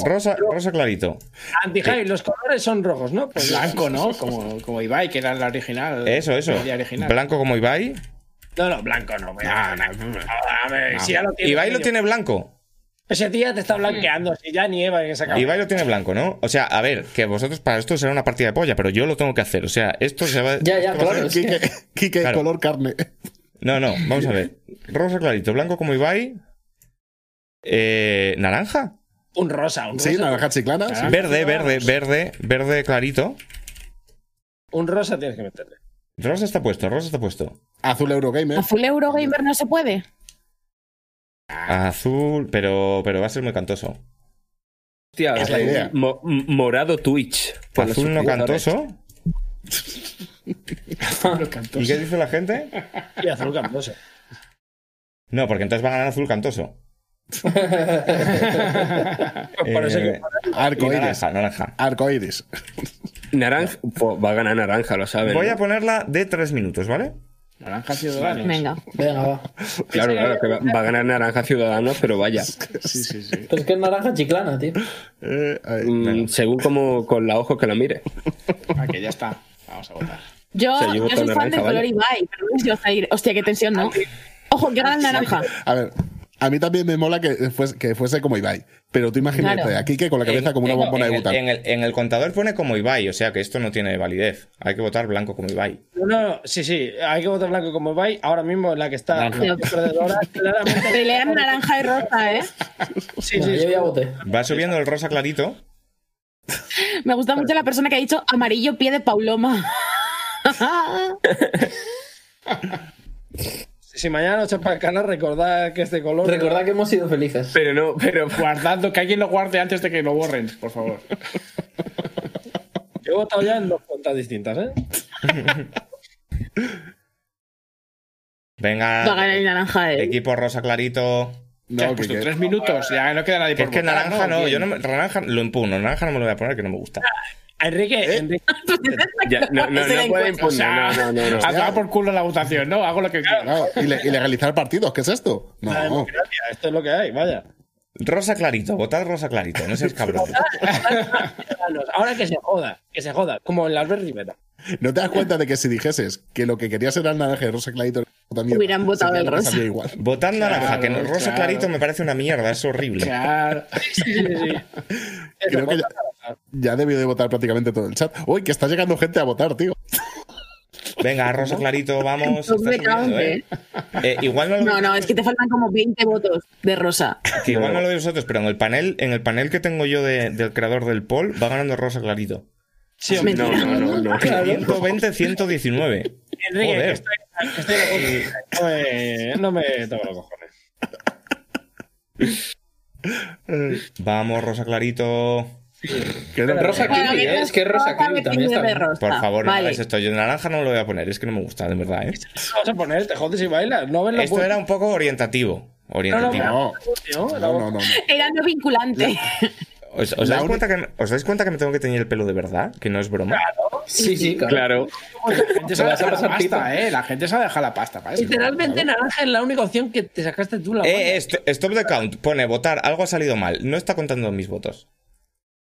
Rosa, rosa clarito. Anti-Javi, los colores son rojos, ¿no? Pues Blanco, ¿no? Como, como Ibai, que era la original. Eso, eso. original. Blanco como Ibai. No, no, blanco no. me- No, no, A ver, si ya lo tiene. Ibai lo tiene blanco. Ese tía te está blanqueando, si ya nieva en esa cama. Ibai lo tiene blanco, ¿no? O sea, a ver, que vosotros para esto será una partida de polla, pero yo lo tengo que hacer. O sea, esto se va. Ya, ya, claro. que- Quique, Quique, Claro. color carne. No, no, vamos a ver. Rosa clarito, blanco como Ibai. Eh, ¿Naranja? Un rosa, un rosa. Sí, naranja chiclana. sí. Verde, verde, verde, verde clarito. Un rosa tienes que meterle. Rosa está puesto, rosa está puesto. Azul Eurogamer. Azul Eurogamer no se puede. Azul, pero, pero va a ser muy cantoso. Hostia, Es la idea. mo- morado Twitch. Azul no cantoso. ¿Y qué dice la gente? Y azul camposo. No, porque entonces va a ganar azul cantoso. Eh, Arco iris. naranja, naranja. Arco iris. Naranja. va a ganar naranja, lo saben. Voy ¿no? a ponerla de tres minutos, ¿vale? Naranja Ciudadanos. Venga. Venga, va. Claro, claro, que va, va a ganar naranja Ciudadanos, pero vaya. Sí, sí, sí. Pero es que es naranja chiclana, tío. Eh, ahí. Mm, según como con la ojo que la mire. Ah, que ya está. Vamos a votar. Yo, O sea, yo soy fan naranja, del color ¿vale? Ibai, pero no sé si a ir. Hostia, qué tensión, ¿no? Ojo, que gana el naranja. A ver, a mí también me mola que fuese, que fuese como Ibai. Pero tú imagínate Claro. a Quique con la cabeza En- como una en- bombona en de el- bután. En el, en el contador pone como Ibai, o sea que esto no tiene validez. Hay que votar blanco como Ibai. No, no, sí, sí. Hay que votar blanco como Ibai. Ahora mismo la que está perdedora, claramente. Pelean naranja y rosa, ¿eh? Sí, No, sí, yo ya voté. Va subiendo el rosa clarito. Me gusta mucho la persona que ha dicho amarillo pie de Pauloma. si mañana noche para el canal, recordad que este color. Recordad que hemos sido felices. Pero no, pero Guardando, que alguien lo guarde antes de que lo borren, por favor. Yo he votado ya en dos cuentas distintas, ¿eh? Venga, Va a ganar el naranja, eh. equipo rosa clarito. Ya has No, puesto que- tres minutos, ya no queda nadie Que por es que votar, naranja no, yo no me- naranja lo impugno, naranja no me lo voy a poner que no me gusta. Enrique, Enrique, ya, no, no, no la puede encuesta, O sea, impugnar. No, no, no. a tomar por culo la votación, ¿no? Hago lo que quiero. Claro, ile- ilegalizar partidos, ¿qué es esto? la No. democracia, esto es lo que hay, vaya. Rosa clarito, votad rosa clarito, no seas cabrón. Ahora que se joda, que se joda, como en la Albert Rivera. ¿No te das cuenta de que si dijeses que lo que querías era el naranja y rosa clarito también Hubieran votado el rosa. igual? Votad naranja, que Claro, rosa claro. clarito me parece una mierda, es horrible. Claro. Sí, sí, sí. Creo que ya, ya debió de votar prácticamente todo el chat. Uy, que está llegando gente a votar, tío. Venga, rosa clarito, vamos. De subiendo, ¿eh? Eh, igual no lo No, no, es que te faltan como 20 votos de rosa. que igual no lo veis vosotros, pero en el panel, en el panel que tengo yo de- del creador del poll, va ganando rosa clarito. Sí, hombre. No, no, no, no. 120, 119. Enrique, que Joder. estoy, estoy no, me, no me toco los cojones. Vamos, rosa clarito. Rosa Bueno, Kiwi, ¿eh? es que Rosa rosa Kiwi también está bien. Por favor, no vale. hagáis esto. Yo de naranja no lo voy a poner, es que no me gusta, de verdad, ¿eh? Vamos a poner, te jodes y bailas. No ves lo Esto era un poco orientativo. Orientativo. No, No, no, no, no. Era no vinculante. ¿Os, os dais cuenta que, ¿Os dais cuenta que me tengo que teñir el pelo de verdad? Que no es broma. Sí, sí, claro. Claro. La gente se vas a dejado la pasta. ¿eh? La gente se ha dejado la pasta para eso. Literalmente naranja es la única opción que te sacaste tú la Eh, esto- stop the count. Pone votar, algo ha salido mal. No está contando mis votos.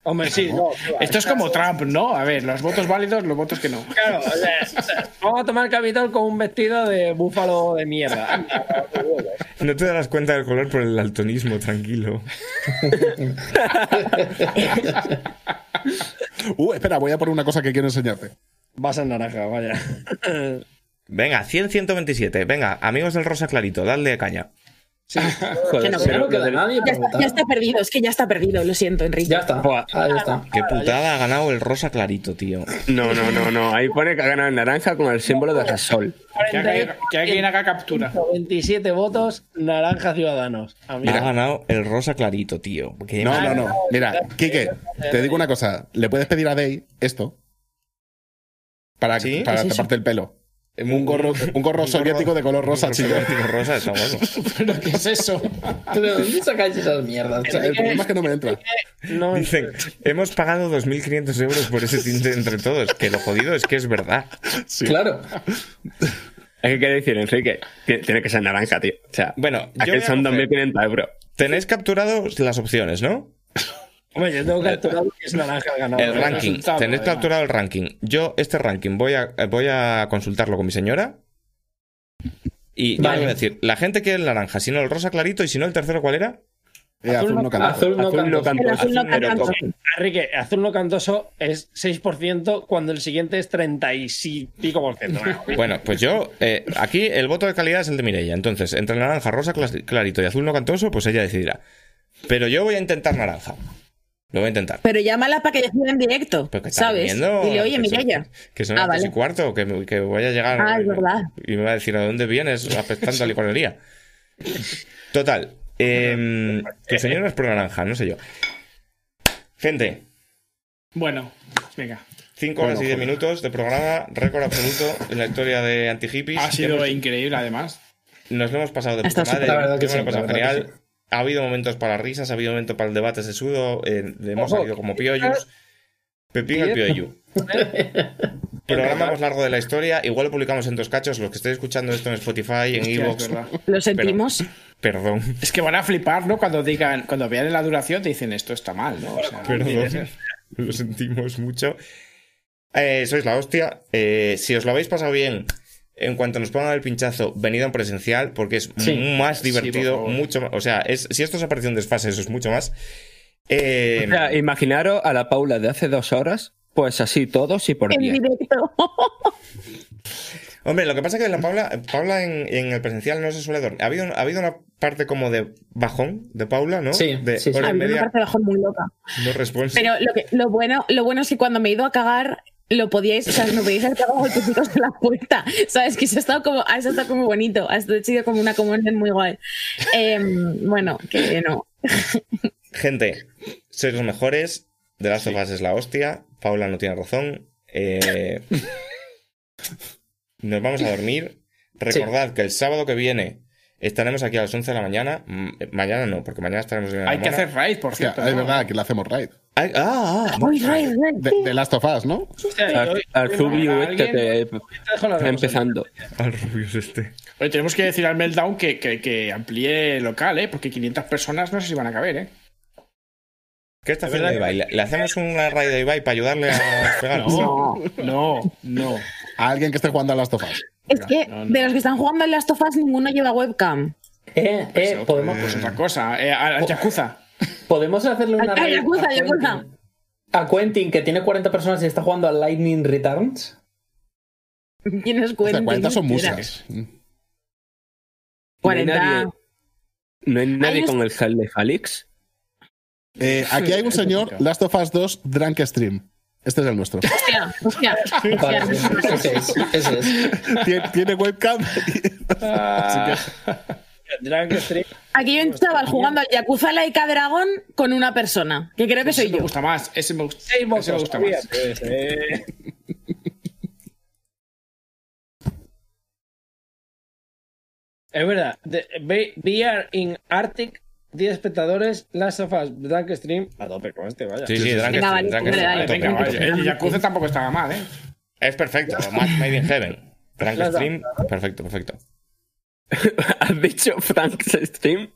Hombre, sí, no. Esto es como Trump, ¿no? A ver, los votos válidos, los votos que no. Claro, o sea, vamos a tomar el Capitol con un vestido de búfalo de mierda. No te darás cuenta del color por el daltonismo, tranquilo. Uh, espera, voy a poner una cosa que quiero enseñarte. Vas en naranja, vaya. Venga, 100, 127. Venga, amigos del rosa clarito, dadle caña. Que Joder, no, Ya pero no queda lo del- nadie Ya para está, votar. ya está perdido, es que ya está perdido, lo siento, Enrique. Ya está. Buah. Ahí está. Qué putada ha ganado el rosa clarito, tío. No, no, no, no. Ahí pone que ha ganado el naranja con el símbolo de Resol. Que alguien, que alguien haga captura. 27 votos, naranja ciudadanos. A mí, Ha ganado el rosa clarito, tío. Qué No, no, no. Mira, Quique, te digo una cosa. Le puedes pedir a Day esto para, ¿Sí? para ¿Qué es eso? taparte el pelo. Un gorro, un gorro soviético de color rosa, Un chico. soviético rosa, está bueno. ¿Pero qué es eso? ¿De dónde sacáis esas mierdas? O sea, el problema es que no me entra. no, Dicen, hemos pagado 2.500 euros por ese tinte entre todos. Que lo jodido es que es verdad. Sí. Claro. Es que quiere decir, Enrique, que tiene que ser naranja, tío. O sea, Bueno, yo aquí voy a son coger- 2.500 euros. Tenéis capturados las opciones, ¿no? Hombre, yo tengo capturado que es naranja el ganador. El ranking. Tenéis además. capturado el ranking. Yo, este ranking, voy a, eh, voy a consultarlo con mi señora. Y Vale. voy a decir, la gente quiere el naranja, si no el rosa clarito y si no el tercero, ¿cuál era? Eh, azul no canta. Azul no Azul no canto. El canto. azul no Azul no canto. Enrique, azul no cantoso es 6% cuando el siguiente es 30 y sí pico por ciento. Bueno, pues yo, eh, aquí el voto de calidad es el de Mireia. Entonces, entre naranja, rosa clarito y azul no cantoso, pues ella decidirá. Pero yo voy a intentar naranja. Lo voy a intentar. Pero llámala para que decida en directo, Pero que está ¿sabes? Dile, oye, son- Mireia. Que son Ah, las vale. y cuarto, que, me- que voy a llegar. Ah, es verdad. Y me va a decir, ¿a dónde vienes? Apestando a licorería. Total. Eh, tu señora es pro naranja, no sé yo. Gente, Bueno, venga. 5 horas Bueno, y 10 joder. minutos de programa, récord absoluto en la historia de Anti-Hippies. Ha sido Hemos- increíble, además. Nos lo hemos pasado de puta madre. la verdad que yo me lo he sí, pasado la verdad que genial. Ha habido momentos para risas, ha habido momentos para el debate sesudo. Eh, hemos Ojo, salido como piollos. Pepín el pioyu. Programa más largo de la historia. Igual lo publicamos en dos cachos. Los que estéis escuchando esto en Spotify, en Evox. Lo sentimos. Perdón. Es que van a flipar, ¿no? Cuando digan, cuando vean la duración, te dicen esto está mal, ¿no? O sea, Perdón. Lo sentimos mucho. Eh, sois la hostia. Eh, si os lo habéis pasado bien, en cuanto nos pongan el pinchazo, venid en presencial, porque es Sí. más divertido, mucho más. O sea, es, si esto es aparición de desfase, eso es mucho más. Eh, O sea, imaginaros a la Paula de hace dos horas, pues así todos y por En día. directo. hombre, lo que pasa es que la Paula, Paula en, en el presencial no se suele dormir. Ha habido, ha habido una parte como de bajón de Paula, ¿no? Sí, de sí, sí. hora A y me media parece bajón muy loca. no response. Pero lo, que, lo, bueno, lo bueno es que cuando me he ido a cagar, lo podíais, o sea, no podíais haber pegado golpecitos en la puerta. ¿Sabes? Que eso ha estado como, eso ha estado como bonito. Ha sido como una comunión muy guay. Em, bueno, que no. Gente, sois los mejores. De Last of Us es la hostia. Paula no tiene razón. Eh, nos vamos a dormir. Recordad que el sábado que viene estaremos aquí a las 11 de la mañana. Mm, Mañana no, porque mañana estaremos en Hay que hacer raid, por cierto. es verdad que le hacemos raid. Ay, ah, ah, Ray. De, de Last of Us, ¿no? Al, va este te- empezando. al Rubius este. Oye, tenemos que decir al Meltdown que, que, que amplíe el local, ¿eh? Porque 500 personas no sé si van a caber, ¿eh? ¿Qué está Es haciendo Ibai? ¿Le, hacemos una raid de Ibai para ayudarle a pegar? No, no, no. A alguien que esté jugando a Last of Us. Es que no, no. de los que están jugando en Last of Us, ninguno lleva webcam. Eh, eh, podemos, Pues otra cosa. Eh, a, a Yakuza. podemos hacerle una Ay, raid Yakuza, a Yakuza. Quentin, a Quentin, que tiene 40 personas y está jugando a Lightning Returns. ¿Quién O cuenta? sea, 40 son. No hay 40. nadie, no hay nadie Hay con el Hal de Falix. Eh, aquí hay un señor, Last of Us 2, Drunk Stream. Este es el nuestro. Hostia, hostia. Vale, hostia. ese es, ese es. Tiene, tiene webcam. Stream. Aquí hay un chaval jugando al Yakuza Laika Dragon con una persona, que creo que soy Ese me yo. gusta más. Ese me gusta, ese me gusta más. Es verdad. de- ve- VR in Arctic, 10 espectadores, Last of Us, Drunk Stream. A tope con este, vaya. Sí, sí, Drunk Venga, Stream. El Yakuza tampoco estaba mal, ¿eh? Es perfecto. Match made in heaven. Drunk Claro. Stream, perfecto, perfecto. ¿Has dicho Frank Stream?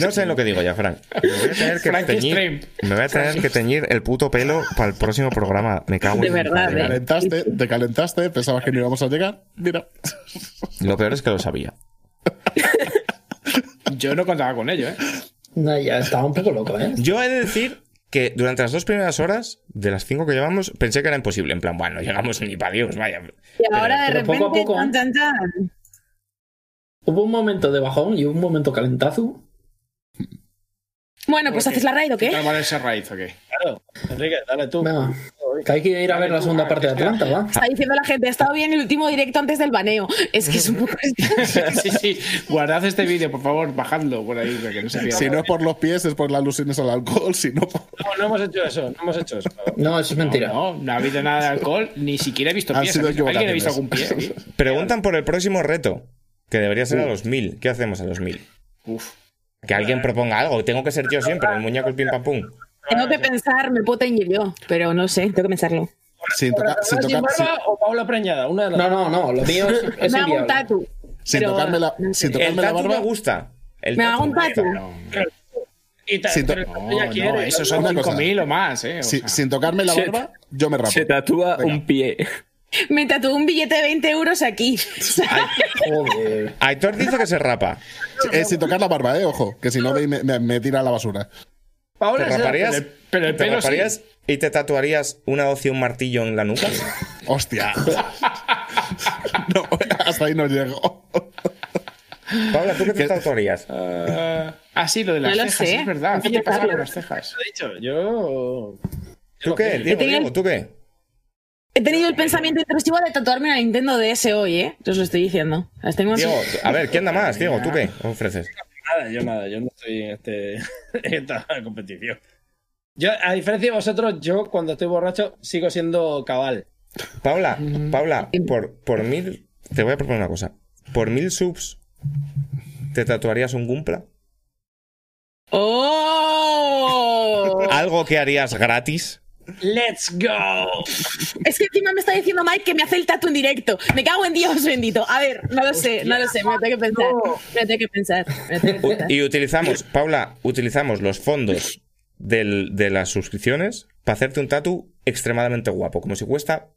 No sé lo que digo ya, Frank. Me voy a tener que Frank teñir, Stream. me voy a tener que teñir el puto pelo para el próximo programa. Me cago De en verdad, padre. ¿eh? Calentaste, te calentaste, pensabas que no íbamos a llegar. Mira. Lo peor es que lo sabía. Yo no contaba con ello, ¿eh? No, ya estaba un poco loco, ¿eh? Yo he de decir que durante las dos primeras horas, de las cinco que llevamos, pensé que era imposible. En plan, bueno, llegamos ni para Dios, vaya. Y ahora de pero repente, poco a poco, chan, chan, chan. Hubo un momento de bajón y un momento calentazo. Bueno, pues haces la raid o qué? ¿Qué tal ese raid o qué? Claro. Enrique, dale tú. Venga, que hay que ir a ver la segunda parte de Atlanta, va. Está diciendo la gente, ha estado bien el último directo antes del baneo. Es que es un poco. sí, sí. Guardad este vídeo, por favor, bajadlo por ahí, que no se pierda. Si no es por los pies, es por las alusiones al alcohol. Si no, por- No, no hemos hecho eso, no hemos hecho eso. No, eso es mentira. No, no ha habido nada de alcohol, ni siquiera he visto pies. sido ¿Alguien ha visto algún pie? Preguntan por el próximo reto, que debería ser a los mil. ¿Qué hacemos a los mil? Uf. Que alguien proponga algo. Tengo que ser yo siempre, el muñeco, el pim pam pum. Tengo que pensar, me puedo teñir yo, pero no sé, tengo que pensarlo. sin, tocar, sin, ¿Sin tocar- barba o Paula preñada? Una de las No, no, no, lo mío es, es me hago un tatu. sin pero- tocarme la, no sé. sin El tocarme la tatu me barba. gusta. El Me hago un tatu. No, Y ta- Sin to- no, ella no, quiere. esos son Una cosa. 5.000 o más, ¿eh? O Si- sea, sin tocarme la Se- barba, yo me rapo. Se tatúa Venga. un pie. Me tatúo un billete de 20 euros aquí. Joder. Aitor dice que se rapa. Eh, sin tocar la barba, eh, ojo, que si no me, me- me tira a la basura. ¿Te raparías? pero- pero el ¿Te pelo raparías y te tatuarías una hoz y un martillo en la nuca? Hostia. no, hasta ahí no llego. Paula, ¿tú qué te tatuarías? Ah, sí, lo de las No lo cejas, sé. es verdad. ¿Qué te pasa con las cejas? he dicho, yo. ¿Tú qué? Diego, Diego, ¿tú qué? He tenido el pensamiento intrusivo de tatuarme una Nintendo DS hoy, ¿eh? Yo os lo estoy diciendo. Las tengo así. Diego, a ver, ¿quién da más? Diego, ¿tú qué ofreces? Nada, yo nada, yo no estoy en, este, en esta competición. Yo, a diferencia de vosotros, yo cuando estoy borracho sigo siendo cabal. Paula, Paula, por, por mil. Te voy a proponer una cosa. Por mil subs, ¿te tatuarías un Gumpla? ¡Oh! ¿Algo que harías gratis? ¡Let's go! Es que encima me está diciendo Mike que me hace el tatu en directo. Me cago en Dios bendito. A ver, no lo sé, no lo sé. Me lo tengo que pensar. Me lo tengo que pensar. tengo que. Y utilizamos, Paula, utilizamos los fondos del- de las suscripciones para hacerte un tatu extremadamente guapo, como si cuesta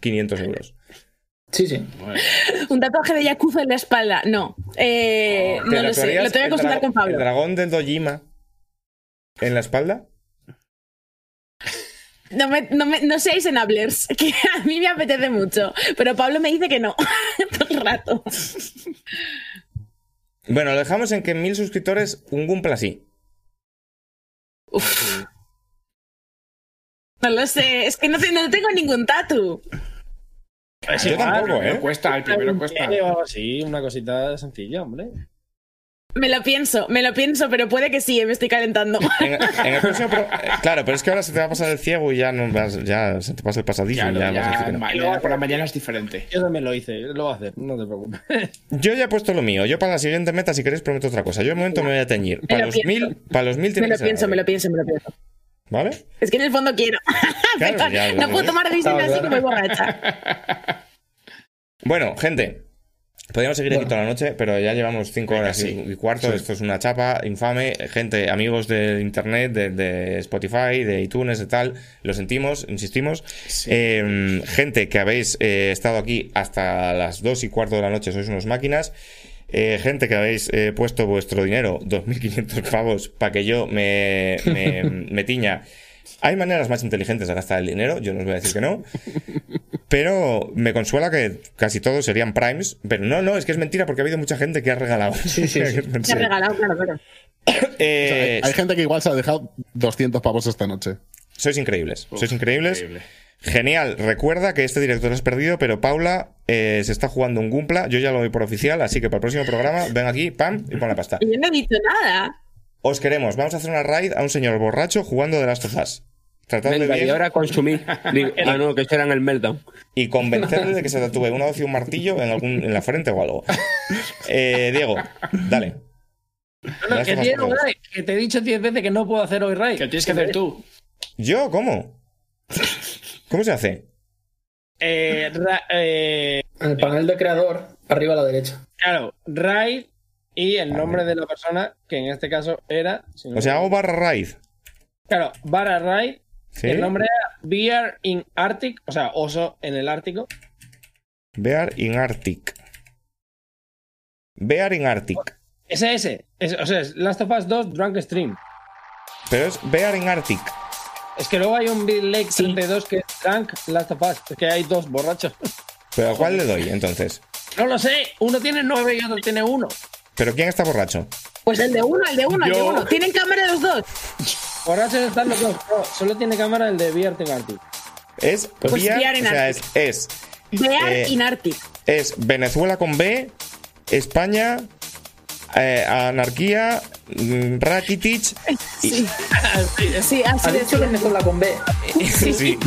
500 euros. Sí, sí. Un tatuaje de Yakuza en la espalda. No. Eh, ¿Te no lo sé. Lo tengo que el consultar con ¿El Pablo. dragón del Dojima en la espalda? No, me, no, me- no seáis enablers, que a mí me apetece mucho. Pero Pablo me dice que no. Todo el rato. Bueno, lo dejamos en que mil suscriptores un Gumpla sí. No lo sé, es que no, te- no tengo ningún tatu. Es Yo igual, tampoco. ¿eh? Cuesta, el primero cuesta. así, una cosita sencilla, hombre. Me lo pienso, me lo pienso, pero puede que sí, me estoy calentando. En, en el próximo pro- eh, Claro, pero es que ahora se te va a pasar el ciego y ya no vas, ya se te pasa el pasadillo ya, vas a decir ya, que no. mañana por la mañana es diferente. Yo también lo hice, lo voy a hacer, no te preocupes. Yo ya he puesto lo mío. Yo para la siguiente meta, si queréis, prometo otra cosa. Yo de momento me voy a teñir. Para lo los pienso. mil, para los mil me lo pienso, me lo pienso, me lo pienso. ¿Vale? Es que en el fondo quiero. Claro, Pero ya, no ya, puedo ya. tomar decisiones así me borracha. Bueno, gente. Podríamos seguir aquí toda la noche, pero ya llevamos cinco horas y- y cuarto. Esto es una chapa infame. Gente, amigos de internet, de, de Spotify, de iTunes, de tal, lo sentimos, insistimos. Eh, gente que habéis eh, estado aquí hasta las dos y cuarto de la noche, sois unos máquinas. Eh, gente que habéis eh, puesto vuestro dinero, 2.500 pavos, para que yo me, me, me tiña. Hay maneras más inteligentes de gastar el dinero, yo no os voy a decir que no. Pero me consuela que casi todos serían primes. Pero no, no, es que es mentira porque ha habido mucha gente que ha regalado. Me ha regalado, claro, claro. Eh, Hay gente que igual se ha dejado 200 pavos esta noche. sois increíbles, sois increíbles. Genial, recuerda que este director lo has perdido, pero Paula eh, se está jugando un Gumpla. Yo ya lo doy por oficial, así que para el próximo programa ven aquí, pam, y pon la pasta. Y yo no he dicho nada. Os queremos, vamos a hacer una raid a un señor borracho jugando de Last of Us. Tratadle Venga, y bien ahora consumir. Digo, ah, no, que será en el Meltdown. y convencerle de que se tatúe una hoz y un martillo en, algún, en la frente o algo. Eh, Diego, dale. No, no, que, Diego, que te he dicho 10 veces que no puedo hacer hoy Ray. Que tienes que hacer tú. ¿Yo? ¿Cómo? ¿Cómo se hace? Eh, Ra- eh, En el panel de creador, arriba a la derecha. claro, Raid y el nombre de la persona, que en este caso era. si no O sea, hago barra raid. Claro, Barra Raid. ¿Sí? El nombre era Bear in Arctic, o sea, oso en el Ártico. Bear in Arctic. Bear in Arctic. Ese, ese. Es- o sea, es Last of Us 2 Drunk Stream. Pero es Bear in Arctic. Es que luego hay un Bill Lake 32 que es Drunk Last of Us. Es que hay dos borrachos. ¿Pero a cuál le doy entonces? No lo sé. Uno tiene 9 y otro tiene 1. ¿Pero quién está borracho? Pues el de uno, el de uno, el de uno. ¿Tienen cámara los dos? Borrachos están los dos. No, solo tiene cámara el de in Arctic. Es Pues Bear, Bear in o sea, Arctic. es, es, Bear Eh, in Arctic. es Venezuela con B, España, eh, anarquía, mm, Rakitic. y- Sí, sí así ¿Ha de dicho Venezuela con B? sí, Sí,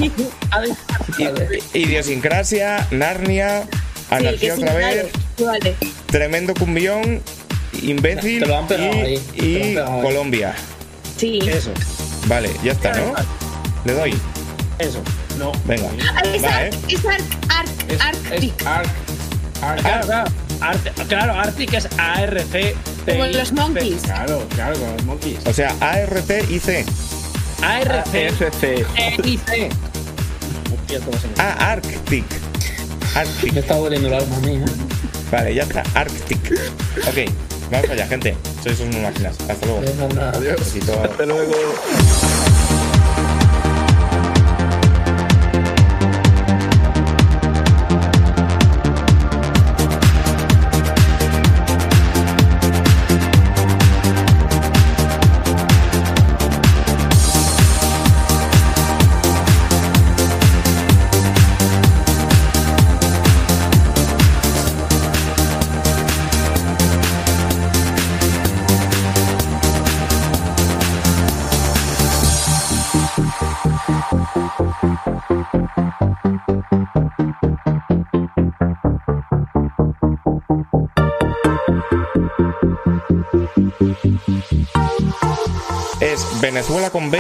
idiosincrasia, Narnia, anarquía sí, otra vez, vale. tremendo cumbión, imbécil Te lo han pegado y, ahí, te lo han y. Colombia. Sí. Eso, Vale, ya está, ¿no? Le doy. eso. No. Venga. Ah, Es Va, Arc, ¿eh? es Arc, Arc, Es, Arctic. es Arc. Arc. Claro, claro. Arte- claro, Arctic es ARC. Como los monkeys. Claro, claro, con los monkeys. O sea, ARTIC. ARC. FC. EIC. Hostia, cómo se me- Ah, Arctic. Arctic. Me está doliendo el alma a mí, ¿eh? Vale, ya está. Arctic. Ok, vamos allá, gente. Sois unas máquinas. Hasta luego. Besito. Hasta luego. Venezuela con B.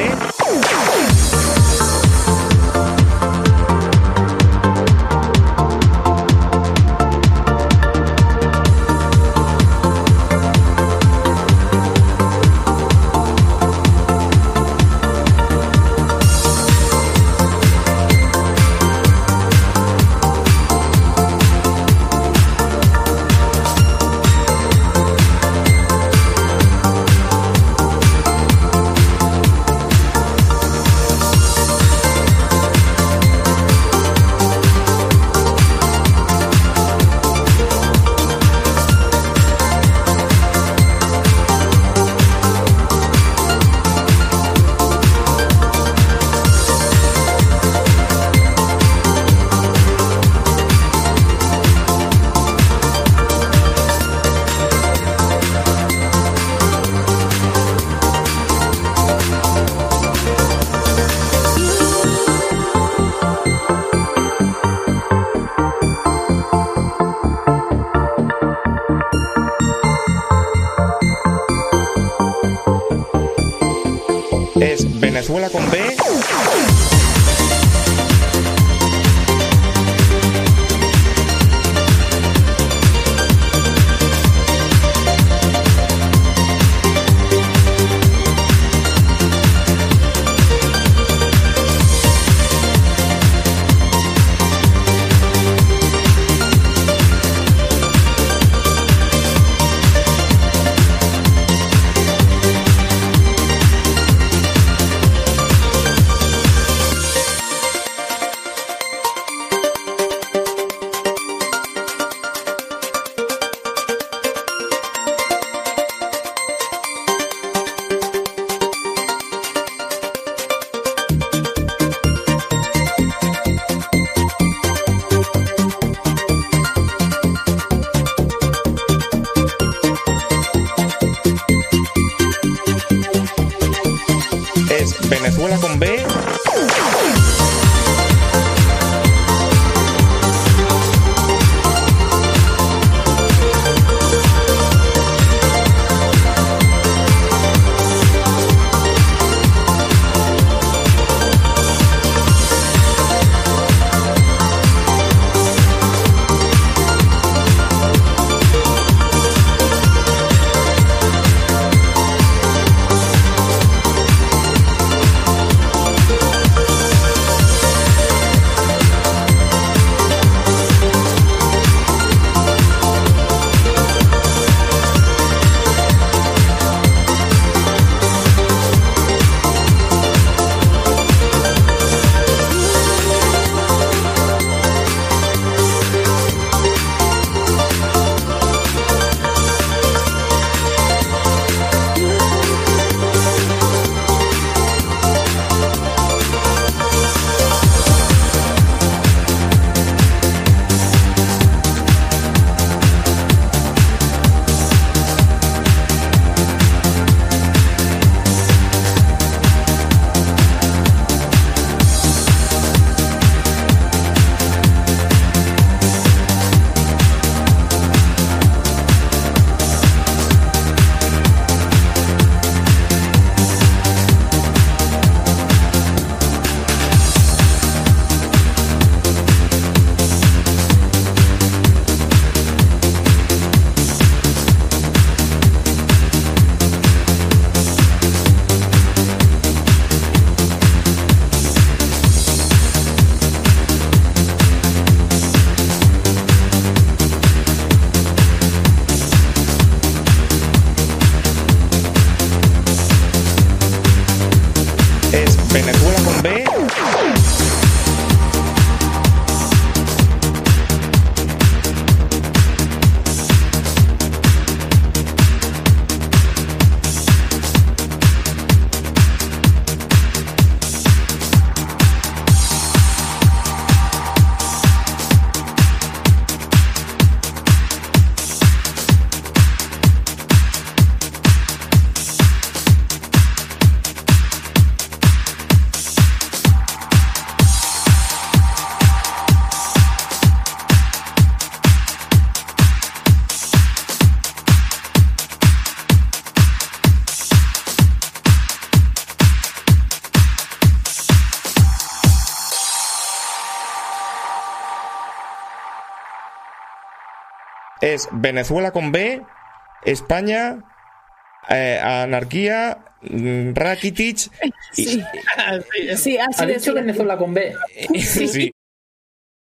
Venezuela con B. Es Venezuela con B, España, eh, anarquía, mm, Rakitic. y- Sí, sí, así Ha dicho Venezuela con B. sí.